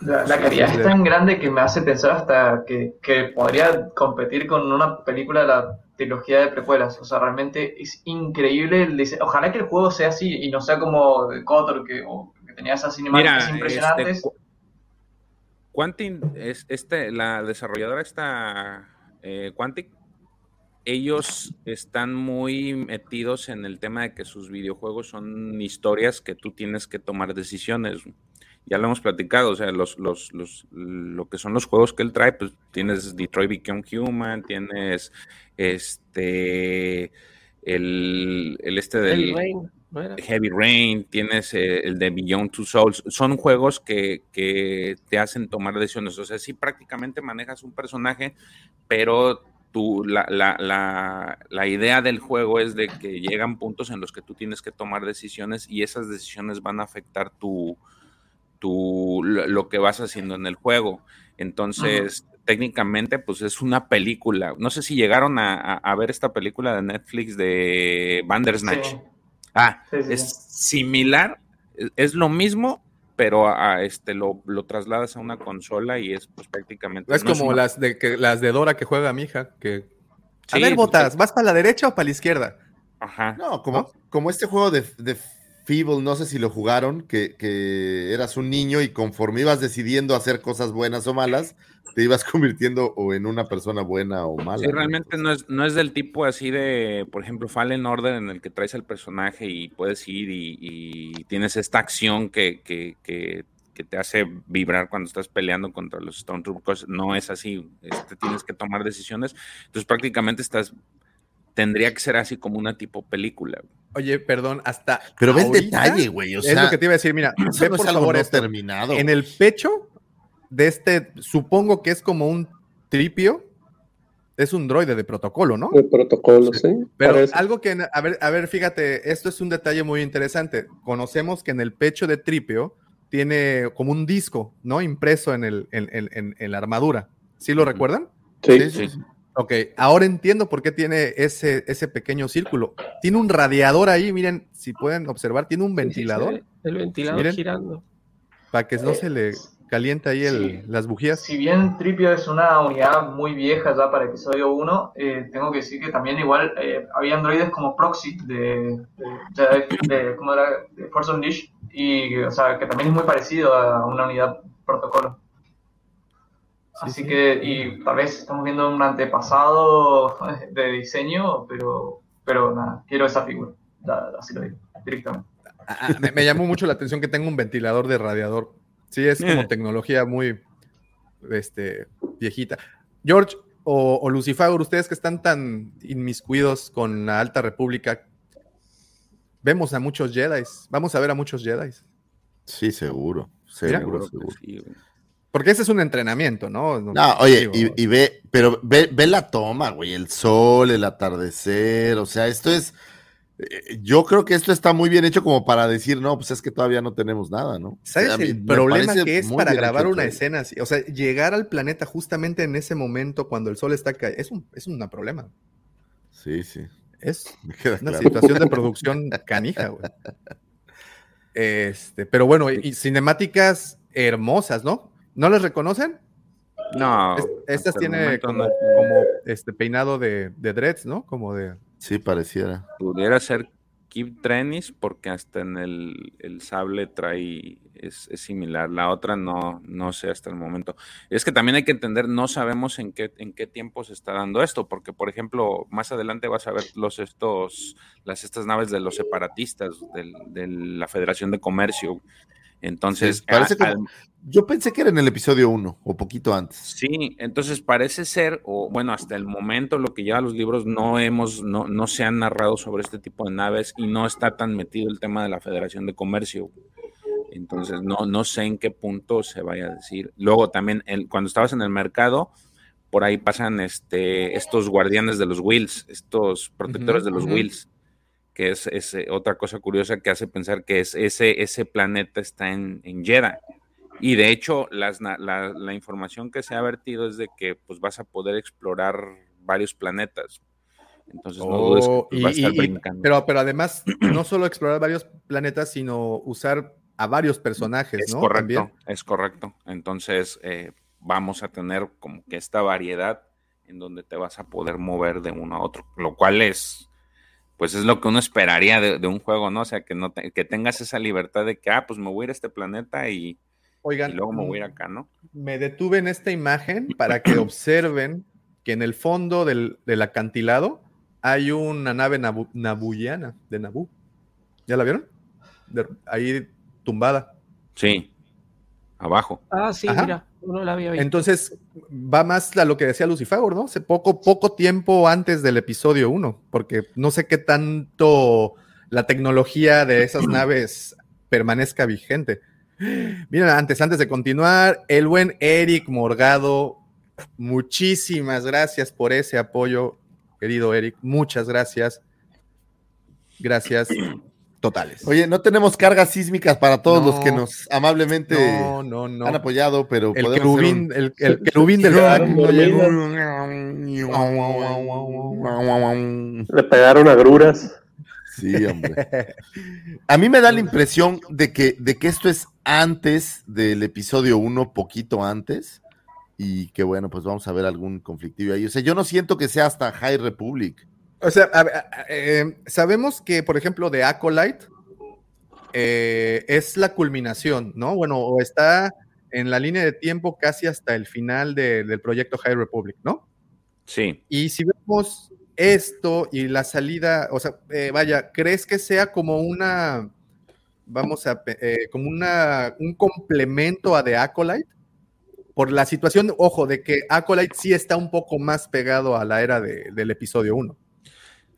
La, la calidad Sí, es tan grande que me hace pensar hasta que, que podría competir con una película de la trilogía de precuelas. O sea, realmente es increíble. el Ojalá que el juego sea así y no sea como de Kotor, que, que tenía esas cinemáticas Mira, impresionantes. este, Qu- Quantic, es, este, la desarrolladora esta eh, Quantic, ellos están muy metidos en el tema de que sus videojuegos son historias que tú tienes que tomar decisiones. Ya lo hemos platicado, o sea, los, los, los, lo que son los juegos que él trae, pues tienes Detroit Become Human, tienes este el, el este del Heavy Rain. Heavy Rain, tienes eh, el de Beyond Two Souls, son juegos que, que te hacen tomar decisiones. O sea, sí prácticamente manejas un personaje, pero tú, la, la, la, la idea del juego es de que llegan puntos en los que tú tienes que tomar decisiones y esas decisiones van a afectar tu, tu, lo que vas haciendo en el juego. Entonces, técnicamente, pues es una película. No sé si llegaron a, a- a ver esta película de Netflix de Bandersnatch. Sí. Ah, Sí, sí, es sí. similar, es, es lo mismo, pero a, a este lo, lo trasladas a una consola y es pues prácticamente. Es no como una- las, de, que, las de Dora que juega mi hija. Que... A ver, pues, botas, ¿vas para la derecha o para la izquierda? Ajá. No, como, como este juego de, de Feeble, no sé si lo jugaron, que, que eras un niño y conforme ibas decidiendo hacer cosas buenas o malas, te ibas convirtiendo o en una persona buena o mala. Sí, realmente no es, no es del tipo así de, por ejemplo, Fallen Order en el que traes al personaje y puedes ir y, y tienes esta acción que, que, que- que que te hace vibrar cuando estás peleando contra los Stormtroopers, no es así, este, tienes que tomar decisiones, entonces prácticamente estás, tendría que ser así como una tipo película. Oye, perdón, hasta. Pero ve el detalle, güey. O es sea, lo que te iba a decir. Mira, ve no por favor no esto. terminado. En el pecho de este, supongo que es como un tripio. Es un droide de protocolo, ¿no? De protocolo, sí. Pero parece. algo que, a ver, a ver, fíjate, esto es un detalle muy interesante. Conocemos que en el pecho de Tripio tiene como un disco, ¿no? Impreso en, el, en, en- en- la armadura. ¿Sí lo recuerdan? Sí. Sí, sí. Ok, ahora entiendo por qué tiene ese, ese pequeño círculo. Tiene un radiador ahí, miren, si pueden observar, tiene un Sí, sí, se ventilador ve El ventilador Miren. girando. para que no se le caliente ahí el- Sí. las bujías. Si bien Tripio es una unidad muy vieja ya para episodio 1, eh, tengo que decir que también igual eh, había androides como Proxy de, de, de- ¿cómo era? de Force Unleashed y o sea, que también es muy parecido a una unidad protocolo. Así que, y tal vez estamos viendo un antepasado de diseño, pero, pero nada, quiero esa figura, así lo digo, directamente. Ah, ah, me, me llamó mucho la atención que tenga un ventilador de radiador. Sí, es como Eh. tecnología muy este, viejita. George o, o Lucifago, ustedes que están tan inmiscuidos con la Alta República, vemos a muchos Jedi. Vamos a ver a muchos Jedi. Sí, seguro. Seguro, Seguro sí. Porque ese es un entrenamiento, ¿no? No, oye, y, y ve, pero ve, ve la toma, güey, el sol, el atardecer, o sea, esto es, eh, yo creo que esto está muy bien hecho como para decir, no, pues es que todavía no tenemos nada, ¿no? ¿Sabes el problema que es para grabar una todo. escena así? O sea, llegar al planeta justamente en ese momento cuando el sol está cayendo, es un, es un problema. Sí, sí, Es me queda una claro. situación de producción canija, güey. Este, pero bueno, y cinemáticas hermosas, ¿no? ¿No les reconocen? No, Es- estas tiene como, no. como este peinado de, de dreads, ¿no? Como de. Sí, pareciera. Pudiera ser Keep Trenis porque hasta en el, el sable trae, es, es similar. La otra no, no sé hasta el momento. Es que también hay que entender, no sabemos en qué, en qué tiempo se está dando esto, porque por ejemplo, más adelante vas a ver los estos, las estas naves de los separatistas, del- de la Federación de Comercio. Entonces, Sí, parece a- como- Yo pensé que era en el episodio 1 o poquito antes. Sí, entonces parece ser, o bueno, hasta el momento lo que lleva los libros no hemos, no, no se han narrado sobre este tipo de naves y no está tan metido el tema de la Federación de Comercio. Entonces no, no sé en qué punto se vaya a decir. Luego también el, cuando estabas en el mercado, por ahí pasan este, estos guardianes de los wheels, estos protectores de los ujú. wheels, que es, es, eh, otra cosa curiosa que hace pensar que es ese, ese planeta está en, en. Y de hecho, las, la, la información que se ha vertido es de que pues vas a poder explorar varios planetas. Entonces no dudes que Oh, pues, y- vas a estar y- brincando. pero, pero además, no solo explorar varios planetas, sino usar a varios personajes, es ¿no? correcto, También. es correcto. Entonces eh, vamos a tener como que esta variedad en donde te vas a poder mover de uno a otro, lo cual es, pues es lo que uno esperaría de, de un juego, ¿no? O sea, que, no te- que tengas esa libertad de que, ah, pues me voy a ir a este planeta y, Oigan, y luego me voy a ir mm, acá, ¿no? me detuve en esta imagen para que observen que en el fondo del, del acantilado hay una nave nabu- nabuyana de Nabú. ¿Ya la vieron? De- ahí tumbada. Sí, abajo. Ah, sí, Ajá. mira, no la había visto. Entonces, va más a lo que decía Lucifer, ¿no? Hace poco, poco tiempo antes del episodio 1, porque no sé qué tanto la tecnología de esas naves permanezca vigente. Miren, antes, antes de continuar, el buen Eric Morgado, muchísimas gracias por ese apoyo, querido Eric, muchas gracias. Gracias totales. Oye, no tenemos cargas sísmicas para todos los que No. nos amablemente no, no, no. han apoyado, pero El querubín, un- el, el querubín del back. Le pegaron agruras. Sí, hombre. A mí me da la impresión de que, de que esto es antes del episodio 1, poquito antes, y que bueno, pues vamos a ver algún conflictivo ahí. O sea, yo no siento que sea hasta High Republic. O sea, a- a- eh, sabemos que, por ejemplo, de Acolyte eh, es la culminación, ¿no? Bueno, o está en la línea de tiempo casi hasta el final de- del proyecto High Republic, ¿no? Sí, Y si vemos esto y la salida, o sea, eh, vaya, ¿crees que sea como una vamos a, eh, como una, un complemento a The Acolyte, por la situación, ojo, de que Acolyte sí está un poco más pegado a la era de- del episodio 1.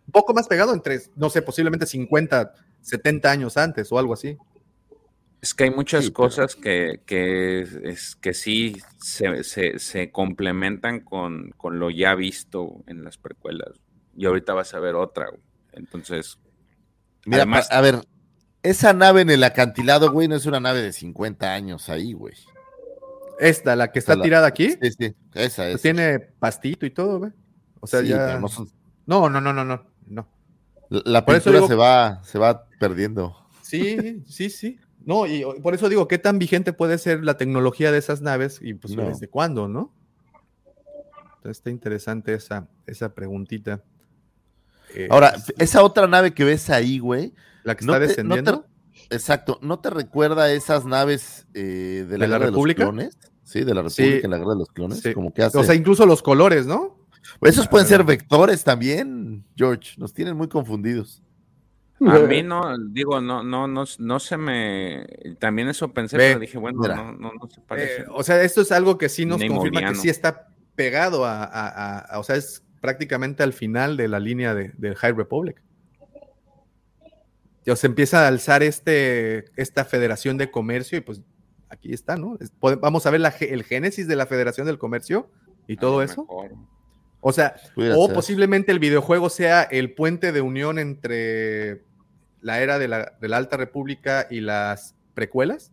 Un poco más pegado entre, no sé, posiblemente 50, 70 años antes o algo así. Es que hay muchas cosas que, que, es, que sí se, se- se complementan con, con lo ya visto en las precuelas. Y ahorita vas a ver otra. güey. Entonces, Mira, además, a ver, esa nave en el acantilado, güey, no es una nave de 50 años ahí, güey. Esta, la que está La- tirada aquí, Sí, sí, esa es. tiene pastito y todo, güey. O sea, Sí, ya. no son- No, no, no, no, no. no. La la Por eso pintura digo- se va, se va perdiendo. Sí, sí, sí. No, y por eso digo, ¿qué tan vigente puede ser la tecnología de esas naves y pues No. desde cuándo, no? Entonces está interesante esa, esa preguntita. Eh, Ahora, esa otra nave que ves ahí, güey. la que no está te- no te- descendiendo. exacto, ¿no te recuerda a esas naves eh, de la, ¿De la República? de los Clones? Sí, de la Sí. República en la Guerra de los Clones. Sí. Como que hace... O sea, incluso los colores, ¿no? Esos pueden Ah. ser vectores también, George. Nos tienen muy confundidos. a mí no, digo, no, no, no, no se me. También eso pensé, Ve, pero dije, bueno, no, no, no se parece. Eh, o sea, esto es algo que sí nos confirma que sí está pegado a, a- a- a- o sea, es prácticamente al final de la línea de, del High Republic. Ya se empieza a alzar este, esta Federación de Comercio y pues aquí está, ¿no? Es- pode- vamos a ver la el génesis de la Federación del Comercio y todo A lo eso. mejor. O sea, o posiblemente el videojuego sea el puente de unión entre la era de la, de la Alta República y las precuelas.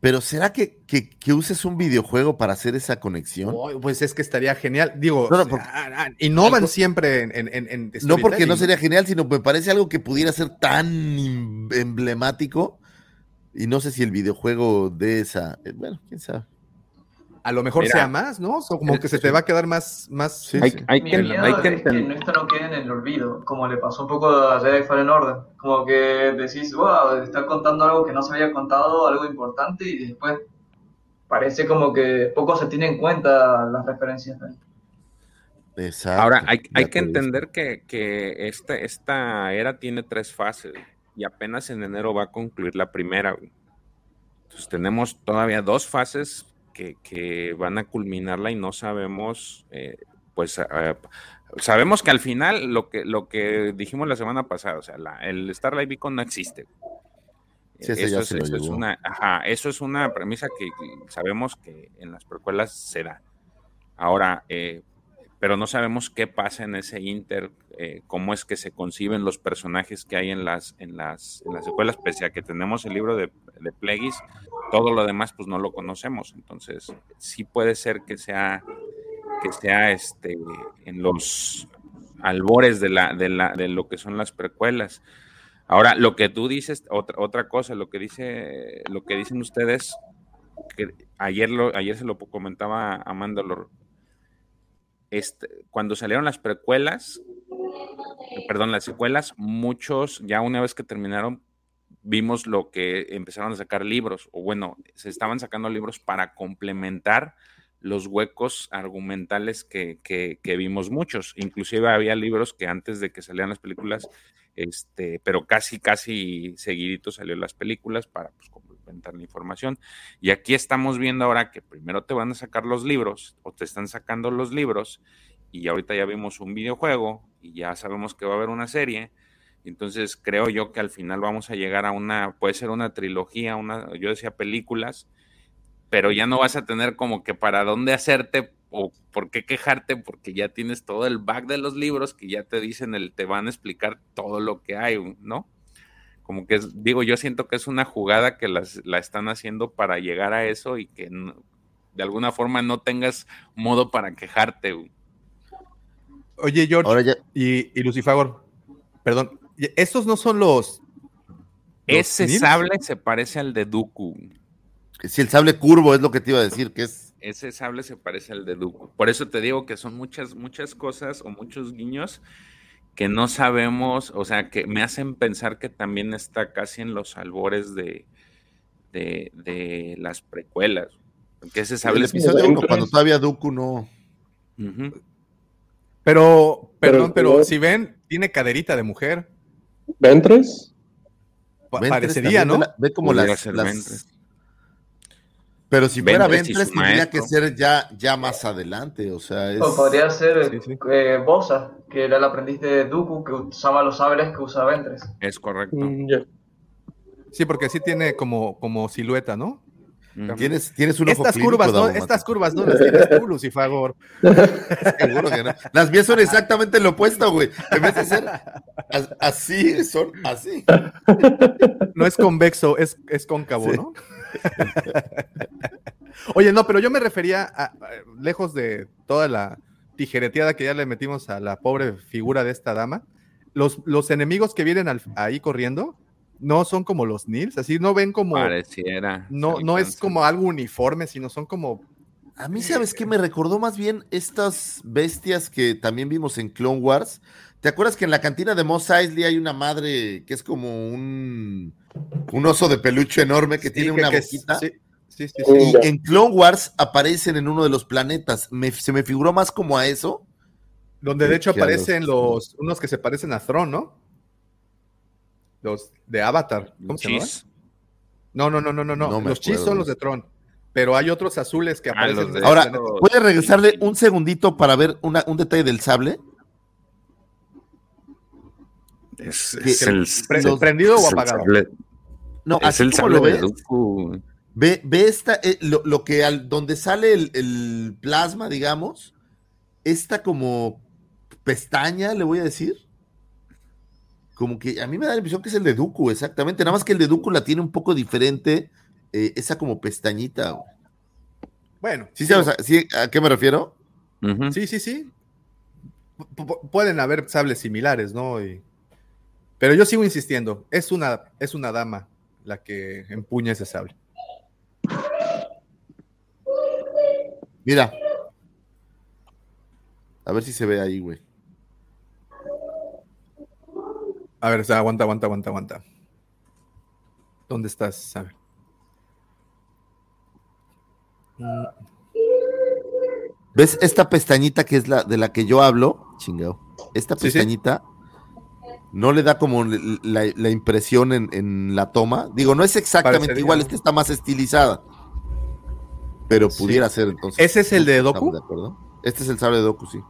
Pero ¿será que, que, que uses un videojuego para hacer esa conexión? Oh, pues es que estaría genial. Digo, No, no, o sea, porque- innovan algo- siempre en, en, en- en No porque no sería genial, sino me parece algo que pudiera ser tan em- emblemático. Y no sé si el videojuego de esa. eh, Bueno, quién sabe. A lo mejor Mira. sea más, ¿no? O como que se te va a quedar más. más Sí, Hay, sí. hay Mi que, miedo hay que es que esto no quede en el olvido, como le pasó un poco a Jedi Fallen Order. Como que decís, wow, está contando algo que no se había contado, algo importante, y después parece como que poco se tiene en cuenta las referencias. Exacto. Ahora, hay, hay que entender que, que esta, esta era tiene tres fases y apenas en enero va a concluir la primera. güey. Entonces tenemos todavía dos fases que, que van a culminarla y no sabemos, eh, pues eh, sabemos que al final lo que, lo que dijimos la semana pasada, o sea, la- el Starlight Beacon no existe. Sí, eso, es, eso es una, ajá, eso es una premisa que sabemos que en las precuelas se da. Ahora, eh, pero no sabemos qué pasa en ese inter, eh, cómo es que se conciben los personajes que hay en las, en las, en las secuelas, pese a que tenemos el libro de, de Plagueis, todo lo demás pues no lo conocemos. Entonces, sí puede ser que sea, que sea este, en los albores de, la, de, la, de lo que son las precuelas. Ahora, lo que tú dices, otra, otra cosa, lo que dice, lo que dicen ustedes, que ayer lo, ayer se lo comentaba a Mandalor, este, cuando salieron las precuelas, perdón, las secuelas, muchos, ya una vez que terminaron, vimos lo que empezaron a sacar libros, o bueno, se estaban sacando libros para complementar los huecos argumentales que, que, que vimos muchos. Inclusive había libros que antes de que salieran las películas, este, pero casi, casi seguidito salió las películas para pues, la información. Y aquí estamos viendo ahora que primero te van a sacar los libros o te están sacando los libros y ahorita ya vimos un videojuego y ya sabemos que va a haber una serie. Entonces creo yo que al final vamos a llegar a una, puede ser una trilogía, una, yo decía películas, pero ya no vas a tener como que para dónde hacerte o por qué quejarte porque ya tienes todo el back de los libros que ya te dicen, el, te van a explicar todo lo que hay, ¿no? Como que es, digo, yo siento que es una jugada que las, la están haciendo para llegar a eso y que no, de alguna forma no tengas modo para quejarte. Güey. Oye, George Ahora ya, y, y Lucifagor, perdón, ¿y estos no son los. los Ese sable se parece al de Dooku. si el sable curvo es lo que te iba a decir, que es. Ese sable se parece al de Dooku. Por eso te digo que son muchas, muchas cosas o muchos guiños que no sabemos, o sea, que me hacen pensar que también está casi en los albores de, de, de las precuelas. Porque El episodio Dentro 1, cuando es- todavía Dooku no. Pero, perdón, Pero- pero si ven, tiene caderita de mujer. ¿Ventres? Pa- Ventres parecería, ¿no? Ve, la- ve como las, las- Ventres. Pero si fuera Ventres tendría maestro. que ser ya, ya más adelante. O sea, es. O podría ser Sí, sí. eh, Bosa, que era el aprendiz de Dooku, que usaba los sables que usa Ventres. Es correcto. Mm. Sí, porque sí tiene como, como silueta, ¿no? Tienes, tienes un ojo Estas clínico, curvas, ¿no? Estas curvas no las tienes tú, Lucifagor. Seguro que no. Las mías son exactamente lo opuesto, güey. En vez de ser as- así, son así. No es convexo, es, es cóncavo, Sí. ¿no? Oye, no, pero yo me refería a, a- lejos de toda la tijereteada que ya le metimos a la pobre figura de esta dama, los, los enemigos que vienen al- ahí corriendo no son como los Nils, así no ven como, Pareciera. no, no es como algo uniforme, sino son como, A mí, ¿sabes qué? Me recordó más bien estas bestias que también vimos en Clone Wars. ¿Te acuerdas que en la cantina de Mos Eisley hay una madre que es como un, un oso de peluche enorme que Sí, tiene que- una que es- boquita? sí, sí, sí, sí. Y en Clone Wars aparecen en uno de los planetas. Me- se me figuró más como a eso. Donde de hecho aparecen los, unos que se parecen a Throne, ¿no? Los de Avatar. ¿Cómo se llama? No, no, no, no, no, no. Los chis son los de Tron. Pero hay otros azules que Ah, aparecen. los de- Ahora. ¿puedes regresarle un segundito para ver una- un detalle del sable? Es, es el, los- ¿Prendido es o el apagado? sable- No, es así el como sable lo de ves. Ve, ve esta, eh, lo, lo que al, donde sale el, el plasma, digamos, esta como pestaña, le voy a decir. Como que a mí me da la impresión que es el de Dooku, exactamente. Nada más que el de Dooku la tiene un poco diferente, eh, esa como pestañita. Bueno, ¿Sí sabes a, sí, a qué me refiero? Sí, sí, sí. Pu- pu- pueden haber sables similares, ¿no? Y- Pero yo sigo insistiendo. Es una, es una dama la que empuña ese sable. Mira. A ver si se ve ahí, güey. A ver, aguanta, aguanta, aguanta, aguanta. ¿Dónde estás? A ver. Mm, ¿Ves esta pestañita que es la de la que yo hablo? Chingado. Esta Sí, sí. No le da como la, la impresión en, en la toma. Digo, no es exactamente Parecería, igual, esta está más estilizada. Pero Sí. pudiera ser entonces. ¿Ese es el de ¿Estamos Doku? de acuerdo? Este es el sable de Doku, sí.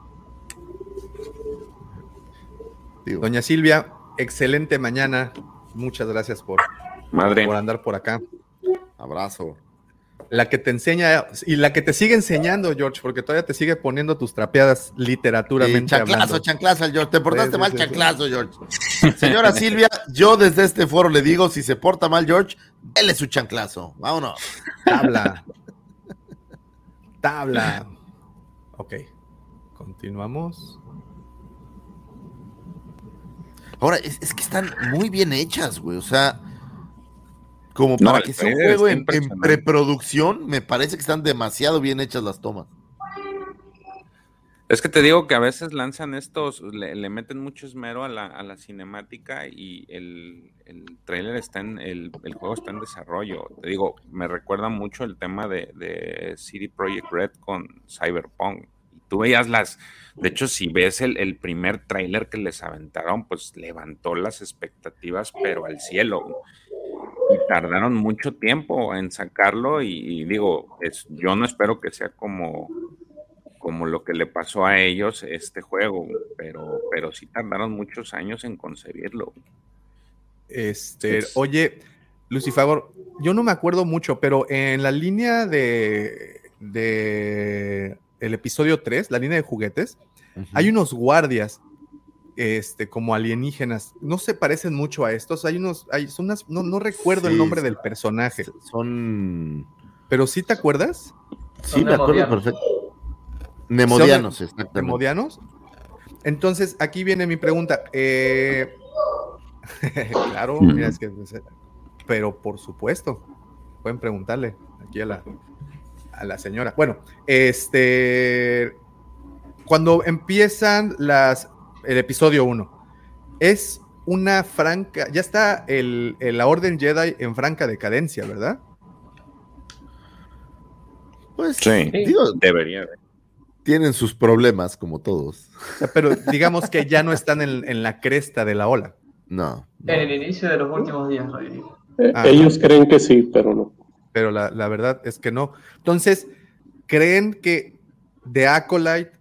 Digo, Doña Silvia, excelente mañana. Muchas gracias por, Madre. por andar por acá. abrazo. La que te enseña y la que te sigue enseñando, George, porque todavía te sigue poniendo tus trapeadas literaturamente chanclazo, hablando. chanclazo, George. Te portaste Sí, sí, mal, sí, sí. chanclazo, George. Señora Silvia, yo desde este foro le digo, si se porta mal, George, él es su chanclazo. Vámonos. Tabla. Tabla. Ok. Continuamos. Ahora, es, es que están muy bien hechas, güey. O sea, como para que sea un juego en, preproducción, me parece que están demasiado bien hechas las tomas. Es que te digo que a veces lanzan estos, le, le meten mucho esmero a la, a la cinemática y el, el trailer está en, el, el juego está en desarrollo. Te digo, me recuerda mucho el tema de, de CD Projekt Red con Cyberpunk. Y tú veías las, de hecho, si ves el, el primer trailer que les aventaron, pues levantó las expectativas, pero al cielo. Y tardaron mucho tiempo en sacarlo y, y digo, es, yo no espero que sea como como lo que le pasó a ellos este juego, pero, pero sí tardaron muchos años en concebirlo. Este, Es- oye, Lucifagor, yo no me acuerdo mucho, pero en la línea de, de el episodio 3, la línea de juguetes, hay unos guardias este, como alienígenas. No se parecen mucho a estos. Hay unos, hay, son unas, no, no recuerdo el nombre del personaje, Son. pero sí te acuerdas? Sí, me acuerdo perfecto. Nemodianos, ¿Son exactamente. ¿Nemodianos? Entonces, aquí viene mi pregunta. eh, claro, mira, es que. pues, Pero por supuesto, pueden preguntarle aquí a la, a la señora. Bueno, este. Cuando empiezan las. El episodio 1, es una franca. Ya está el, el- la Orden Jedi en franca decadencia, ¿verdad? Pues, Sí. digo, Debería tienen sus problemas, como todos. O sea, pero digamos que ya no están en, en la cresta de la ola. No. En el inicio de los últimos días. Eh, Ah. Ellos creen que sí, pero no. Pero la, la verdad es que no. Entonces, ¿creen que The Acolyte,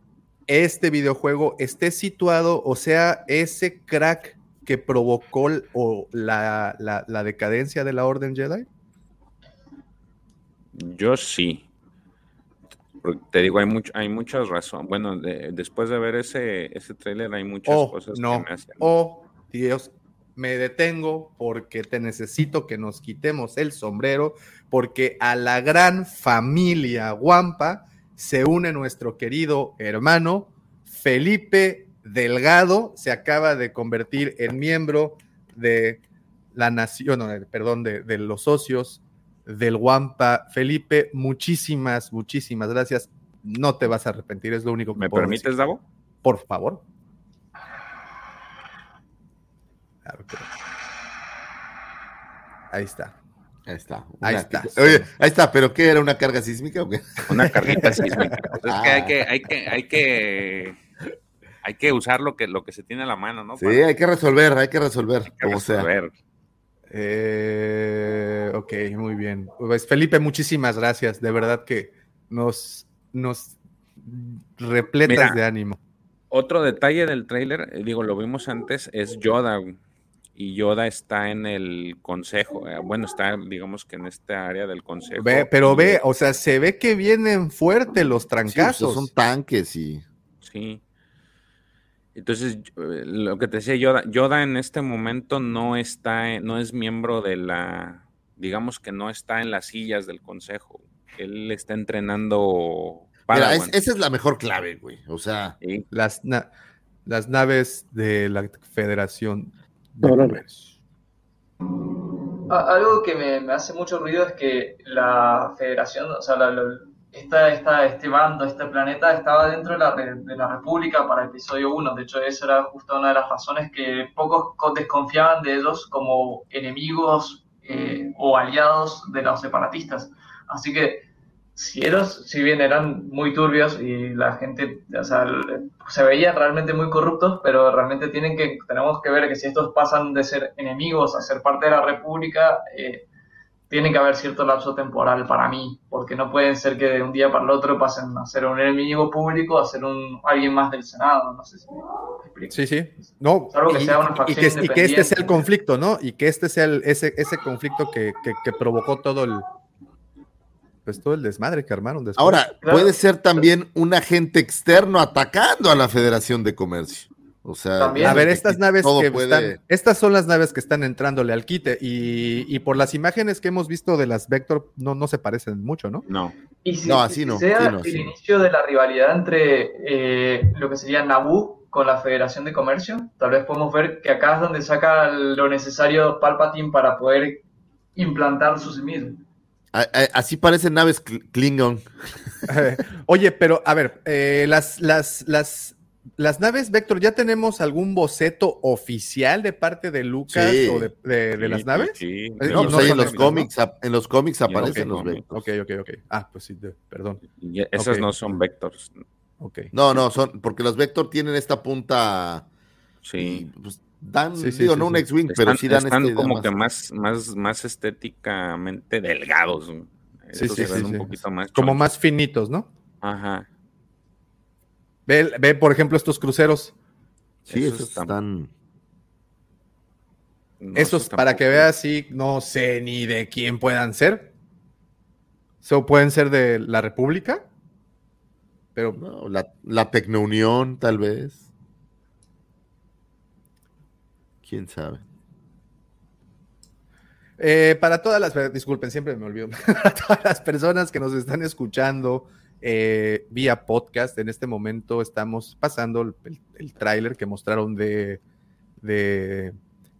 este videojuego, esté situado, o sea, ese crack que provocó o la, la- la decadencia de la Orden Jedi? Yo sí. Te digo, hay, mucho, hay muchas razones. Bueno, de- después de ver ese, ese tráiler hay muchas Oh, cosas no. que me hacen. Oh, Dios, me detengo porque te necesito que nos quitemos el sombrero, porque a la gran familia Guampa se une nuestro querido hermano Felipe Delgado, se acaba de convertir en miembro de la nación, no, perdón, de, de los socios del Guampa. Felipe, muchísimas, muchísimas gracias. No te vas a arrepentir, es lo único que ¿Me puedo permites, decir. Davo? Por favor. Ahí está. Ahí está. Ahí está. Oye, ahí está, pero ¿qué era una carga sísmica o qué? Una carrita sísmica. O sea, es que hay que, hay que, hay que, hay que usar lo que, lo que se tiene a la mano, ¿no? Sí, Para hay que resolver, hay que resolver, como sea. Eh, ok, muy bien. Pues Felipe, muchísimas gracias. De verdad que nos, nos repletas Mira. de ánimo. Otro detalle del tráiler, eh, digo, lo vimos antes, es Yoda. Y Yoda está en el consejo. eh, Bueno, está, digamos que en esta área del consejo. Ve, pero ve, o sea, se ve que vienen fuertes los Sí, pues, trancazos. son tanques y. Sí. Entonces, eh, lo que te decía Yoda, Yoda en este momento no está, en- no es miembro de la, digamos que no está en las sillas del consejo. Él está entrenando Mira, es- esa es la mejor clave, güey. O sea, Sí. Las, na- las naves de la Federación de Órale. Comercio. A- Algo que me, me hace mucho ruido es que la federación, o sea, la- la- esta, esta, este bando, este planeta estaba dentro de la, re- de la República para episodio 1. De hecho, esa era justo una de las razones que pocos co- desconfiaban de ellos como enemigos eh, o aliados de los separatistas. Así que si ellos, si bien eran muy turbios y la gente, o sea, se veían realmente muy corruptos, pero realmente tienen que, tenemos que ver que si estos pasan de ser enemigos a ser parte de la República, eh, tiene que haber cierto lapso temporal para mí, porque no pueden ser que de un día para el otro pasen a ser un enemigo público a ser un alguien más del Senado, no sé si me explico. Sí, sí. No, Salvo que y, sea una y facción que, y que este sea el conflicto, ¿no? Y que este sea el- ese, ese conflicto que, que- que provocó todo el pues todo el desmadre que armaron después. ahora Claro. puede ser también un agente externo atacando a la Federación de Comercio. O sea, También. a ver, que estas naves que puede- están, estas son las naves que están entrándole al quite y, y por las imágenes que hemos visto de las Vector no, no se parecen mucho, ¿no? No. Y si, No, así si no, sea sí, no, el sí no. inicio de la rivalidad entre eh, lo que sería Naboo con la Federación de Comercio, tal vez podemos ver que acá es donde saca lo necesario Palpatine para poder implantar su sí mismo. A- a- así parecen naves Kl- Klingon. Oye, pero a ver, eh, las, las, las, las naves Vector, ¿ya tenemos algún boceto oficial de parte de Lucas Sí. o de, de- de Sí, las sí, naves? sí. Eh, No, pues no ahí son en los cómics, en los cómics aparecen los no, Vector. Ok, ok, ok. Ah, pues sí, de- perdón. Y esas no son vectors. Ok. No, no, son porque los Vector tienen esta punta Sí. y pues dan, Sí, sí, digo, sí, no un. X-Wing, pero sí dan están este como que más, más, más estéticamente delgados. güey. Sí, sí, un poquito más. Como más finitos, ¿no? Ajá. Ve, ve, por ejemplo, estos cruceros. Sí, Esos esos están- están. No, Esos, para que veas, sí, no sé ni de quién puedan ser. So, pueden ser de la República, pero no, la, la Tecnounión, tal vez. Quién sabe. Eh, para todas las, disculpen, siempre me olvido, para todas las personas que nos están escuchando eh, vía podcast, en este momento estamos pasando el, tráiler que mostraron de, de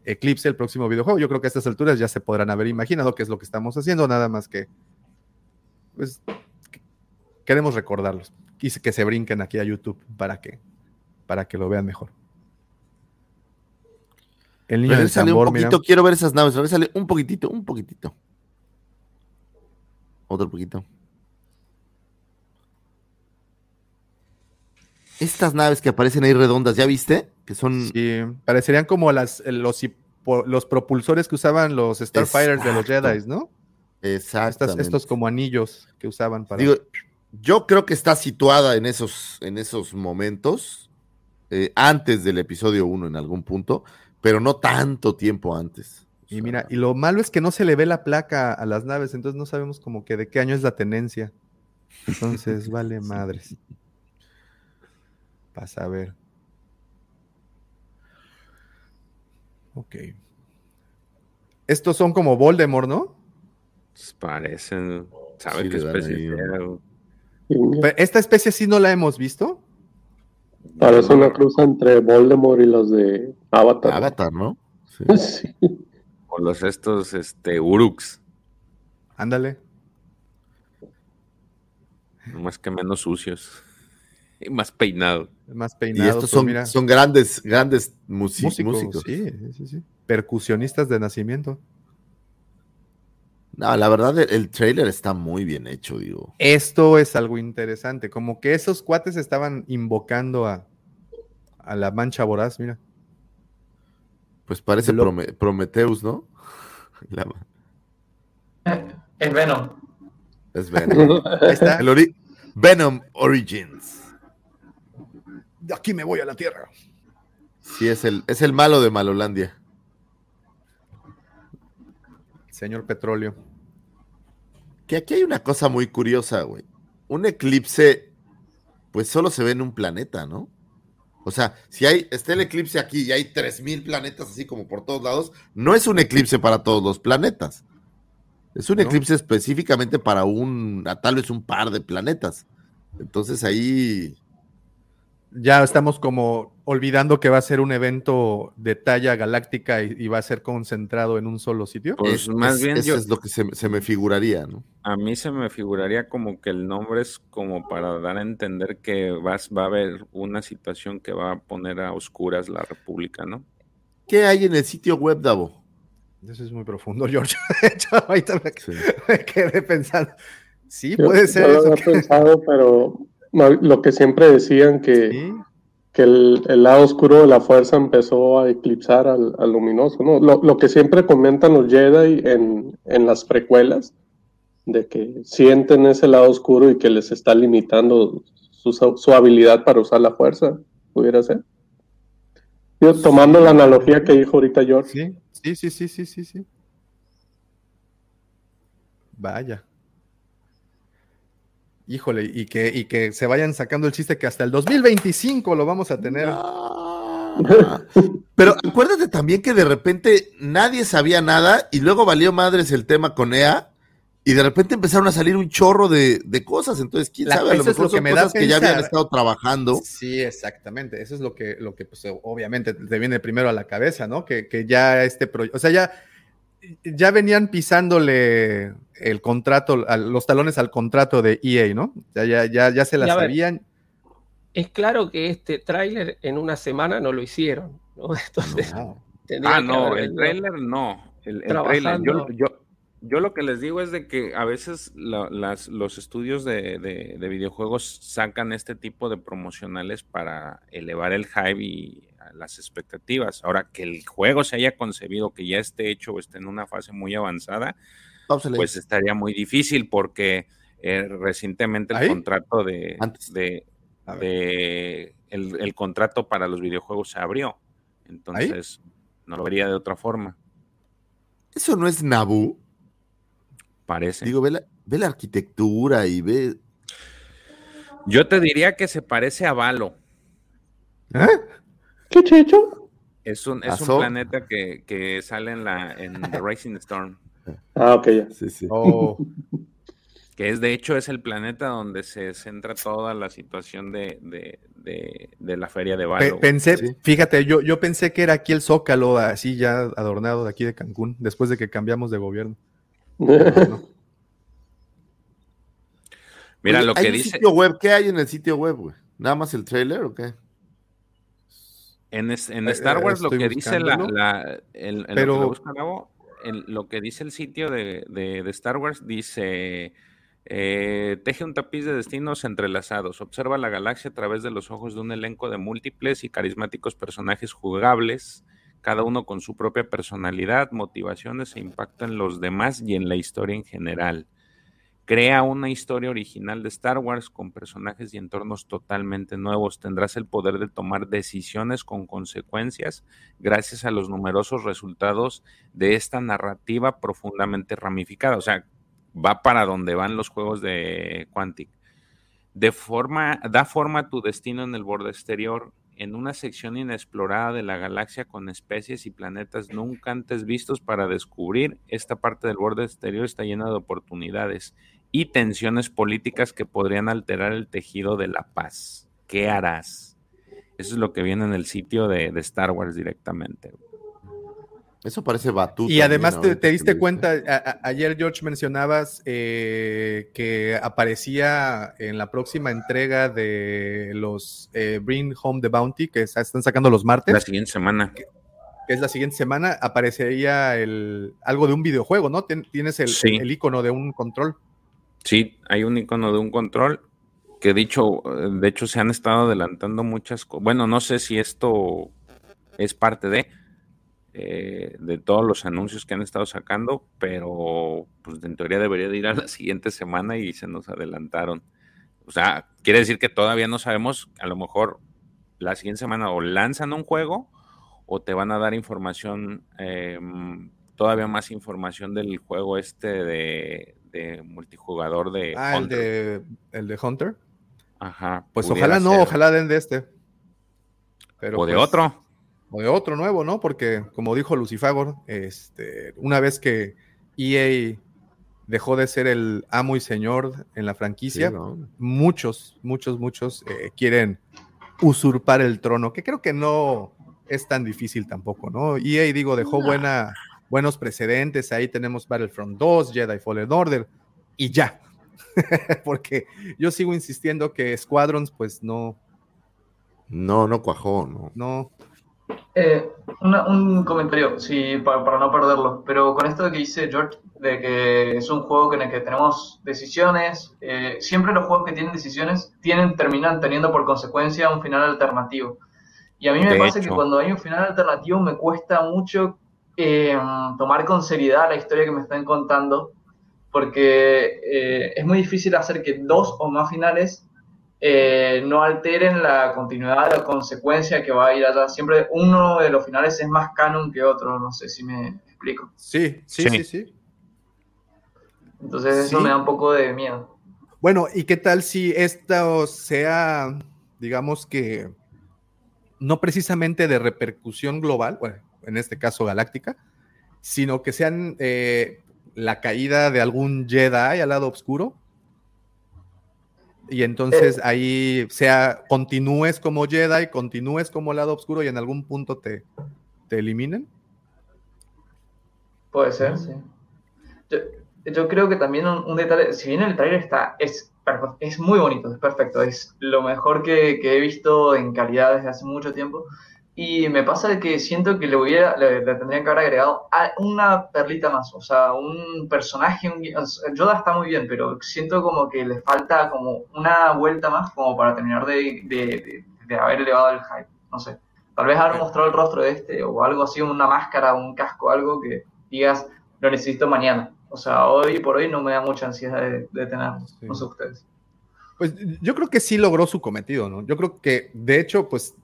Eclipse, el próximo videojuego. Yo creo que a estas alturas ya se podrán haber imaginado qué es lo que estamos haciendo, nada más que, pues, queremos recordarlos y que se brinquen aquí a YouTube para que, para que lo vean mejor. El niño del tambor, un mira. poquito, quiero ver esas naves. Regrésale un poquitito, un poquitito. Otro poquito. Estas naves que aparecen ahí redondas, ¿ya viste? Que son. Sí, parecerían como las, los, los propulsores que usaban los Starfighters de los Exacto. Jedi, ¿no? Exactamente. estos como anillos que usaban para. Digo, yo creo que está situada en esos, en esos momentos, eh, antes del episodio 1 en algún punto, pero no tanto tiempo antes. y mira, y lo malo es que no se le ve la placa a las naves, entonces no sabemos como que de qué año es la tenencia. Entonces, vale madres. Pasa a ver. Ok. Estos son como Voldemort, ¿no? Pues parecen. ¿Sabe Sí, qué especie Esta especie sí no la hemos visto. Parece una cruz entre Voldemort y los de Avatar. Avatar, ¿no? Sí. O los estos, este, Uruks. Ándale. Más que menos sucios. Y más peinados. Más Y peinados. estos pues son, mira, son grandes, grandes músicos. músicos. Sí, sí, sí, sí. Percusionistas de nacimiento. No, la verdad, el, el trailer está muy bien hecho, digo. Esto es algo interesante. Como que esos cuates estaban invocando a, a la mancha voraz, mira. Pues parece Lo- Prome- Prometheus, ¿no? La- Es Venom. es Venom. Ahí está. El ori- Venom Origins. De aquí me voy a la tierra. Sí, es el, es el malo de Malolandia. Señor Petróleo. Que aquí hay una cosa muy curiosa, güey. Un eclipse, pues solo se ve en un planeta, ¿no? O sea, si hay, está el eclipse aquí y hay 3000 planetas así como por todos lados, no es un eclipse para todos los planetas. Es un No. eclipse específicamente para un, a tal vez un par de planetas. Entonces ahí, Ya estamos como olvidando que va a ser un evento de talla galáctica y, y va a ser concentrado en un solo sitio. Pues es- más es- bien eso yo, es lo que se, me- se me figuraría, ¿no? a mí se me figuraría como que el nombre es como para dar a entender que vas, va a haber una situación que va a poner a oscuras la República, ¿no? ¿Qué hay en el sitio web, Davo? Eso es muy profundo, George. De hecho, ahorita me, Sí. me quedé pensando. Sí, Yo- puede yo ser lo eso. había que- pensado, pero lo que siempre decían que, Sí. Que el, el lado oscuro de la fuerza empezó a eclipsar al, al luminoso, ¿no? Lo, lo que siempre comentan los Jedi en, en las precuelas, de que sienten ese lado oscuro y que les está limitando su, su habilidad para usar la fuerza, pudiera ser. Yo, tomando la analogía que dijo ahorita George, Sí, sí, sí, sí, sí, sí, sí. Vaya. Híjole, y que, y que se vayan sacando el chiste que hasta el 2025 lo vamos a tener. Pero acuérdate también que de repente nadie sabía nada y luego valió madres el tema con EA y de repente empezaron a salir un chorro de, de cosas. Entonces, quién La- sabe, a lo es mejor lo que son me da cosas que ya habían estado trabajando. Sí, exactamente. Eso es lo que, lo que pues, obviamente te viene primero a la cabeza, ¿no? Que, que ya este proyecto, o sea, ya, ya venían pisándole el contrato, los talones al contrato de EA, ¿no? Ya, ya, ya, ya se la Y a ver, sabían. Es claro que este tráiler en una semana no lo hicieron, ¿no? Entonces, tendría Ah, no, el trailer no. El, el trailer. Yo, yo, yo lo que les digo es de que a veces la- las, los estudios de, de- de videojuegos sacan este tipo de promocionales para elevar el hype y a las expectativas. Ahora que el juego se haya concebido, que ya esté hecho o esté en una fase muy avanzada. Pues estaría muy difícil porque eh, recientemente el ¿Ahí? contrato de, Antes. de, el, el contrato para los videojuegos se abrió. Entonces, no lo vería de otra forma, Eso no es Naboo. parece. Digo, ve la, ve la arquitectura y ve. Yo te diría que se parece a Valo. ¿Eh? ¿qué chicho? Es un, es un planeta que, que sale en la en The Rising Storm. Ah, ok, ya. Sí, sí. Oh, Que es de hecho es el planeta donde se centra toda la situación de, de, de- de la feria de Valo. pensé, Sí. fíjate, yo, yo pensé que era aquí el Zócalo, así ya adornado de aquí de Cancún, después de que cambiamos de gobierno. Mira Oye, lo que dice sitio web. ¿Qué hay en el sitio web, güey? ¿Nada más el trailer o qué? en, es- en Eh, Star eh, Wars lo que dice la, el, en Pero- lo que el- lo que dice el sitio de, de- de Star Wars dice Eh, teje un tapiz de destinos entrelazados. Observa la galaxia a través de los ojos de un elenco de múltiples y carismáticos personajes jugables, cada uno con su propia personalidad, motivaciones e impacto en los demás y en la historia en general. Crea una historia original de Star Wars con personajes y entornos totalmente nuevos. Tendrás el poder de tomar decisiones con consecuencias gracias a los numerosos resultados de esta narrativa profundamente ramificada. O sea, va para donde van los juegos de Quantic. De forma, da forma a tu destino en el borde exterior, en una sección inexplorada de la galaxia con especies y planetas nunca antes vistos para descubrir. Esta parte del borde exterior está llena de oportunidades y tensiones políticas que podrían alterar el tejido de la paz. ¿Qué harás? Eso es lo que viene en el sitio de, de Star Wars directamente. Eso parece batuta. Y además te, te, diste cuenta, a, ayer George mencionabas eh, que aparecía en la próxima entrega de los eh, Bring Home the Bounty, que están sacando los martes. La siguiente semana. Que, que es la siguiente semana, aparecería el, algo de un videojuego, ¿no? Tienes el, Sí. el icono de un control. Sí, hay un icono de un control que dicho, de hecho se han estado adelantando muchas cosas. Bueno, no sé si esto es parte de, eh, de todos los anuncios que han estado sacando, pero pues en teoría debería de ir a la siguiente semana y se nos adelantaron. O sea, quiere decir que todavía no sabemos, a lo mejor la siguiente semana o lanzan un juego o te van a dar información, eh, todavía más información del juego este de, de multijugador de Ah, el de, el de Hunter. Ajá. Pues ojalá no, ojalá den de este. Pero O de pues, otro. O de otro nuevo, ¿no? Porque, como dijo Lucifagor, este, una vez que EA dejó de ser el amo y señor en la franquicia, Sí, ¿no? muchos, muchos, muchos eh, quieren usurpar el trono, que creo que no es tan difícil tampoco, ¿no? EA, digo, dejó buena, buenos precedentes, ahí tenemos Battlefront 2, Jedi Fallen Order, y ya. Porque yo sigo insistiendo que Squadrons, pues no, No, no cuajó, no. no, Eh, una- un comentario, sí, para, para no perderlo, pero con esto de que dice George, de que es un juego en el que tenemos decisiones, eh, siempre los juegos que tienen decisiones tienen, terminan teniendo por consecuencia un final alternativo. Y a mí me De pasa que cuando hay un final alternativo me cuesta mucho eh, tomar con seriedad la historia que me están contando, porque eh, es muy difícil hacer que dos o más finales eh, no alteren la continuidad, la consecuencia que va a ir allá. Siempre uno de los finales es más canon que otro, no sé si me explico. sí, sí, Sí. sí, sí. Entonces eso Sí. me da un poco de miedo. Bueno, ¿y qué tal si esto sea, digamos que, no precisamente de repercusión global, bueno, en este caso galáctica, sino que sean eh, la caída de algún Jedi al lado oscuro? Y entonces ahí sea, continúes como Jedi, continúes como lado oscuro y en algún punto te, te eliminen. Puede ser, sí. Yo, yo creo que también un, un detalle, si bien el trailer está, es, es muy bonito, es perfecto, es lo mejor que, que he visto en calidad desde hace mucho tiempo. Y me pasa que siento que le, hubiera, le, le tendrían que haber agregado a- una perlita más, o sea, un personaje, un, Yoda está muy bien, pero siento como que le falta como una vuelta más como para terminar de, de, de- de haber elevado el hype, no sé. Tal vez haber mostrado el rostro de este o algo así, una máscara, un casco, algo que digas, lo necesito mañana. O sea, hoy por hoy no me da mucha ansiedad de, de tenerlo, Sí. no sé ustedes. Pues yo creo que sí logró su cometido, ¿no? Yo creo que, de hecho, pues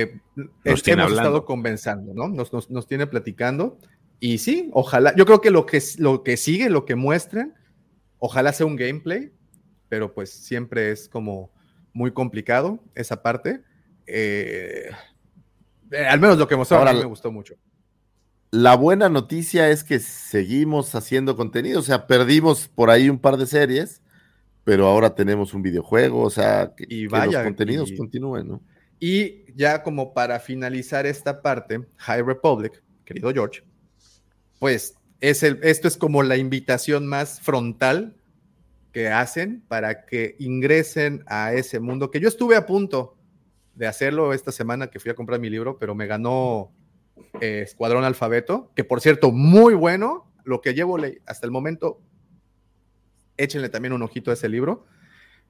eh, Nos hemos tiene hablando. estado conversando, ¿no? Nos, nos, nos tiene platicando. Y sí, ojalá, yo creo que lo que, lo que sigue, lo que muestren, ojalá sea un gameplay, pero pues siempre es como muy complicado esa parte. Eh, eh, al menos lo que mostraron Ahora, a mí me gustó mucho. La buena noticia es que seguimos haciendo contenido, o sea, perdimos por ahí un par de series, pero ahora tenemos un videojuego, o sea, que, Y que vaya, los contenidos y- continúen, ¿no? Y ya como para finalizar esta parte, High Republic, querido George, pues es el, esto es como la invitación más frontal que hacen para que ingresen a ese mundo, que yo estuve a punto de hacerlo esta semana que fui a comprar mi libro, pero me ganó eh, Escuadrón Alfabeto, que por cierto, muy bueno, lo que llevo le- hasta el momento échenle también un ojito a ese libro.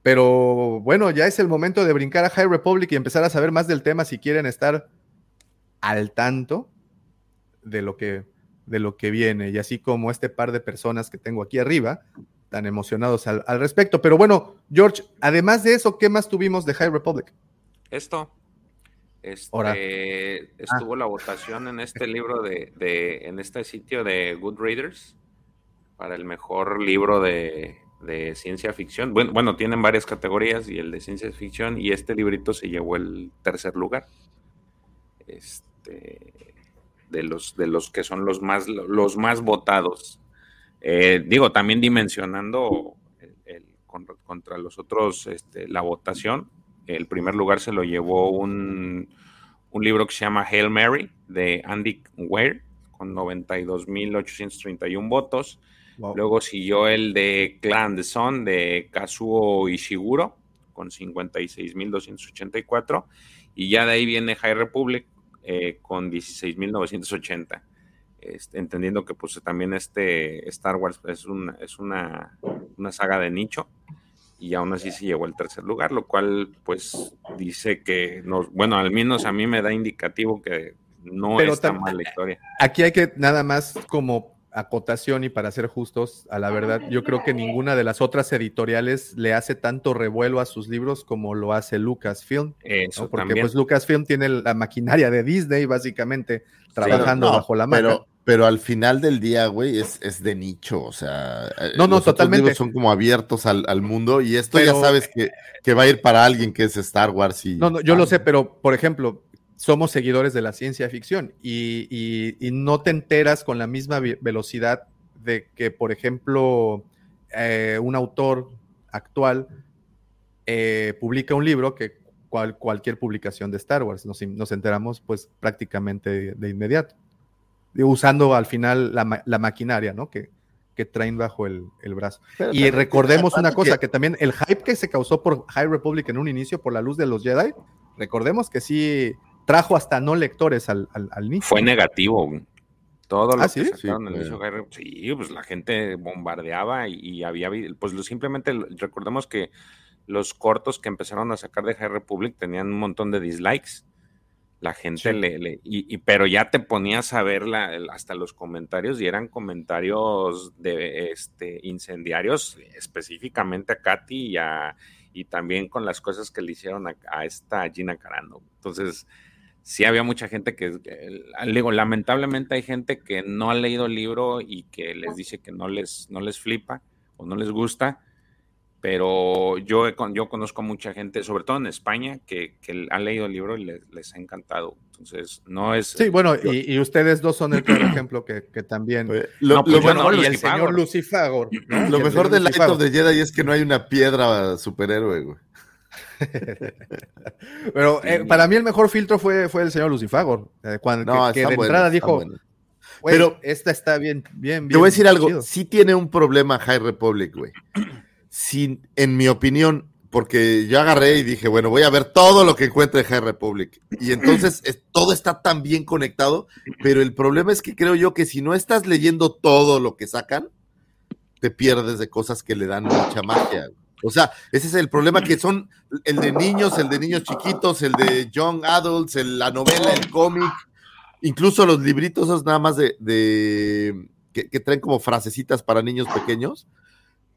Pero bueno, ya es el momento de brincar a High Republic y empezar a saber más del tema si quieren estar al tanto de lo que, de lo que viene. Y así como este par de personas que tengo aquí arriba, tan emocionados al, al respecto. Pero bueno, George, además de eso, ¿qué más tuvimos de High Republic? Esto. Este, estuvo la votación en este libro de, de- en este sitio de Goodreaders para el mejor libro de, de ciencia ficción. Bueno, bueno, tienen varias categorías y el de ciencia ficción y este librito se llevó el tercer lugar. Este, de los de los que son los más los más votados. Eh, digo, también dimensionando el- el- con- contra los otros este, la votación. El primer lugar se lo llevó un, un libro que se llama Hail Mary de Andy Weir con 92.831 votos. Wow. Luego siguió el de Clan the Sun de Kazuo Ishiguro con 56.284 y ya de ahí viene High Republic eh, con 16.980. Este, entendiendo que pues también este Star Wars es una, es una, una saga de nicho y aún así se llegó al tercer lugar, lo cual pues dice que, nos, bueno, al menos a mí me da indicativo que no Pero está mal la historia. Aquí hay que nada más como acotación y para ser justos a la verdad, yo creo que ninguna de las otras editoriales le hace tanto revuelo a sus libros como lo hace Lucasfilm. Eso ¿no? Porque también. pues Lucasfilm tiene la maquinaria de Disney básicamente trabajando No, bajo la mano. Pero, pero al final del día, güey, es, es de nicho, o sea. eh, No, no, los totalmente. libros son como abiertos al, al mundo y esto Pero- ya sabes que, que va a ir para alguien que es Star Wars y. No, no, yo lo sé, pero por ejemplo, somos seguidores de la ciencia ficción y, y- y no te enteras con la misma velocidad de que, por ejemplo, eh, un autor actual eh, publica un libro que cual- cualquier publicación de Star Wars. Nos, nos enteramos pues prácticamente de, de inmediato, usando al final la, ma- la maquinaria, ¿no? Que, que traen bajo el, el brazo. Pero Y recordemos una cosa, que- que también el hype que se causó por High Republic en un inicio por la luz de los Jedi, recordemos que sí trajo hasta no lectores al, al, al nicho. Fue negativo. Todo lo ¿Ah, que sí? sacaron Sí, el claro. Sí, pues la gente bombardeaba y, y había, pues lo- simplemente recordemos que los cortos que empezaron a sacar de High Republic tenían un montón de dislikes. La gente Sí. le, le- y, y- pero ya te ponías a ver la- hasta los comentarios y eran comentarios de este incendiarios específicamente a Katy y, a- y también con las cosas que le hicieron a, a esta Gina Carano. Entonces, sí había mucha gente que, que- digo, lamentablemente hay gente que no ha leído el libro y que les dice que no les, no les flipa o no les gusta, pero yo, yo conozco mucha gente, sobre todo en España, que, que ha leído el libro y les, les ha encantado. Entonces, no es... Sí, bueno, y, y ustedes dos son el claro ejemplo que, que también. Lo, No, pues lo yo bueno- no, y el Lucifagor. señor Lucifagor. ¿no? lo el mejor de Light of the Jedi es que no hay una piedra superhéroe, güey. Pero eh, para mí el mejor filtro fue, fue el señor Lucifagor. eh, cuando, No, que, de entrada dijo, buenos. "Güey, Pero- esta está bien, bien, bien. Te voy a decir algo, chido". sí tiene un problema High Republic, güey. Sin, en mi opinión, porque yo agarré y dije, bueno, voy a ver todo lo que encuentre en High Republic. Y entonces es- todo está tan bien conectado, pero el problema es que creo yo que si no estás leyendo todo lo que sacan, te pierdes de cosas que le dan mucha magia. güey. O sea, ese es el problema que son el de niños, el de niños chiquitos, el de young adults, el- la novela, el cómic, incluso los libritos esos nada más de, de- que, traen como frasecitas para niños pequeños.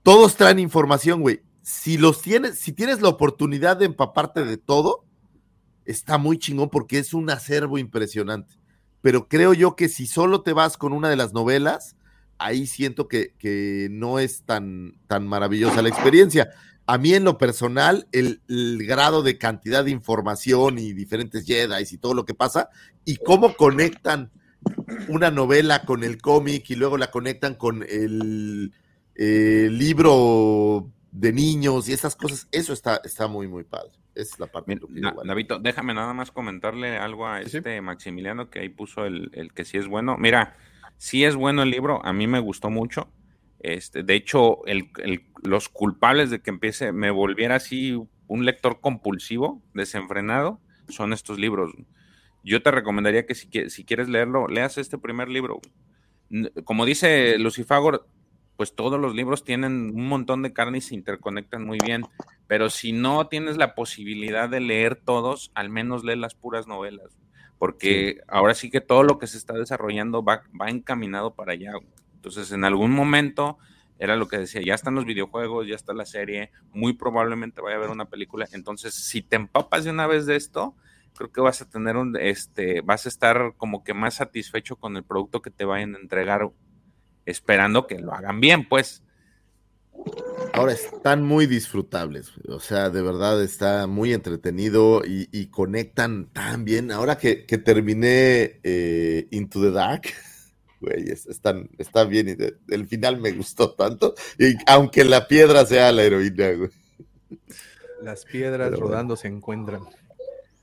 Todos traen información, güey. Si los tienes, si tienes la oportunidad de empaparte de todo, está muy chingón porque es un acervo impresionante. Pero creo yo que si solo te vas con una de las novelas, ahí siento que, que no es tan, tan maravillosa la experiencia. A mí en lo personal, el, el grado de cantidad de información y diferentes Jedi y todo lo que pasa, y cómo conectan una novela con el cómic y luego la conectan con el, eh, libro de niños y esas cosas, eso está, está muy, muy padre. Esa es la parte igual. Navito, déjame nada más comentarle algo a sí. este Maximiliano que ahí puso el, el que sí es bueno. Mira, sí es bueno el libro, a mí me gustó mucho. Este, de hecho, los culpables de que empiece, me volviera así un lector compulsivo, desenfrenado, son estos libros. Yo te recomendaría que si, qui- si quieres leerlo, leas este primer libro. Como dice Lucifagor, pues todos los libros tienen un montón de carne y se interconectan muy bien. Pero si no tienes la posibilidad de leer todos, al menos lee las puras novelas. Porque ahora sí que todo lo que se está desarrollando va, va encaminado para allá. Entonces, en algún momento era lo que decía, ya están los videojuegos, ya está la serie, muy probablemente vaya a haber una película. Entonces, si te empapas de una vez de esto, creo que vas a tener un, este, vas a estar como que más satisfecho con el producto que te vayan a entregar, esperando que lo hagan bien, pues. Ahora están muy disfrutables, o sea, de verdad está muy entretenido y, conectan tan bien. Ahora que, terminé eh, Into the Dark, güey, están, está bien y el final me gustó tanto, y aunque la piedra sea la heroína, güey. Las piedras rodando se encuentran.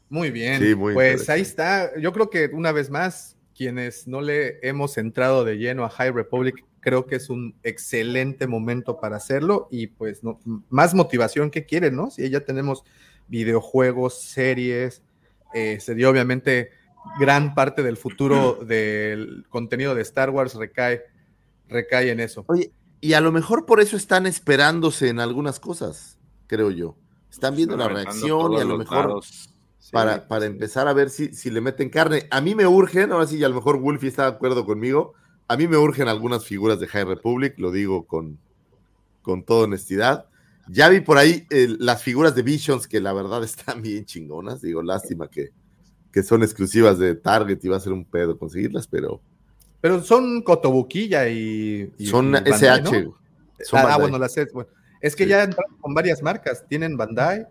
Muy bien, pues ahí está. Yo creo que una vez más, quienes no le hemos entrado de lleno a High Republic, creo que es un excelente momento para hacerlo y pues no, más motivación que quieren, ¿no? Si ya tenemos videojuegos, series, eh, se dio obviamente gran parte del futuro del contenido de Star Wars recae, recae en eso. Oye, y a lo mejor por eso están esperándose en algunas cosas, creo yo. Están viendo la reacción y a lo mejor para, para empezar a ver si, si le meten carne. A mí me urgen, ahora sí, a lo mejor Wolfie está de acuerdo conmigo, a mí me urgen algunas figuras de High Republic, lo digo con, con toda honestidad. Ya vi por ahí eh, las figuras de Visions que la verdad están bien chingonas. Digo, lástima que, que son exclusivas de Target y va a ser un pedo conseguirlas, pero. Pero son Cotobuquilla y. son SH. ah, bueno, las bueno, Es que ya entraron con varias marcas. Tienen Bandai,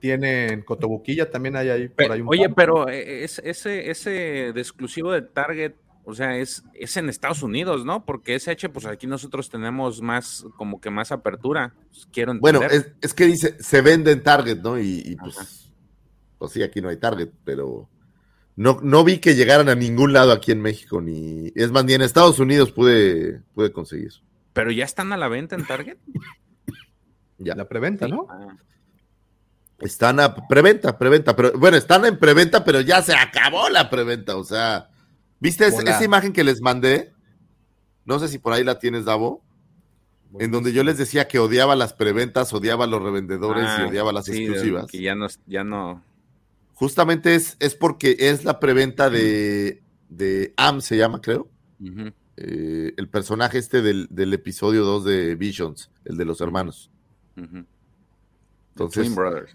tienen Cotobuquilla, también hay ahí por ahí un Oye, pero eh, es, ese, ese de exclusivo de Target, o sea, es, es en Estados Unidos, ¿no? Porque SH, pues aquí nosotros tenemos más, como que más apertura. Pues, quiero entender. Bueno, es, que dice, se vende en Target, ¿no? y pues pues sí, aquí no hay Target, pero no, no vi que llegaran a ningún lado aquí en México, ni es más, ni en Estados Unidos pude, pude conseguir. Pero ya están a la venta en Target. ya. La preventa, ¿no? Ah. Están a preventa, preventa, pero bueno, están en preventa, pero ya se acabó la preventa, o sea, ¿viste esa imagen que les mandé? No sé si por ahí la tienes, Davo. en donde yo les decía que odiaba las preventas, odiaba a los revendedores y ah, odiaba las exclusivas. Que ya no, ya no, Justamente es, es porque es la preventa de, de Am, se llama, creo. Eh, el personaje este del, episodio 2 de Visions, el de los hermanos. Entonces, Twin Brothers.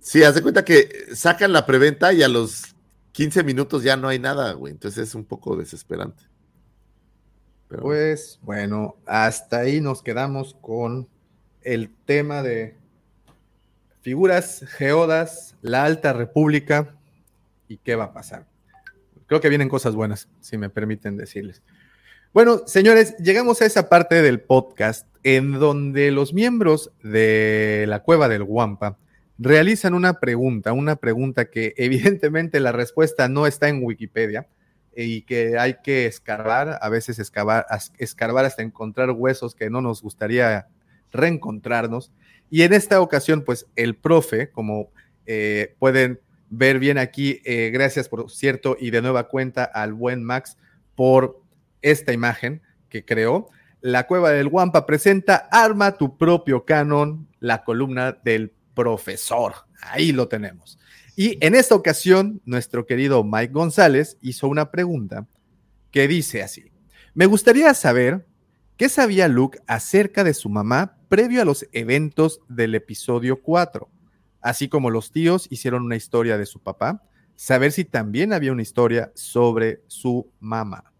Sí, hace cuenta que sacan la preventa y a los 15 minutos ya no hay nada, güey. Entonces es un poco desesperante. pues bueno, hasta ahí nos quedamos con el tema de figuras geodas, la Alta República y qué va a pasar. Creo que vienen cosas buenas, si me permiten decirles. Bueno, señores, llegamos a esa parte del podcast en donde los miembros de la cueva del Guampa realizan una pregunta, una pregunta que evidentemente la respuesta no está en Wikipedia y que hay que escarbar, a veces escarbar, escarbar hasta encontrar huesos que no nos gustaría reencontrarnos. Y en esta ocasión, pues el profe, como eh, pueden ver bien aquí, eh, gracias por cierto, y de nueva cuenta al buen Max por esta imagen que creó. La cueva del Guampa presenta Arma tu propio canon, la columna del profesor. Ahí lo tenemos. Y en esta ocasión, nuestro querido Mike González hizo una pregunta que dice así. Me gustaría saber qué sabía Luke acerca de su mamá previo a los eventos del episodio 4, así como los tíos hicieron una historia de su papá, saber si también había una historia sobre su mamá.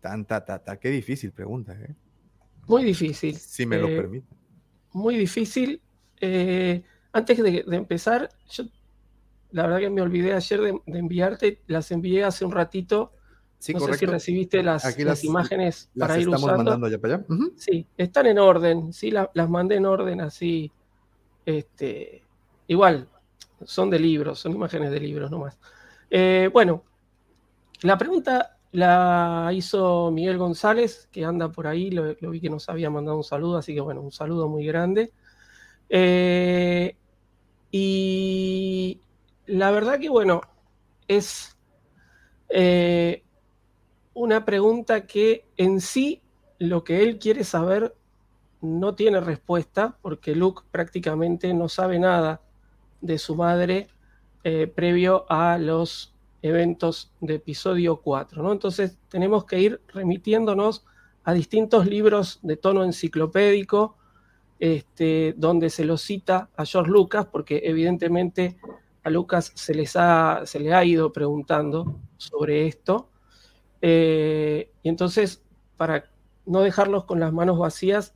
Tanta, tata, qué difícil pregunta, ¿eh? Muy difícil. Si me lo eh, permite. Muy difícil. Eh, antes de, empezar, yo la verdad que me olvidé ayer de, enviarte, las envié hace un ratito no sé si recibiste las, las, imágenes para ir estamos mandando ya para allá. Sí, están en orden, sí, las mandé en orden así. Este, igual, son de libros, son imágenes de libros nomás. Eh, bueno, la pregunta la hizo Miguel González, que anda por ahí, lo, vi que nos había mandado un saludo, así que bueno, un saludo muy grande. Eh, y la verdad que bueno, es... Eh, una pregunta que en sí lo que él quiere saber no tiene respuesta porque Luke prácticamente no sabe nada de su madre eh, previo a los eventos de episodio 4. ¿no? Entonces tenemos que ir remitiéndonos a distintos libros de tono enciclopédico, este, donde se lo cita a George Lucas, porque evidentemente a Lucas se, les ha, se le ha ido preguntando sobre esto. Eh, y entonces, para no dejarlos con las manos vacías,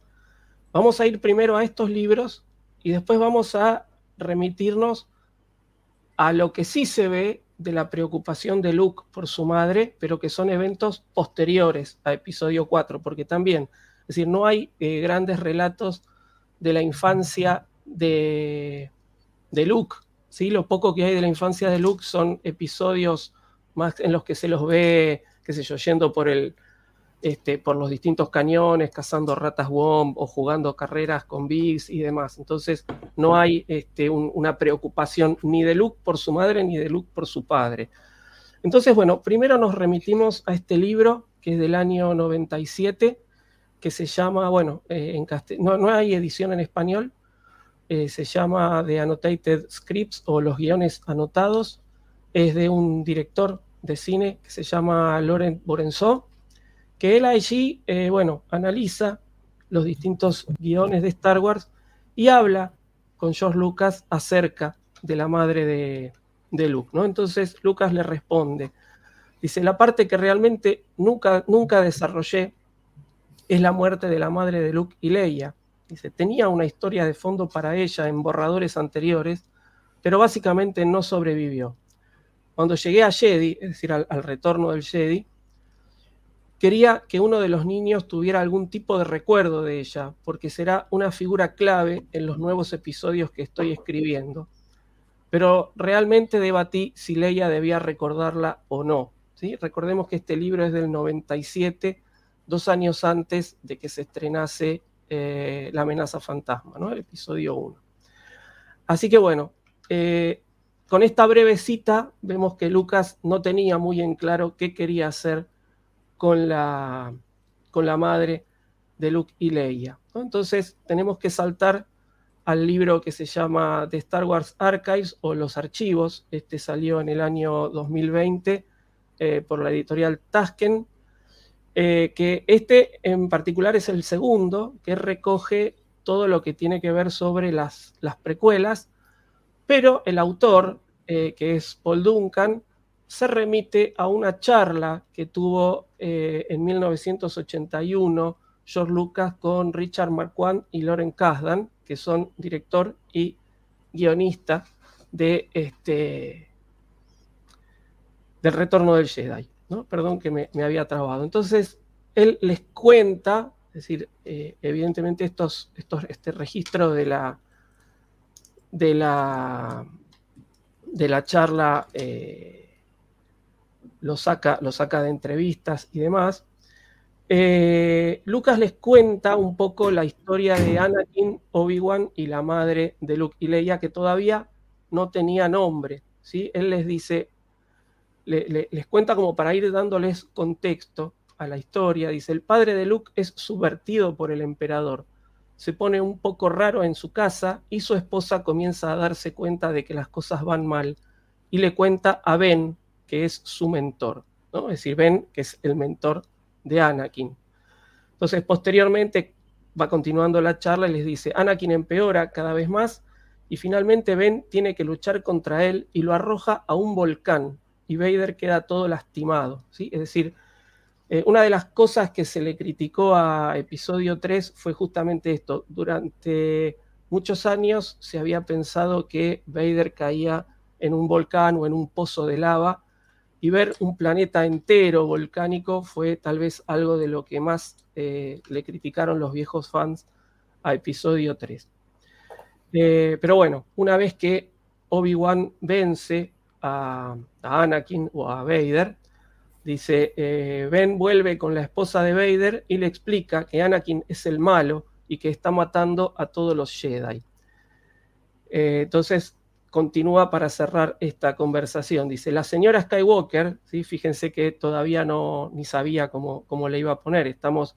vamos a ir primero a estos libros y después vamos a remitirnos a lo que sí se ve de la preocupación de Luke por su madre, pero que son eventos posteriores a episodio 4, porque también, es decir, no hay eh, grandes relatos de la infancia de, de Luke, ¿sí? Lo poco que hay de la infancia de Luke son episodios más en los que se los ve, qué sé yo, yendo por el, este, por los distintos cañones, cazando ratas Womb o jugando carreras con Biggs y demás. Entonces, no hay este, una preocupación ni de Luke por su madre ni de Luke por su padre. Entonces, bueno, primero nos remitimos a este libro que es del año 97, que se llama, bueno, eh, en no, no, hay edición en español, eh, se llama The Annotated Scripts o los guiones anotados, es de un director de cine que se llama Laurent Borenzo que él allí, eh, bueno, analiza los distintos guiones de Star Wars y habla con George Lucas acerca de la madre de, Luke, ¿no? Entonces Lucas le responde, dice, la parte que realmente nunca, nunca desarrollé es la muerte de la madre de Luke y Leia. Dice, tenía una historia de fondo para ella en borradores anteriores, pero básicamente no sobrevivió. Cuando llegué a Jedi, es decir, al, retorno del Jedi, Quería que uno de los niños tuviera algún tipo de recuerdo de ella, porque será una figura clave en los nuevos episodios que estoy escribiendo. Pero realmente debatí si Leia debía recordarla o no. ¿sí? Recordemos que este libro es del 97, dos años antes de que se estrenase eh, La amenaza fantasma, ¿no? el episodio 1. Así que bueno, eh, con esta breve cita vemos que Lucas no tenía muy en claro qué quería hacer con la, con la madre de Luke y Leia. Entonces tenemos que saltar al libro que se llama The Star Wars Archives o Los Archivos. Este salió en el año 2020 eh, por la editorial Tasken, eh, que este en particular es el segundo que recoge todo lo que tiene que ver sobre las, las precuelas, pero el autor, eh, que es Paul Duncan, se remite a una charla que tuvo eh, en 1981 George Lucas con Richard Marquand y Loren Kasdan, que son director y guionista de este del retorno del Jedi. Perdón que me, había trabado. Entonces, él les cuenta, es decir, eh, evidentemente estos, este registro de la, de la, de la charla eh, lo saca, lo saca de entrevistas y demás. Eh, Lucas les cuenta un poco la historia de Anakin, Obi-Wan y la madre de Luke y Leia, que todavía no tenía nombre. ¿sí? Él les dice, les cuenta como para ir dándoles contexto a la historia. Dice, el padre de Luke es subvertido por el emperador. Se pone un poco raro en su casa y su esposa comienza a darse cuenta de que las cosas van mal y le cuenta a Ben, que es su mentor, ¿no? Es decir, Ben, que es el mentor de Anakin. Entonces, posteriormente va continuando la charla y les dice, Anakin empeora cada vez más y finalmente Ben tiene que luchar contra él y lo arroja a un volcán y Vader queda todo lastimado, ¿sí? Es decir, eh, una de las cosas que se le criticó a episodio 3 fue justamente esto. Durante muchos años se había pensado que Vader caía en un volcán o en un pozo de lava y ver un planeta entero volcánico fue tal vez algo de lo que más eh, le criticaron los viejos fans a episodio 3. Eh, pero bueno, una vez que Obi-Wan vence a, Anakin o a Vader, dice, eh, Ben vuelve con la esposa de Vader y le explica que Anakin es el malo y que está matando a todos los Jedi. entonces, continúa para cerrar esta conversación. Dice, la señora Skywalker, ¿sí? fíjense que todavía no ni sabía cómo, cómo le iba a poner, estamos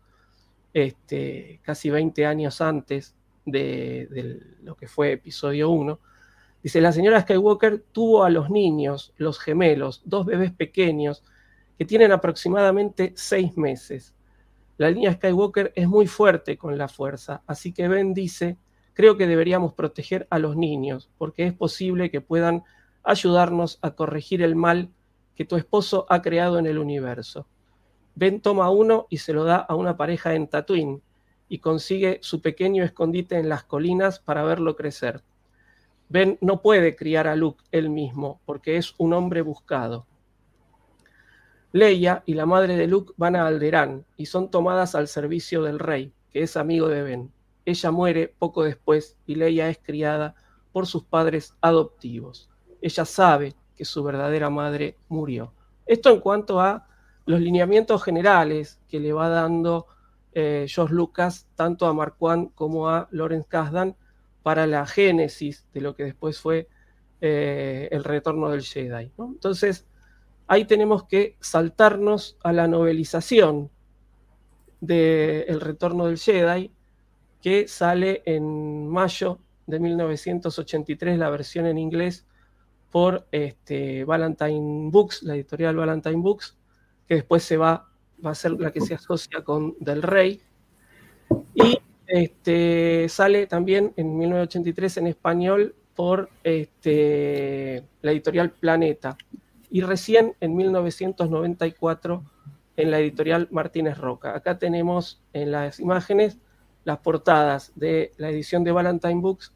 este, casi 20 años antes de, de lo que fue episodio 1. Dice, la señora Skywalker tuvo a los niños, los gemelos, dos bebés pequeños, que tienen aproximadamente seis meses. La línea Skywalker es muy fuerte con la fuerza, así que Ben dice, creo que deberíamos proteger a los niños, porque es posible que puedan ayudarnos a corregir el mal que tu esposo ha creado en el universo. Ben toma uno y se lo da a una pareja en Tatooine y consigue su pequeño escondite en las colinas para verlo crecer. Ben no puede criar a Luke él mismo porque es un hombre buscado. Leia y la madre de Luke van a Alderaan y son tomadas al servicio del rey, que es amigo de Ben. Ella muere poco después y Leia es criada por sus padres adoptivos. Ella sabe que su verdadera madre murió. Esto en cuanto a los lineamientos generales que le va dando eh, George Lucas tanto a Marquand como a Lawrence Kasdan para la génesis de lo que después fue eh, el retorno del Jedi. Entonces, ahí tenemos que saltarnos a la novelización de El Retorno del Jedi, que sale en mayo de 1983, la versión en inglés, por este, Valentine Books, la editorial Valentine Books, que después se va, va a ser la que se asocia con Del Rey. Y este, sale también en 1983 en español por este, la editorial Planeta y recién en 1994 en la editorial Martínez Roca. Acá tenemos en las imágenes las portadas de la edición de Valentine Books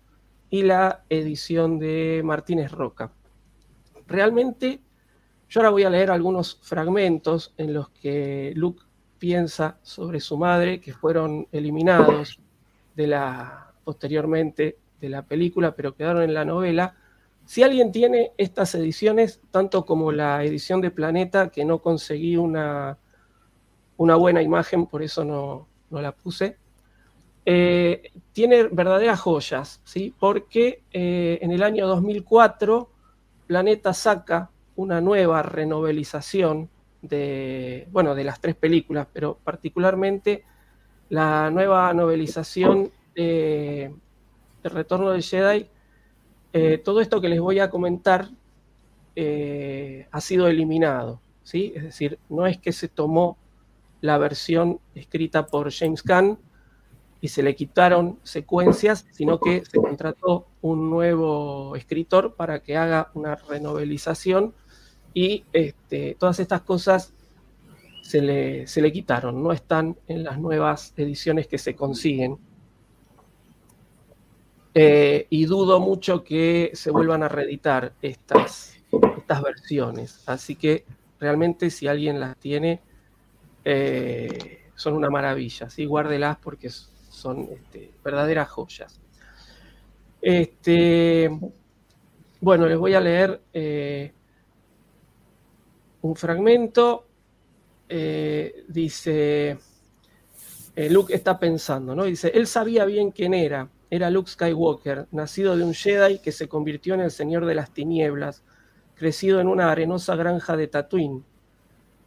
y la edición de Martínez Roca. Realmente, yo ahora voy a leer algunos fragmentos en los que Luke piensa sobre su madre, que fueron eliminados de la, posteriormente de la película, pero quedaron en la novela, si alguien tiene estas ediciones, tanto como la edición de Planeta, que no conseguí una, una buena imagen, por eso no, la puse, eh, tiene verdaderas joyas, ¿sí? porque eh, en el año 2004 Planeta saca una nueva renovelización de, bueno, de las tres películas, pero particularmente la nueva novelización de, Retorno de Jedi, eh, todo esto que les voy a comentar eh, ha sido eliminado, ¿sí? Es decir, no es que se tomó la versión escrita por James Caan y se le quitaron secuencias, sino que se contrató un nuevo escritor para que haga una renovelización y este, todas estas cosas se le, se le quitaron, no están en las nuevas ediciones que se consiguen eh, y dudo mucho que se vuelvan a reeditar estas, estas versiones. Así que realmente si alguien las tiene, eh, son una maravilla. ¿sí? Guárdelas porque son este, verdaderas joyas. Este, bueno, les voy a leer eh, un fragmento. dice, Luke está pensando, ¿no? Dice, él sabía bien quién era era Luke Skywalker, nacido de un Jedi que se convirtió en el Señor de las Tinieblas, crecido en una arenosa granja de Tatooine,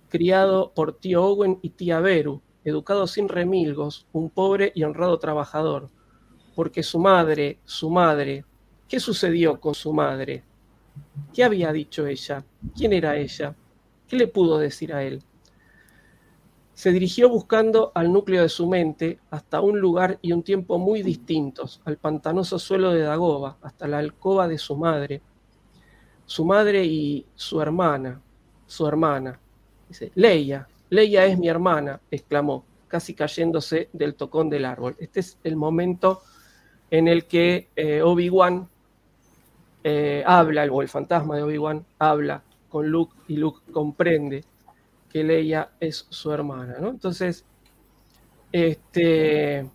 criado por tío Owen y tía Beru, educado sin remilgos, un pobre y honrado trabajador, porque su madre, su madre, ¿qué sucedió con su madre? ¿Qué había dicho ella? ¿Quién era ella? ¿Qué le pudo decir a él? Se dirigió buscando al núcleo de su mente hasta un lugar y un tiempo muy distintos, al pantanoso suelo de Dagoba, hasta la alcoba de su madre, su madre y su hermana, su hermana. Dice, Leia, Leia es mi hermana, exclamó, casi cayéndose del tocón del árbol. Este es el momento en el que eh, Obi-Wan eh, habla, o el fantasma de Obi-Wan habla con Luke y Luke comprende que Leia es su hermana, ¿no? Entonces, este,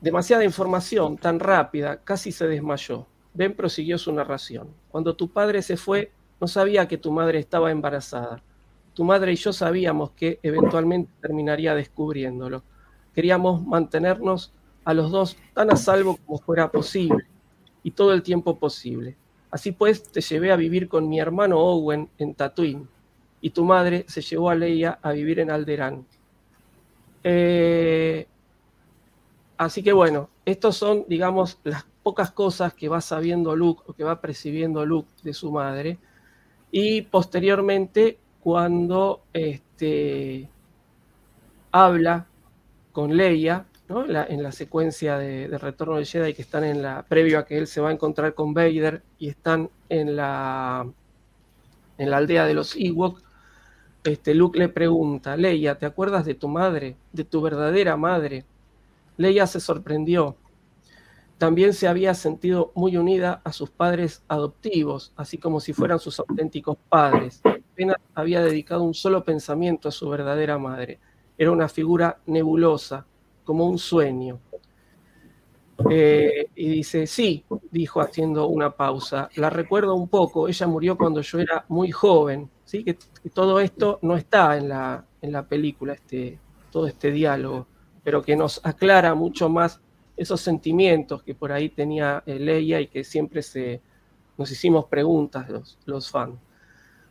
demasiada información tan rápida, casi se desmayó. Ben prosiguió su narración. Cuando tu padre se fue, no sabía que tu madre estaba embarazada. Tu madre y yo sabíamos que eventualmente terminaría descubriéndolo. Queríamos mantenernos a los dos tan a salvo como fuera posible y todo el tiempo posible. Así pues, te llevé a vivir con mi hermano Owen en Tatooine y tu madre se llevó a Leia a vivir en Alderán. Eh, así que bueno, estos son, digamos, las pocas cosas que va sabiendo Luke o que va percibiendo Luke de su madre. Y posteriormente, cuando este, habla con Leia, ¿no? en la secuencia de, de, Retorno de Jedi que están en la previo a que él se va a encontrar con Vader y están en la en la aldea de los Ewok, este, Luke le pregunta, Leia, ¿te acuerdas de tu madre, de tu verdadera madre? Leia se sorprendió. También se había sentido muy unida a sus padres adoptivos, así como si fueran sus auténticos padres. Apenas había dedicado un solo pensamiento a su verdadera madre. Era una figura nebulosa, como un sueño. Eh, y dice, sí, dijo haciendo una pausa, la recuerdo un poco, ella murió cuando yo era muy joven, ¿sí? que, que todo esto no está en la, en la película, este, todo este diálogo, pero que nos aclara mucho más esos sentimientos que por ahí tenía eh, Leia y que siempre se, nos hicimos preguntas los, los fans.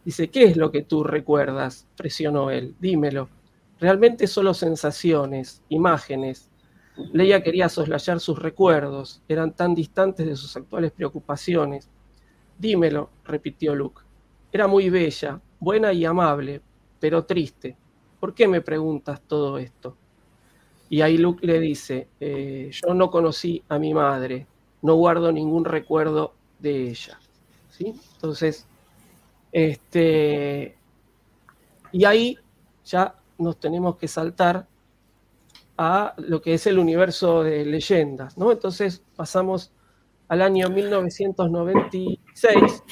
Dice, ¿qué es lo que tú recuerdas? Presionó él, dímelo. Realmente solo sensaciones, imágenes, Leia quería soslayar sus recuerdos, eran tan distantes de sus actuales preocupaciones. Dímelo, repitió Luke. Era muy bella, buena y amable, pero triste. ¿Por qué me preguntas todo esto? Y ahí Luke le dice, eh, yo no conocí a mi madre, no guardo ningún recuerdo de ella. ¿Sí? Entonces, este, y ahí ya nos tenemos que saltar a lo que es el universo de leyendas, ¿no? Entonces pasamos al año 1996,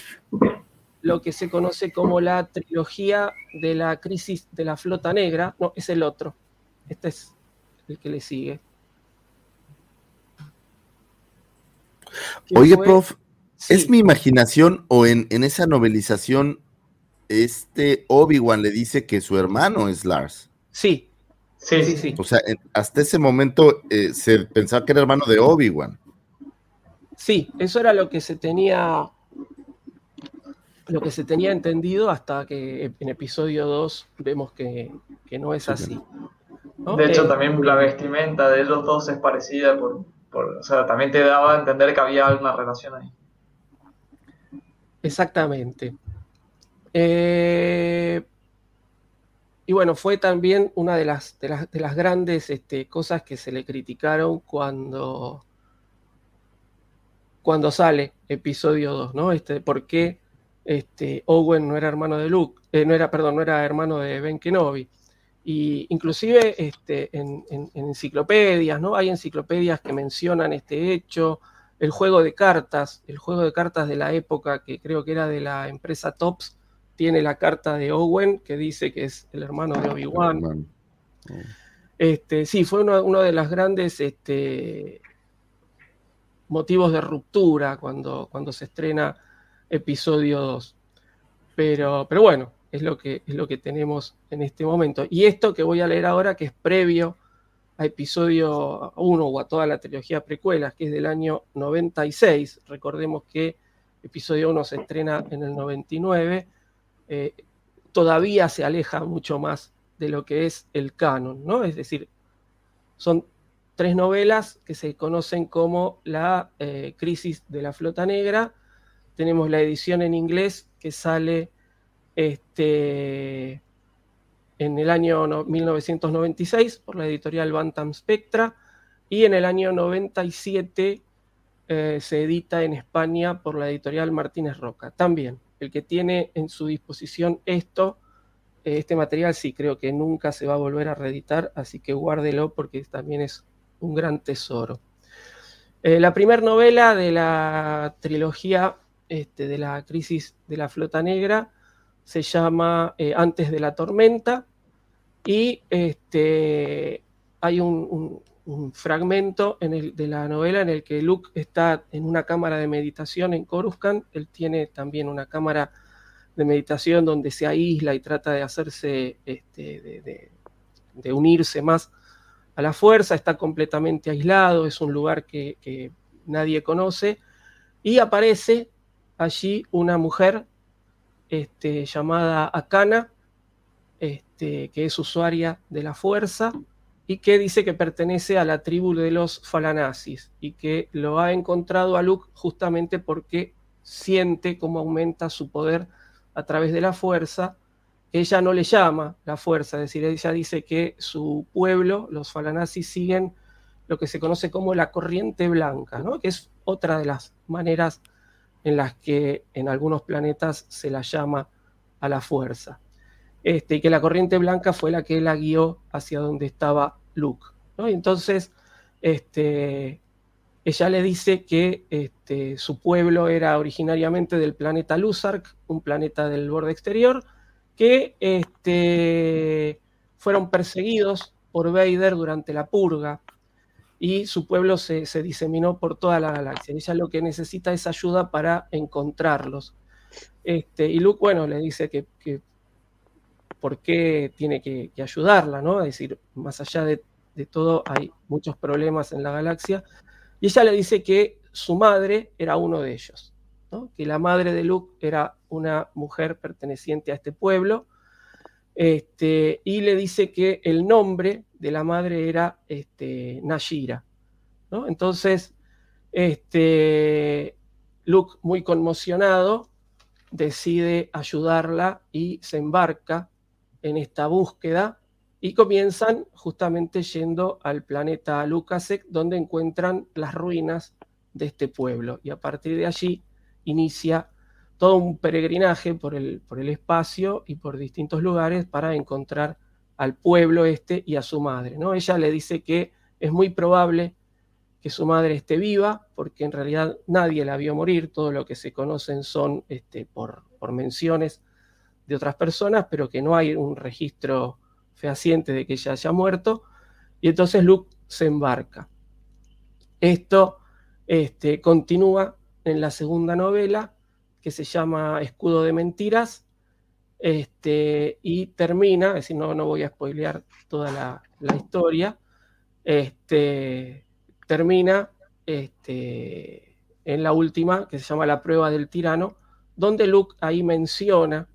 lo que se conoce como la trilogía de la crisis de la flota negra, no, es el otro, este es el que le sigue. Oye, fue? prof, sí. ¿es mi imaginación o en, en esa novelización este Obi-Wan le dice que su hermano es Lars? Sí, Sí, sí, sí. O sea, hasta ese momento eh, se pensaba que era hermano de Obi-Wan. Sí, eso era lo que se tenía lo que se tenía entendido hasta que en episodio 2 vemos que, que no es así. ¿no? De hecho, eh, también la vestimenta de ellos dos es parecida, por, por, o sea, también te daba a entender que había alguna relación ahí. Exactamente. Eh, y bueno, fue también una de las, de las, de las grandes este, cosas que se le criticaron cuando, cuando sale episodio 2, ¿no? Este, ¿Por qué este, Owen no era hermano de Luke? Eh, no era, perdón, no era hermano de Ben Kenobi. Y inclusive este, en, enciclopedias, ¿no? Hay enciclopedias que mencionan este hecho. El juego de cartas, el juego de cartas de la época, que creo que era de la empresa Tops, tiene la carta de Owen que dice que es el hermano de Obi-Wan. Oh. Este, sí, fue uno, uno, de los grandes este, motivos de ruptura cuando, cuando se estrena episodio 2. Pero, pero bueno, es lo, que, es lo que tenemos en este momento. Y esto que voy a leer ahora, que es previo a episodio 1 o a toda la trilogía precuelas, que es del año 96. Recordemos que episodio 1 se estrena en el 99 eh, todavía se aleja mucho más de lo que es el canon, ¿no? Es decir, son tres novelas que se conocen como la eh, crisis de la flota negra. Tenemos la edición en inglés que sale este, en el año no, 1996 por la editorial Bantam Spectra y en el año 97 eh, se edita en España por la editorial Martínez Roca. También el que tiene en su disposición esto, eh, este material, sí creo que nunca se va a volver a reeditar, así que guárdelo porque también es un gran tesoro. Eh, la primera novela de la trilogía este, de la crisis de la flota negra se llama eh, Antes de la tormenta y este, hay un, un, un fragmento en el, de la novela en el que Luke está en una cámara de meditación en Coruscant. Él tiene también una cámara de meditación donde se aísla y trata de hacerse, este, de, unirse más a la fuerza. Está completamente aislado, es un lugar que, que nadie conoce. Y aparece allí una mujer este, llamada Akana, este, que es usuaria de la fuerza y que dice que pertenece a la tribu de los Falanasis y que lo ha encontrado a Luke justamente porque siente cómo aumenta su poder a través de la fuerza. Ella no le llama la fuerza, es decir, ella dice que su pueblo, los Falanasis, siguen lo que se conoce como la corriente blanca, ¿no? que es otra de las maneras en las que en algunos planetas se la llama a la fuerza. Este, y que la corriente blanca fue la que la guió hacia donde estaba Luke. ¿no? Y entonces, este, ella le dice que este, su pueblo era originariamente del planeta Luzark, un planeta del borde exterior, que este, fueron perseguidos por Vader durante la purga y su pueblo se, diseminó por toda la galaxia. Ella lo que necesita es ayuda para encontrarlos. Este, y Luke, bueno, le dice que, por qué tiene que, ayudarla, ¿no? Es decir, más allá de, todo, hay muchos problemas en la galaxia. Y ella le dice que su madre era uno de ellos, que la madre de Luke era una mujer perteneciente a este pueblo, este, y le dice que el nombre de la madre era este, Nashira. ¿no? Entonces, este, Luke, muy conmocionado, decide ayudarla y se embarca en esta búsqueda y comienzan justamente yendo al planeta Lukasek, donde encuentran las ruinas de este pueblo. Y a partir de allí inicia todo un peregrinaje por el, por el espacio y por distintos lugares para encontrar al pueblo este y a su madre. ¿no? Ella le dice que es muy probable que su madre esté viva, porque en realidad nadie la vio morir, todo lo que se conocen son este, por, por menciones de otras personas, pero que no hay un registro fehaciente de que ella haya muerto, y entonces Luke se embarca. Esto este, continúa en la segunda novela, que se llama Escudo de Mentiras, este, y termina, es decir, no, no voy a spoilear toda la, historia, este, termina en la última, que se llama La prueba del tirano, donde Luke ahí menciona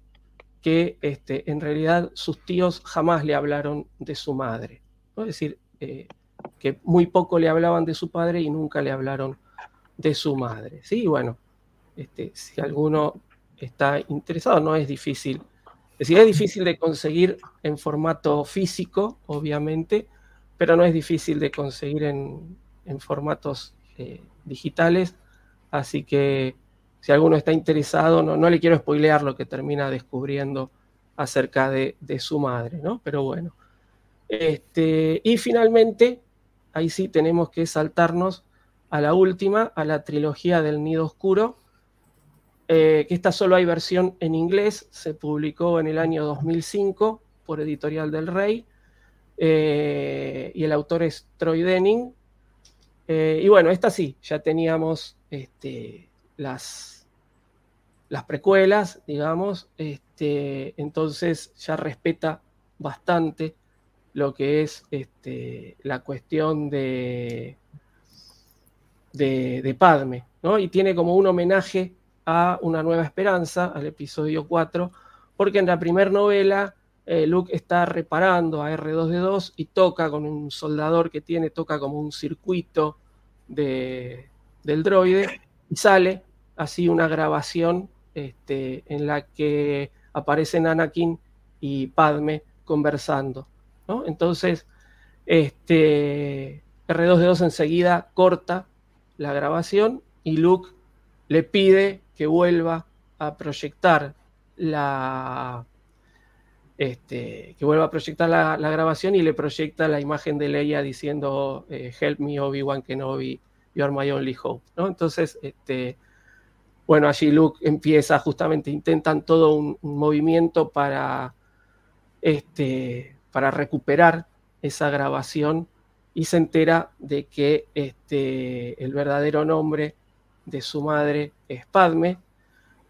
que este, en realidad sus tíos jamás le hablaron de su madre. Es decir, eh, que muy poco le hablaban de su padre y nunca le hablaron de su madre. Sí, bueno, este, si alguno está interesado, no es difícil. Es decir, es difícil de conseguir en formato físico, obviamente, pero no es difícil de conseguir en, formatos eh, digitales. Así que si alguno está interesado, no, no le quiero spoilear lo que termina descubriendo acerca de, su madre, ¿no? Pero bueno. Este, y finalmente, ahí sí tenemos que saltarnos a la última, a la trilogía del Nido Oscuro, eh, que esta solo hay versión en inglés, se publicó en el año 2005 por Editorial del Rey, eh, y el autor es Troy Denning. Eh, y bueno, esta sí, ya teníamos este, las, las precuelas, digamos, este, entonces ya respeta bastante lo que es este, la cuestión de, de, Padme, ¿no? Y tiene como un homenaje a Una Nueva Esperanza, al episodio 4, porque en la primera novela eh, Luke está reparando a R2D2 y toca con un soldador que tiene, toca como un circuito de, del droide y sale así una grabación este, en la que aparecen Anakin y Padme conversando. Entonces, este, R2D2 enseguida corta la grabación y Luke le pide que vuelva a proyectar la, este, que vuelva a proyectar la, grabación y le proyecta la imagen de Leia diciendo eh, Help me Obi-Wan Kenobi, you are my only hope. ¿no? Entonces, este, bueno, allí Luke empieza justamente, intentan todo un, movimiento para, este, para recuperar esa grabación y se entera de que este, el verdadero nombre de su madre es Padme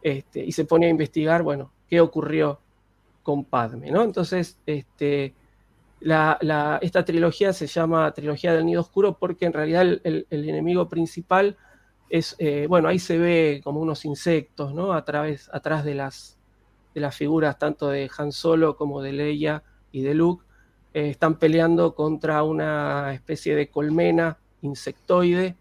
este, y se pone a investigar, bueno, qué ocurrió con Padme, ¿no? Entonces, este, esta trilogía se llama Trilogía del Nido Oscuro porque en realidad el enemigo principal es, eh, bueno, ahí se ve como unos insectos, ¿no? A través, atrás de las, de las figuras tanto de Han Solo como de Leia y de Luke. eh, están peleando contra una especie de colmena insectoide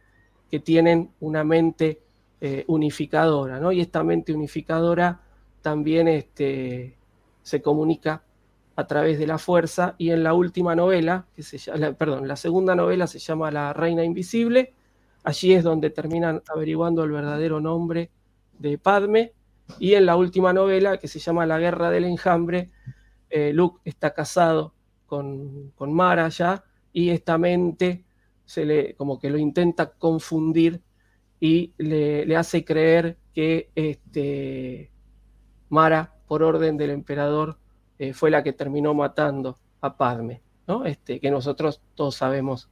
que tienen una mente eh, unificadora, ¿no? Y esta mente unificadora también este, se comunica a través de la fuerza y en la última novela, que se llama, perdón, la segunda novela se llama La Reina Invisible, allí es donde terminan averiguando el verdadero nombre de Padme y en la última novela que se llama La Guerra del Enjambre, eh, Luke está casado con, con, Mara ya y esta mente se le como que lo intenta confundir y le, hace creer que este, Mara, por orden del emperador, eh, fue la que terminó matando a Padme, ¿no? Este, que nosotros todos sabemos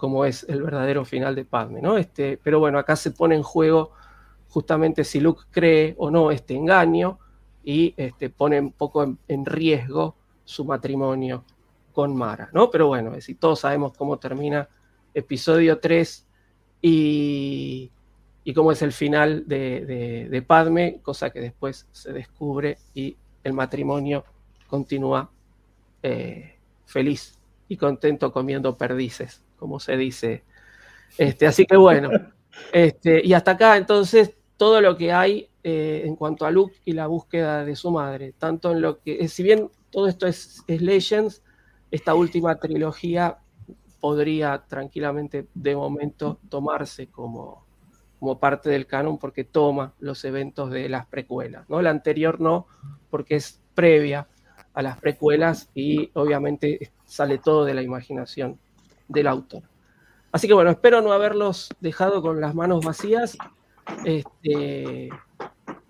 cómo es el verdadero final de Padme, ¿no? Este, pero bueno, acá se pone en juego justamente si Luke cree o no este engaño y este, pone un poco en, riesgo su matrimonio con Mara, ¿no? Pero bueno, es todos sabemos cómo termina episodio 3 y, cómo es el final de, de Padme, cosa que después se descubre y el matrimonio continúa eh, feliz y contento comiendo perdices, como se dice. Este, así que bueno, este, y hasta acá entonces todo lo que hay eh, en cuanto a Luke y la búsqueda de su madre, tanto en lo que, si bien todo esto es, es Legends, esta última trilogía podría tranquilamente de momento tomarse como, como parte del canon porque toma los eventos de las precuelas, ¿no? La anterior no, porque es previa a las precuelas y obviamente sale todo de la imaginación del autor. Así que bueno, espero no haberlos dejado con las manos vacías. Este,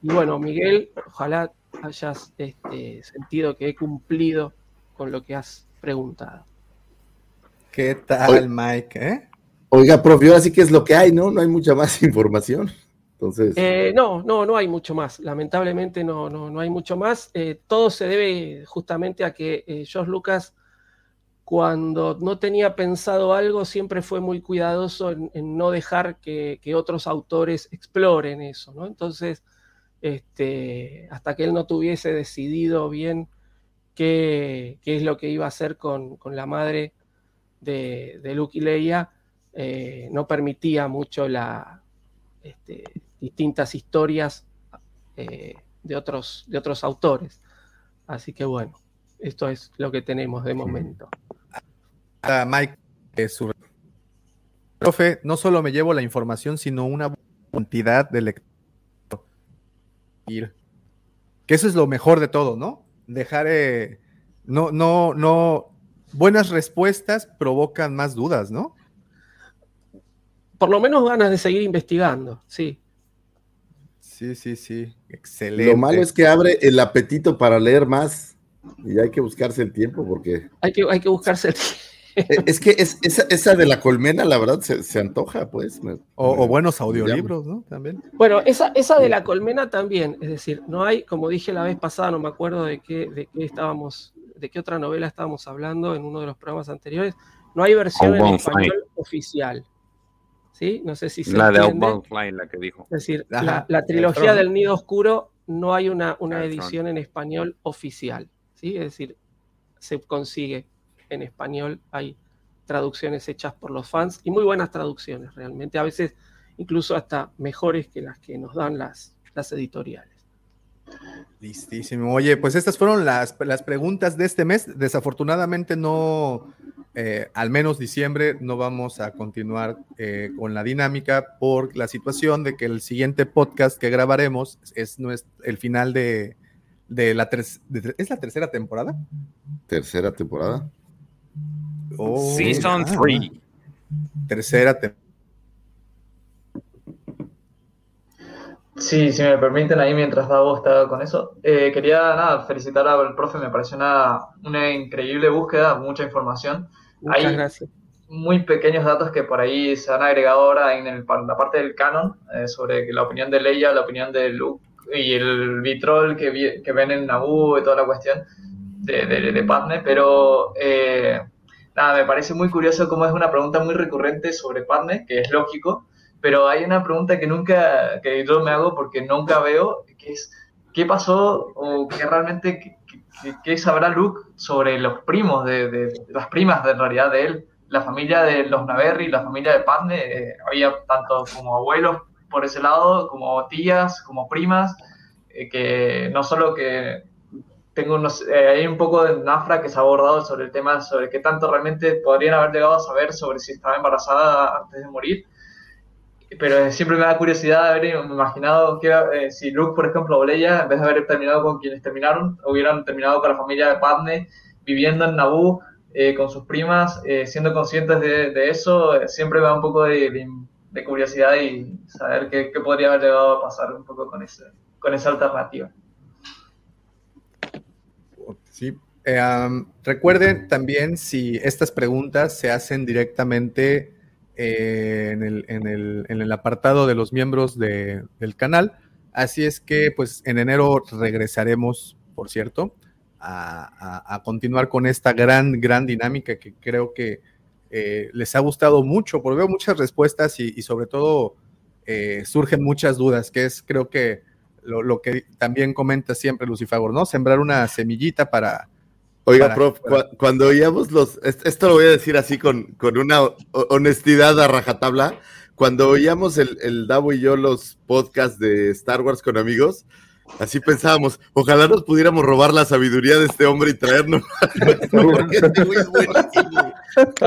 y bueno, Miguel, ojalá hayas este, sentido que he cumplido con lo que has preguntado. ¿Qué tal, Mike? ¿Eh? Oiga, profe, ahora sí que es lo que hay, ¿no? No hay mucha más información. Entonces... Eh, no, no, no hay mucho más. Lamentablemente no, no, no hay mucho más. Eh, todo se debe justamente a que eh, George Lucas, cuando no tenía pensado algo, siempre fue muy cuidadoso en, no dejar que, otros autores exploren eso, ¿no? Entonces, este, hasta que él no tuviese decidido bien qué, es lo que iba a hacer con, la madre de, de Luke y Leia, no permitía mucho la, este, distintas historias eh, de, otros, de otros autores. Así que bueno, esto es lo que tenemos de momento. Mike, eh, su profe, no solo me llevo la información, sino una cantidad de lectura. Que eso es lo mejor de todo, ¿no? Dejar, eh, no, no, no, buenas respuestas provocan más dudas, ¿no? Por lo menos ganas de seguir investigando, sí. Sí, sí, sí. Excelente. Lo malo es que abre el apetito para leer más y hay que buscarse el tiempo porque. Hay que, hay que buscarse el tiempo. E, es que es, esa, de la colmena, la verdad, se, antoja, pues. o, buenos audiolibros, ¿no? También. Bueno, esa, esa de la colmena también, es decir, no hay, como dije la vez pasada, no me acuerdo de qué, de qué estábamos, de qué otra novela estábamos hablando en uno de los programas anteriores, no hay versión en español oficial. No sé si se La de Outbound Fly, la que dijo. Es decir, la, trilogía del Nido Oscuro no hay una, una edición en español oficial, ¿sí? Es decir, se consigue en español, hay traducciones hechas por los fans y muy buenas traducciones realmente, a veces incluso hasta mejores que las que nos dan las, las editoriales. Listísimo. Oye, pues estas fueron las, las preguntas de este mes. Desafortunadamente no, eh, al menos diciembre no vamos a continuar eh, con la dinámica por la situación de que el siguiente podcast que grabaremos es, el final de, la ¿Es la tercera temporada? Tercera temporada. Oh, Season 3. Tercera temporada. Sí, si me permiten ahí mientras Davo está con eso. Eh, quería nada, felicitar al profe, me pareció una, una increíble búsqueda, mucha información. Hay muy pequeños datos que por ahí se han agregado ahora en la parte del canon eh, sobre la opinión de Leia, la opinión de Luke y el vitrol que, que ven en Naboo y toda la cuestión de, de, Padme, pero eh, me parece muy curioso cómo es una pregunta muy recurrente sobre Padme, que es lógico, pero hay una pregunta que nunca, que yo me hago porque nunca veo, que es, ¿qué pasó o qué realmente ¿qué, qué sabrá Luke sobre los primos, de, las primas de, en realidad de él? La familia de los Naverri, la familia de Padme, eh, había tanto como abuelos por ese lado, como tías, como primas, eh, que no solo que tengo unos, eh, hay un poco de nafra que se ha abordado sobre el tema, sobre qué tanto realmente podrían haber llegado a saber sobre si estaba embarazada antes de morir. Pero siempre me da curiosidad haber imaginado que eh, si Luke, por ejemplo, o en vez de haber terminado con quienes terminaron, hubieran terminado con la familia de Padme, viviendo en Naboo, eh, con sus primas, eh, siendo conscientes de, eso, eh, siempre me da un poco de, curiosidad y saber qué, qué podría haber llegado a pasar un poco con, ese, con esa alternativa. Sí. Um, recuerden también si estas preguntas se hacen directamente eh, en, el, apartado de los miembros de- del canal. Así es que, pues, en enero regresaremos, por cierto, a, continuar con esta gran, gran dinámica que creo que eh, les ha gustado mucho, porque veo muchas respuestas y, y sobre todo eh, surgen muchas dudas, que es creo que lo, lo que también comenta siempre Lucifagor, ¿no? Sembrar una semillita para... Oiga, para- prof, para- cuando oíamos los, est- esto lo voy a decir así con, con una ho- honestidad a rajatabla, cuando oíamos el, el Davo y yo los podcasts de Star Wars con amigos, así pensábamos, ojalá nos pudiéramos robar la sabiduría de este hombre y traernos. Porque este güey es buenísimo.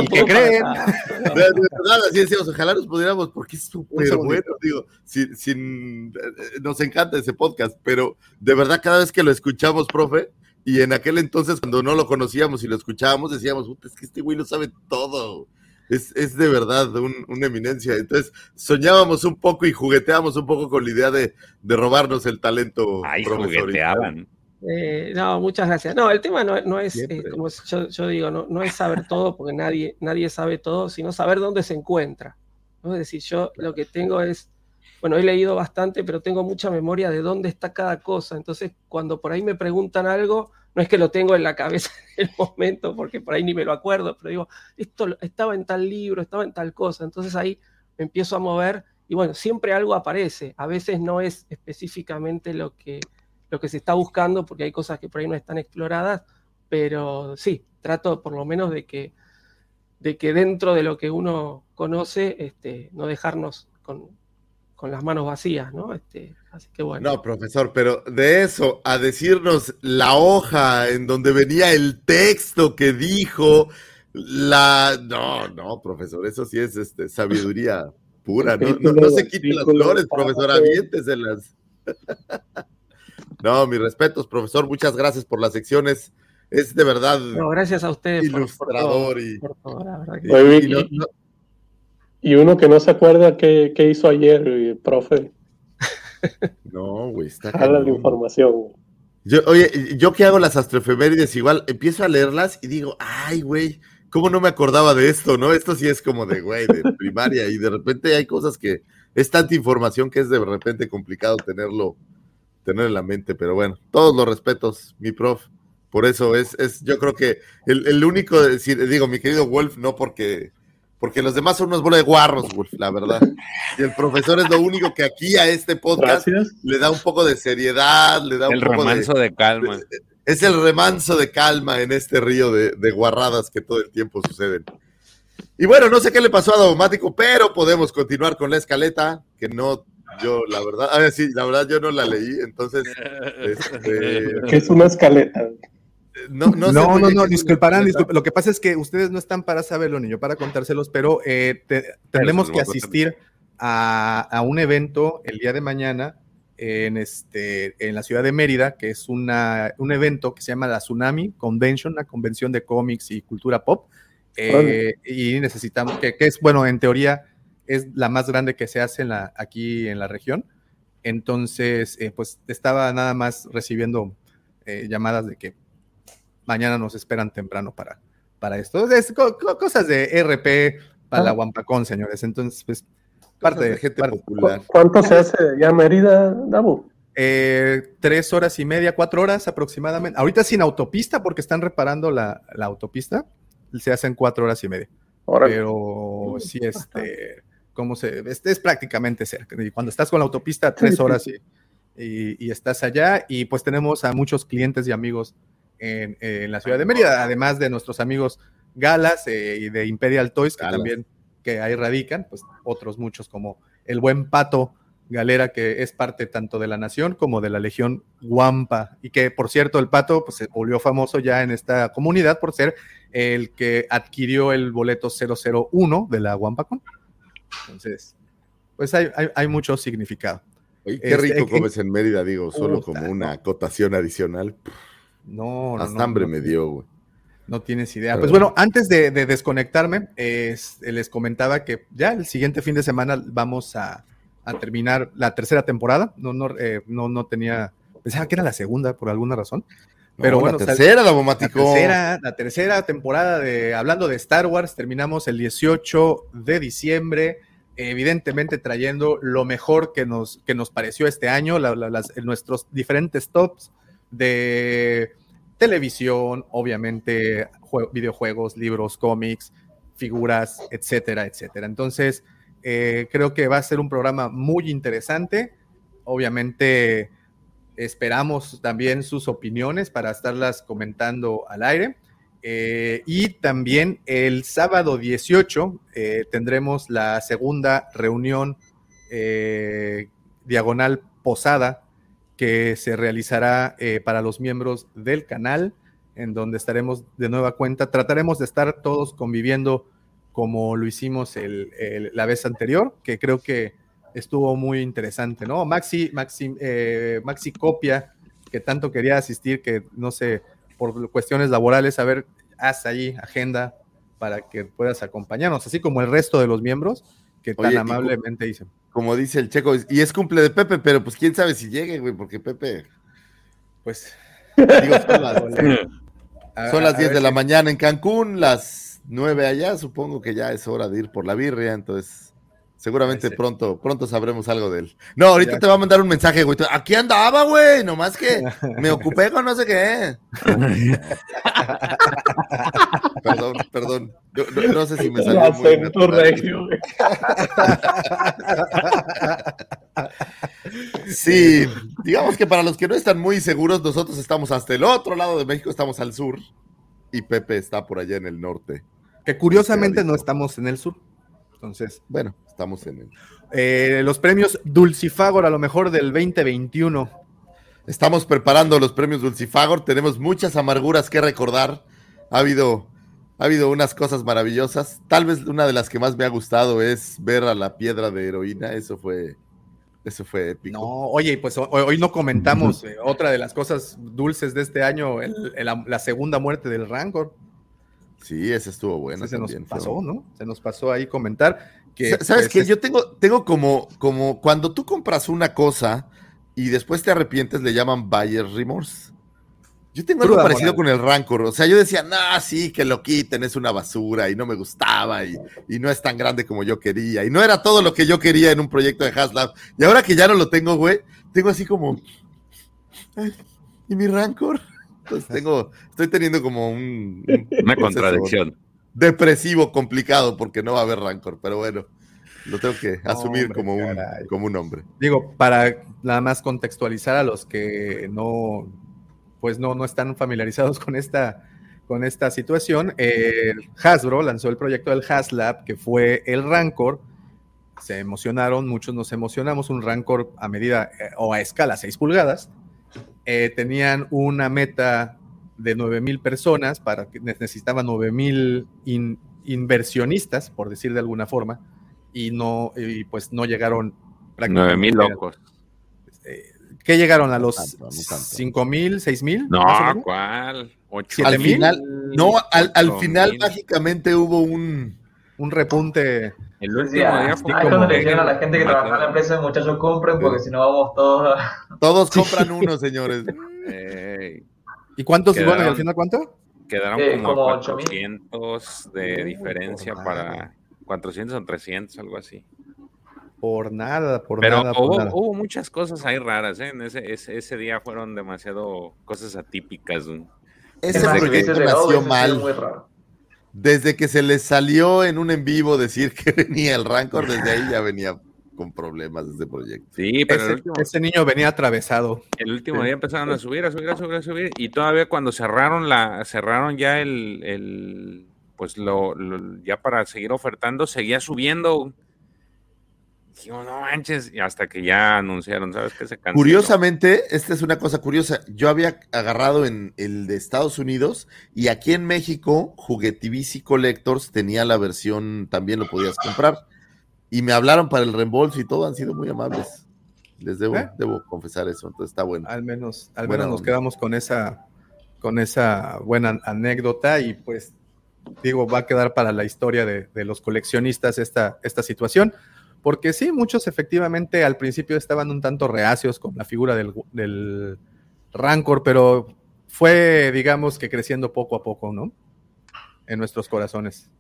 ¿Y qué creen? De verdad, así decíamos, ojalá nos pudiéramos, porque es súper bueno, digo, sin, sin- eh, nos encanta ese podcast, pero de verdad cada vez que lo escuchamos, profe, y en aquel entonces cuando no lo conocíamos y lo escuchábamos, decíamos, "Puta, es que este güey lo sabe todo, es, es de verdad un- una eminencia, entonces soñábamos un poco y jugueteábamos un poco con la idea de, de robarnos el talento. Ay, profesor. jugueteaban. Eh, no, muchas gracias. No, el tema no, no es, eh, como yo, yo digo, no, no es saber todo, porque nadie, nadie sabe todo, sino saber dónde se encuentra. ¿no? Es decir, yo lo que tengo es, bueno, he leído bastante, pero tengo mucha memoria de dónde está cada cosa. Entonces, cuando por ahí me preguntan algo, no es que lo tengo en la cabeza en el momento, porque por ahí ni me lo acuerdo, pero digo, esto estaba en tal libro, estaba en tal cosa. Entonces ahí me empiezo a mover y bueno, siempre algo aparece. A veces no es específicamente lo que, lo que se está buscando, porque hay cosas que por ahí no están exploradas, pero sí, trato por lo menos de que, de que dentro de lo que uno conoce, este, no dejarnos con, con las manos vacías, ¿no? Este, así que bueno. No, profesor, pero de eso a decirnos la hoja en donde venía el texto que dijo la no, no, profesor, eso sí es este sabiduría pura, no, no, no se quiten las flores, profesor, aviénteselas. No, mis respetos, profesor, muchas gracias por las secciones. Es de verdad No, gracias a ustedes por- por ilustrador todo, y, por todo, la verdad que- y- y no- y- no- Y uno que no se acuerda qué, qué hizo ayer, el profe. no, güey, está Jala la información. Yo, oye, yo que hago las astroefemérides igual, empiezo a leerlas y digo, ay, güey, ¿cómo no me acordaba de esto, no? Esto sí es como de, güey, de primaria y de repente hay cosas que es tanta información que es de repente complicado tenerlo, tener en la mente, pero bueno, todos los respetos, mi prof. Por eso es, es yo creo que el, el único, decir, digo, mi querido Wolf, no porque, porque los demás son unos bola de guarros, Wolf, la verdad. Y el profesor es lo único que aquí a este podcast Gracias. le da un poco de seriedad, le da un El poco de, remanso de calma. es el remanso de calma en este río de, de guarradas que todo el tiempo suceden. Y bueno, no sé qué le pasó a Daumático, pero podemos continuar con la escaleta, que no, yo la verdad, a ver, sí, la verdad yo no la leí, entonces, este, Que es una escaleta. no, no, sé No, disculparán, una disculpa- Lo que pasa es que ustedes no están para saberlo ni yo para contárselos, pero eh, te- tendremos que asistir a, a un evento el día de mañana en, este, en la ciudad de Mérida, que es una, un evento que se llama la Tsunami Convention, una convención de cómics y cultura pop. Eh, y necesitamos, que, que es, bueno, en teoría es la más grande que se hace en la, aquí en la región. Entonces, eh, pues estaba nada más recibiendo eh, llamadas de que mañana nos esperan temprano para, para esto. Es co- co- cosas de RP para la. Guampacón, señores. Entonces, pues, parte de gente parte- popular. ¿Cu- ¿Cuánto se hace ya Mérida, Dabu? eh, tres horas y media, cuatro horas aproximadamente. Ahorita sin autopista, porque están reparando la, la autopista, se hacen cuatro horas y media. Órale. Pero sí, este, ¿cómo se? Este es prácticamente cerca. Y cuando estás con la autopista, tres horas y, y- y estás allá. Y pues tenemos a muchos clientes y amigos en, en la ciudad de Mérida, además de nuestros amigos Galas eh, y de Imperial Toys, que Galas. también que ahí radican, pues otros muchos como el buen Pato Galera, que es parte tanto de la Nación como de la Legión Guampa, y que por cierto el Pato pues, se volvió famoso ya en esta comunidad por ser el que adquirió el boleto 001 de la GuampaCon. Entonces, pues hay, hay, hay mucho significado. Oye, qué Este, rico ¿qué- comes en Mérida, digo, solo Puta, como una acotación adicional. No, no, Hasta hambre no. me dio, güey. No tienes idea. Pero Pues bueno. antes de, de desconectarme, es- les comentaba que ya el siguiente fin de semana vamos a, a terminar la tercera temporada. No, no, eh, no, no tenía, pensaba que era la segunda por alguna razón. Pero No, bueno, la tercera, la Davomático. tercera, la tercera temporada de Hablando de Star Wars, terminamos el 18 de diciembre, evidentemente trayendo lo mejor que nos, que nos pareció este año, la- la- las- nuestros diferentes tops de televisión, obviamente jue- videojuegos, libros, cómics, figuras, etcétera, etcétera. Entonces, eh, creo que va a ser un programa muy interesante. Obviamente, esperamos también sus opiniones para estarlas comentando al aire. Eh, y también el sábado 18 eh, tendremos la segunda reunión eh, diagonal posada que se realizará para los miembros del canal, en donde estaremos de nueva cuenta. Trataremos de estar todos conviviendo como lo hicimos el- la vez anterior, que creo que estuvo muy interesante, ¿no? Maxi, Maxi, eh, Maxi Copia, que tanto quería asistir, que no sé, por cuestiones laborales, a ver, haz ahí agenda para que puedas acompañarnos, así como el resto de los miembros que tan Oye, amablemente dicen. Como dice el checo, y es cumple de Pepe, pero pues quién sabe si llegue, güey, porque Pepe, Pues, digo, son las, a- son las a 10 ver de la mañana en Cancún, las 9 allá, supongo que ya es hora de ir por la birria, entonces seguramente Ese. pronto, pronto sabremos algo de él. No, ahorita Ya. te va a mandar un mensaje, güey. Aquí andaba, güey, nomás que me ocupé con no sé qué. perdón, perdón. Yo- no, no sé si me salió muy natural. regio, güey. Sí, digamos que para los que no están muy seguros, nosotros estamos hasta el otro lado de México, estamos al sur y Pepe está por allá en el norte. Que curiosamente no estamos en el sur. Entonces, Bueno, estamos en el... eh, los premios Dulcifagor a lo mejor del 2021. Estamos preparando los premios Dulcifagor, tenemos muchas amarguras que recordar. Ha habido, ha habido unas cosas maravillosas. Tal vez una de las que más me ha gustado es ver a la piedra de heroína. Eso fue, eso fue épico. No, oye, pues ho- hoy no comentamos eh, otra de las cosas dulces de este año, el- el- la segunda muerte del Rancor. Sí, ese estuvo bueno. Sí, se nos también, pasó, ¿no? Se nos pasó ahí comentar que Sa- ¿Sabes pues, qué? es- Yo tengo, tengo como, como cuando tú compras una cosa y después te arrepientes, le llaman buyer remorse. Yo tengo algo parecido moral. con el Rancor. O sea, yo decía, no, sí, que lo quiten, es una basura y no me gustaba y, y no es tan grande como yo quería. Y no era todo lo que yo quería en un proyecto de Haslab. Y ahora que ya no lo tengo, güey, tengo así como, "Ay, ¿y mi Rancor? Entonces tengo, estoy teniendo como un, un Una proceso contradicción. Depresivo, complicado, porque no va a haber Rancor. Pero bueno, lo tengo que asumir Hombre, como, un, caray. como un hombre. Digo, para nada más contextualizar a los que no, pues no, no están familiarizados con esta, con esta situación, eh, Hasbro lanzó el proyecto del Haslab, que fue el Rancor. Se emocionaron, muchos nos emocionamos, un Rancor a medida eh, o a escala 6 pulgadas. Eh, tenían una meta de 9000 personas para que ne- necesitaban 9000 in- inversionistas, por decir de alguna forma, y no, y pues no llegaron Nueve mil locos. ¿Qué llegaron a los tanto, no tanto. 5 mil, 6 mil? No, ¿cuál? Ocho ¿Siete Al mil? final, no, al, al final mágicamente hubo un, Un repunte. El Sí, último ah, día ahí fue cuando como le dijeron a la gente que demasiado. trabaja en la empresa, muchachos, compren porque si no vamos todos a... todos compran uno, señores. Ey, ¿Y cuántos? Quedaron- Bueno, ¿y al final cuánto? quedaron Eh, como, como a ocho mil. 400 de diferencia para 400 o 300, algo así. Por nada, por Pero nada, por hubo, muchas cosas ahí raras, ¿eh? En ese, ese, ese día fueron demasiado cosas atípicas. Ese Desde proyecto nació mal. muy raro. Desde que se les salió en un en vivo decir que venía el Rancor, desde ahí ya venía con problemas de ese proyecto. Sí, pero ese, el último, ese niño venía atravesado. el último Sí. día empezaron a subir, a subir, a subir, a subir. Y todavía cuando cerraron la, cerraron ya el, el pues lo, lo- ya para seguir ofertando, seguía subiendo. Dijimos, no manches, y hasta que ya anunciaron, ¿sabes qué se canceló? Curiosamente, esta es una cosa curiosa. Yo había agarrado en el de Estados Unidos y aquí en México, Juguetivici Collectors tenía la versión, también lo podías comprar. Y me hablaron para el reembolso y todo, han sido muy amables. Les debo, ¿Eh? debo confesar eso, entonces está bueno. Al menos, al menos nos onda. quedamos con esa, con esa buena anécdota y pues digo, va a quedar para la historia de, de los coleccionistas esta, esta situación. Porque sí, muchos efectivamente al principio estaban un tanto reacios con la figura del, del Rancor, pero fue, digamos que creciendo poco a poco, ¿no? En nuestros corazones.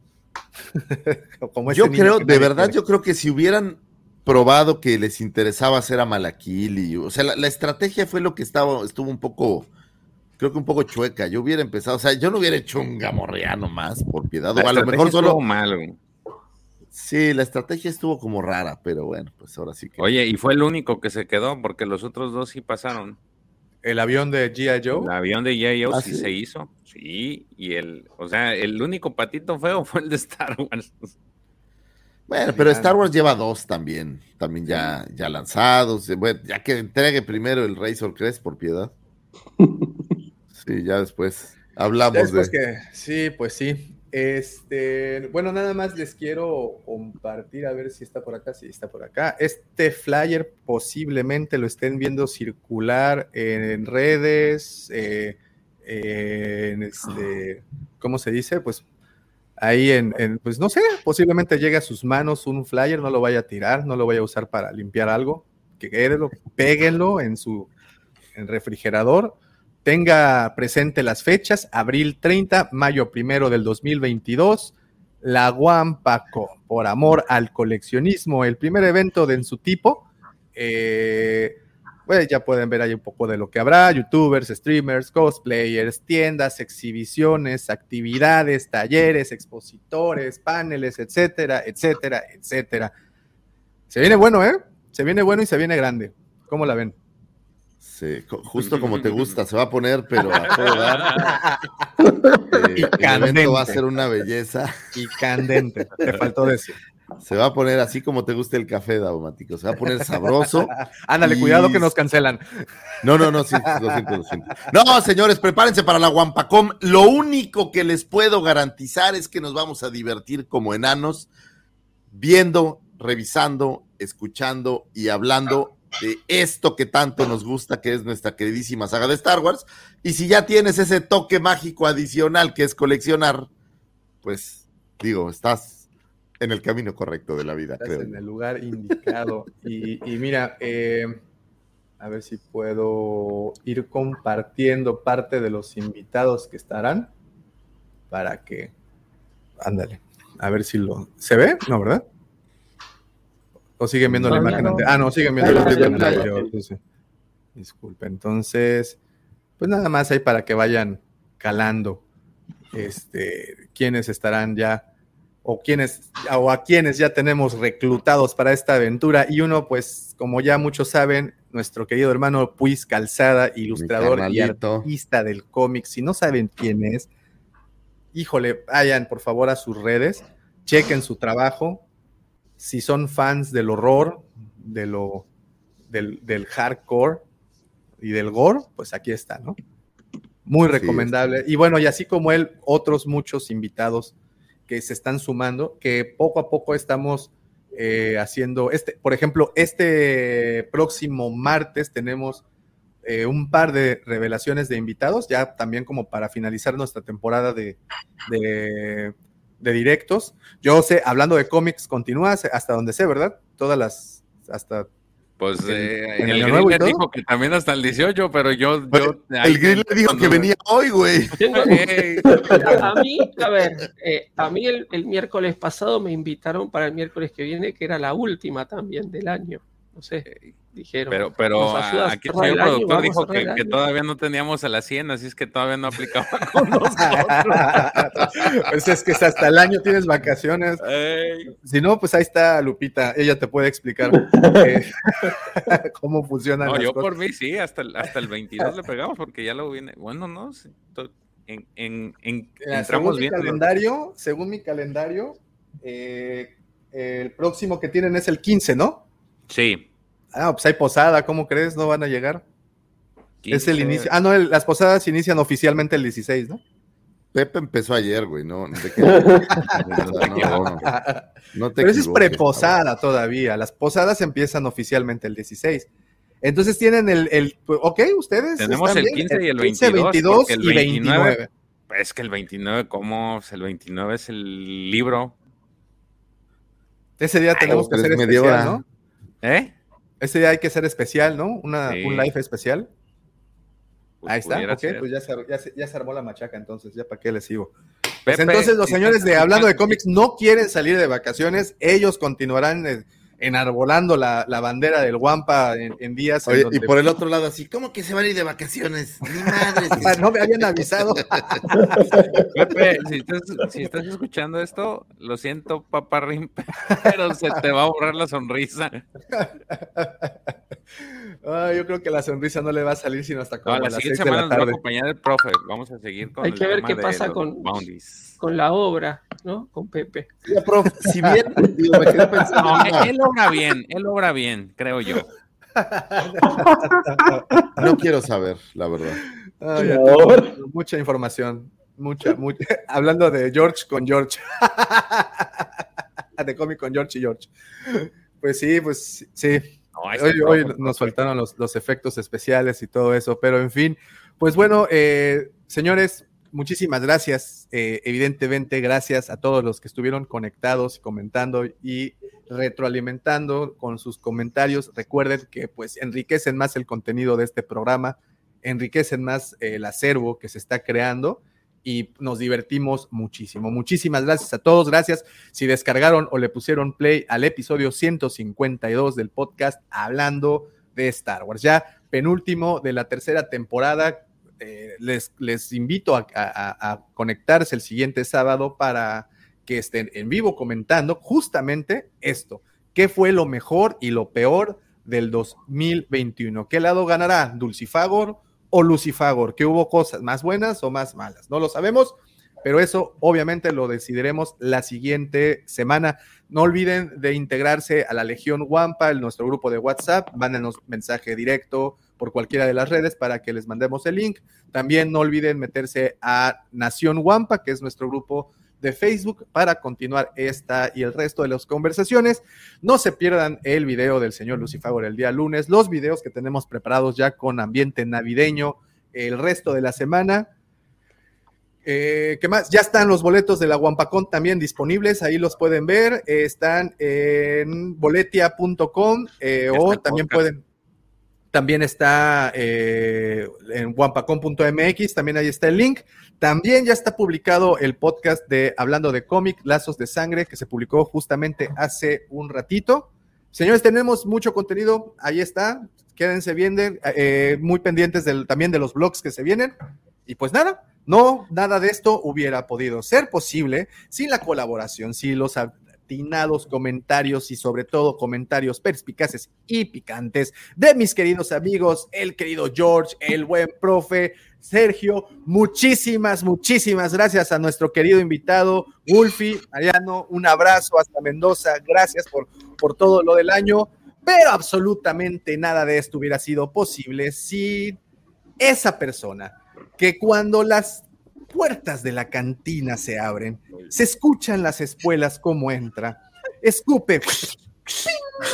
Como Yo creo, de verdad, quiere. yo creo que si hubieran probado que les interesaba hacer a Malaquil o sea, la, la estrategia fue lo que estaba, estuvo un poco, creo que un poco chueca. Yo hubiera empezado, o sea, yo no hubiera hecho un gamorreano más, por piedad. O a lo mejor solo. estuvo mal, güey. Sí, la estrategia estuvo como rara, pero bueno, pues ahora sí que. Oye, y fue el único que se quedó, porque los otros dos sí pasaron. El avión de G.I. Joe. El avión de J.O. ¿Ah, sí, sí? se hizo. Sí, y el, o sea, el único patito feo fue el de Star Wars. Bueno, pero Star Wars lleva dos también, también ya, ya lanzados. Bueno, ya que entregue primero el Razor Crest, por piedad. Sí, ya después hablamos después de. que, sí, pues sí. Este, bueno, nada más les quiero compartir, a ver si está por acá, si está por acá. Este flyer posiblemente lo estén viendo circular en redes, eh, este, ¿cómo se dice? Pues ahí en, pues no sé, posiblemente llegue a sus manos un flyer, no lo vaya a tirar, no lo vaya a usar para limpiar algo, que péguenlo en su refrigerador tenga presente las fechas, abril 30, mayo primero del 2022, la Guampaco, por amor al coleccionismo, el primer evento de en su tipo. Eh, pues ya pueden ver ahí un poco de lo que habrá, youtubers, streamers, cosplayers, tiendas, exhibiciones, actividades, talleres, expositores, paneles, etcétera, etcétera, etcétera. Se viene bueno, ¿eh? Se viene bueno y se viene grande. ¿Cómo la ven? Sí, justo como te gusta, se va a poner, pero a todo dar. Eh, Y el candente. evento va a ser una belleza. Y candente, te faltó decir. Se va a poner así como te gusta el café, Daumático. Se va a poner sabroso. Ándale, Y- cuidado que nos cancelan. No, no, no, sí, lo siento, lo siento. No, señores, prepárense para la Wampacom. Lo único que les puedo garantizar es que nos vamos a divertir como enanos, viendo, revisando, escuchando y hablando de esto que tanto nos gusta, que es nuestra queridísima saga de Star Wars. Y si ya tienes ese toque mágico adicional que es coleccionar, pues digo, estás en el camino correcto de la vida, Estás creo. en el lugar indicado. Y, y mira, eh, a ver si puedo ir compartiendo parte de los invitados que estarán para que. Ándale, a ver si lo. ¿Se ve? No, ¿verdad? ¿O siguen viendo la No, imagen? no. ante- Ah, no, siguen viendo la imagen anterior. sí, sí. Disculpe, entonces, pues nada más ahí para que vayan calando este, quiénes estarán ya o quienes o a quienes ya tenemos reclutados para esta aventura y uno pues como ya muchos saben nuestro querido hermano Puis Calzada ilustrador y artista del cómic si no saben quién es híjole vayan por favor a sus redes chequen su trabajo si son fans del horror de lo del, del hardcore y del gore pues aquí está no muy Sí, recomendable. Y bueno y así como él otros muchos invitados que se están sumando, que poco a poco estamos eh, haciendo, este, por ejemplo, este próximo martes tenemos eh, un par de revelaciones de invitados, ya también como para finalizar nuestra temporada de, de, de directos. Yo sé, hablando de cómics, continúa hasta donde sé, ¿verdad? Todas las, hasta... Pues ¿En- eh, en el y Griller dijo que también hasta el 18, pero yo. yo El Grill le dijo que venía hoy, güey. A, a mí, a ver, eh, a mí el, el miércoles pasado me invitaron para el miércoles que viene, que era la última también del año. No sé, dijeron. Pero, pero "Nos ayudas a aquí el señor el año, productor dijo que, el que año". todavía no teníamos a la 100, así es que todavía no aplicaba con pues es que hasta el año tienes vacaciones. Ey. Si no, pues ahí está Lupita, ella te puede explicar eh, cómo funcionan No, yo cosas. por mí sí, hasta el, hasta el 22 le pegamos porque ya lo viene. Bueno, no, en, en, en- Mira, entramos según mi calendario, según mi calendario, eh, el próximo que tienen es el 15, ¿no? Sí. Ah, pues hay posada, ¿cómo crees? ¿No van a llegar? Es el 15. inicio. Ah, no, el- las posadas inician oficialmente el 16, ¿no? Pepe empezó ayer, güey, no, ¿de qué? no, no, no te Pero eso es preposada todavía. Las posadas empiezan oficialmente el 16. Entonces tienen el, el ok, ustedes. Tenemos están el bien, 15 y el 15, 22. porque el y 29. Es que el 29, ¿cómo? El 29 es el libro. Ese día tenemos que pero hacer especial, hora. ¿no? ¿Eh? Ese día hay que ser especial, ¿no? Una, Sí. Un live especial. Pues Ahí está, ok, ser. pues ya se, ya, se, ya se armó la machaca, entonces, ya para qué les sigo. Pues entonces los señores de Hablando de Cómics no quieren salir de vacaciones, ellos continuarán eh, enarbolando la, la bandera del Wampa en, en días en y por el otro lado, así, ¿cómo que se van a ir de vacaciones? Ni madres. Ah, no me habían avisado. Pepe, si estás, si estás escuchando esto, lo siento, paparrín, pero se te va a borrar la sonrisa. Ah, yo creo que la sonrisa no le va a salir sino hasta No, como a la las siguiente seis de semana nos va a tarde. acompañar el profe. Vamos a seguir con Hay el que ver tema qué pasa con, bounties. Con la obra, ¿no? Con Pepe. Prof, si bien, digo, me quedé pensando. No, en una- él, él obra bien, él obra bien, creo yo. no quiero saber, la verdad. Ay, tengo mucha información. Mucha, mucha. Hablando de George con George. de cómic con George y George. Pues sí, pues sí. No, Hoy, hoy nos faltaron los, los efectos especiales y todo eso, pero en fin, pues bueno, eh, señores, muchísimas gracias. Eh, evidentemente, gracias a todos los que estuvieron conectados, comentando y retroalimentando con sus comentarios. Recuerden que pues enriquecen más el contenido de este programa, enriquecen más el acervo que se está creando y nos divertimos muchísimo. Muchísimas gracias a todos. Gracias si descargaron o le pusieron play al episodio 152 del podcast hablando de Star Wars. Ya penúltimo de la tercera temporada. Eh, les, invito a conectarse el siguiente sábado para que estén en vivo comentando justamente esto. ¿Qué fue lo mejor y lo peor del 2021? ¿Qué lado ganará? ¿Dulcifagor o Lucifagor? ¿Que hubo cosas más buenas o más malas? No lo sabemos, pero eso obviamente lo decidiremos la siguiente semana. No olviden de integrarse a la Legión Wampa, en nuestro grupo de WhatsApp. Mándenos mensaje directo por cualquiera de las redes para que les mandemos el link. También no olviden meterse a Nación Wampa, que es nuestro grupo de Facebook, para continuar esta y el resto de las conversaciones. No se pierdan el video del señor Lucifagor el día lunes, los videos que tenemos preparados ya con ambiente navideño el resto de la semana. Eh, ¿Qué más? Ya están los boletos de la Wampacón también disponibles, ahí los pueden ver. Eh, están en boletia.com eh, o también podcast. pueden. También está eh, en wampacón.mx, también ahí está el link. También ya está publicado el podcast de Hablando de cómic, Lazos de Sangre, que se publicó justamente hace un ratito. Señores, tenemos mucho contenido, ahí está. Quédense bien, eh, muy pendientes también de los blogs que se vienen. Y pues nada, no, nada de esto hubiera podido ser posible sin la colaboración, sin los comentarios y sobre todo comentarios perspicaces y picantes de mis queridos amigos, el querido George, el buen profe, Sergio, muchísimas, muchísimas gracias a nuestro querido invitado, Wolfi, Mariano, un abrazo hasta Mendoza, gracias por, por todo lo del año, pero absolutamente nada de esto hubiera sido posible sin esa persona que cuando las puertas de la cantina se abren, se escuchan las espuelas como entra, escupe,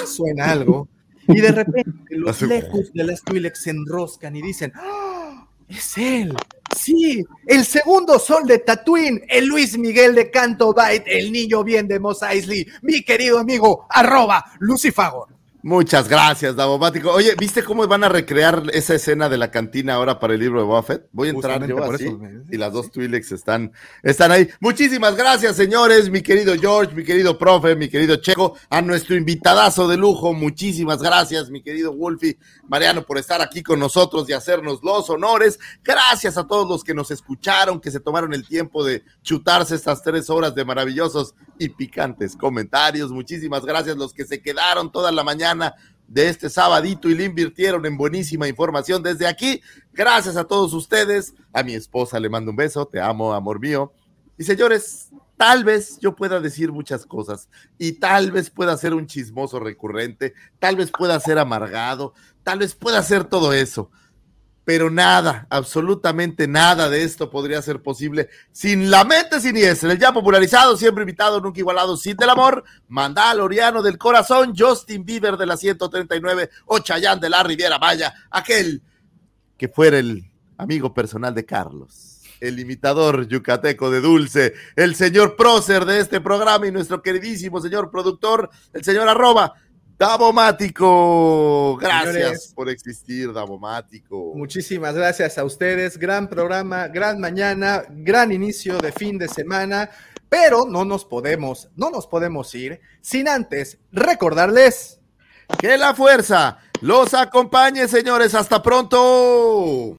suena algo, y de repente los lejos de las Twi'leks se enroscan y dicen, ¡Ah! es él, sí, el segundo sol de Tatooine, el Luis Miguel de Canto Bight, el niño bien de Mos Eisley, mi querido amigo, arroba Lucifagor. Muchas gracias, Davomático. Oye, ¿viste cómo van a recrear esa escena de la cantina ahora para el libro de Buffett? Voy a entrar yo por así eso, y las dos Twi'leks están, están ahí. Muchísimas gracias, señores, mi querido George, mi querido profe, mi querido Checo, a nuestro invitadazo de lujo. Muchísimas gracias, mi querido Wolfie, Mariano, por estar aquí con nosotros y hacernos los honores. Gracias a todos los que nos escucharon, que se tomaron el tiempo de chutarse estas tres horas de maravillosos y picantes comentarios. Muchísimas gracias los que se quedaron toda la de este sabadito y le invirtieron en buenísima información desde aquí. Gracias a todos ustedes. A mi esposa le mando un beso. Te amo, amor mío. Y señores, tal vez yo pueda decir muchas cosas y tal vez pueda ser un chismoso recurrente, tal vez pueda ser amargado, tal vez pueda ser todo eso pero nada, absolutamente nada de esto podría ser posible sin la mente siniestra, el ya popularizado, siempre invitado, nunca igualado, sin del amor, Mandaloriano del corazón, Justin Bieber de la 139, o Chayán de la Riviera Maya, aquel que fuera el amigo personal de Carlos, el imitador yucateco de Dulce, el señor prócer de este programa y nuestro queridísimo señor productor, el señor arroba Davomático, gracias Señores, por existir, Davomático. Muchísimas gracias a ustedes. Gran programa, gran mañana, gran inicio de fin de semana. Pero no nos podemos, no nos podemos ir sin antes recordarles que la fuerza los acompañe, señores. Hasta pronto.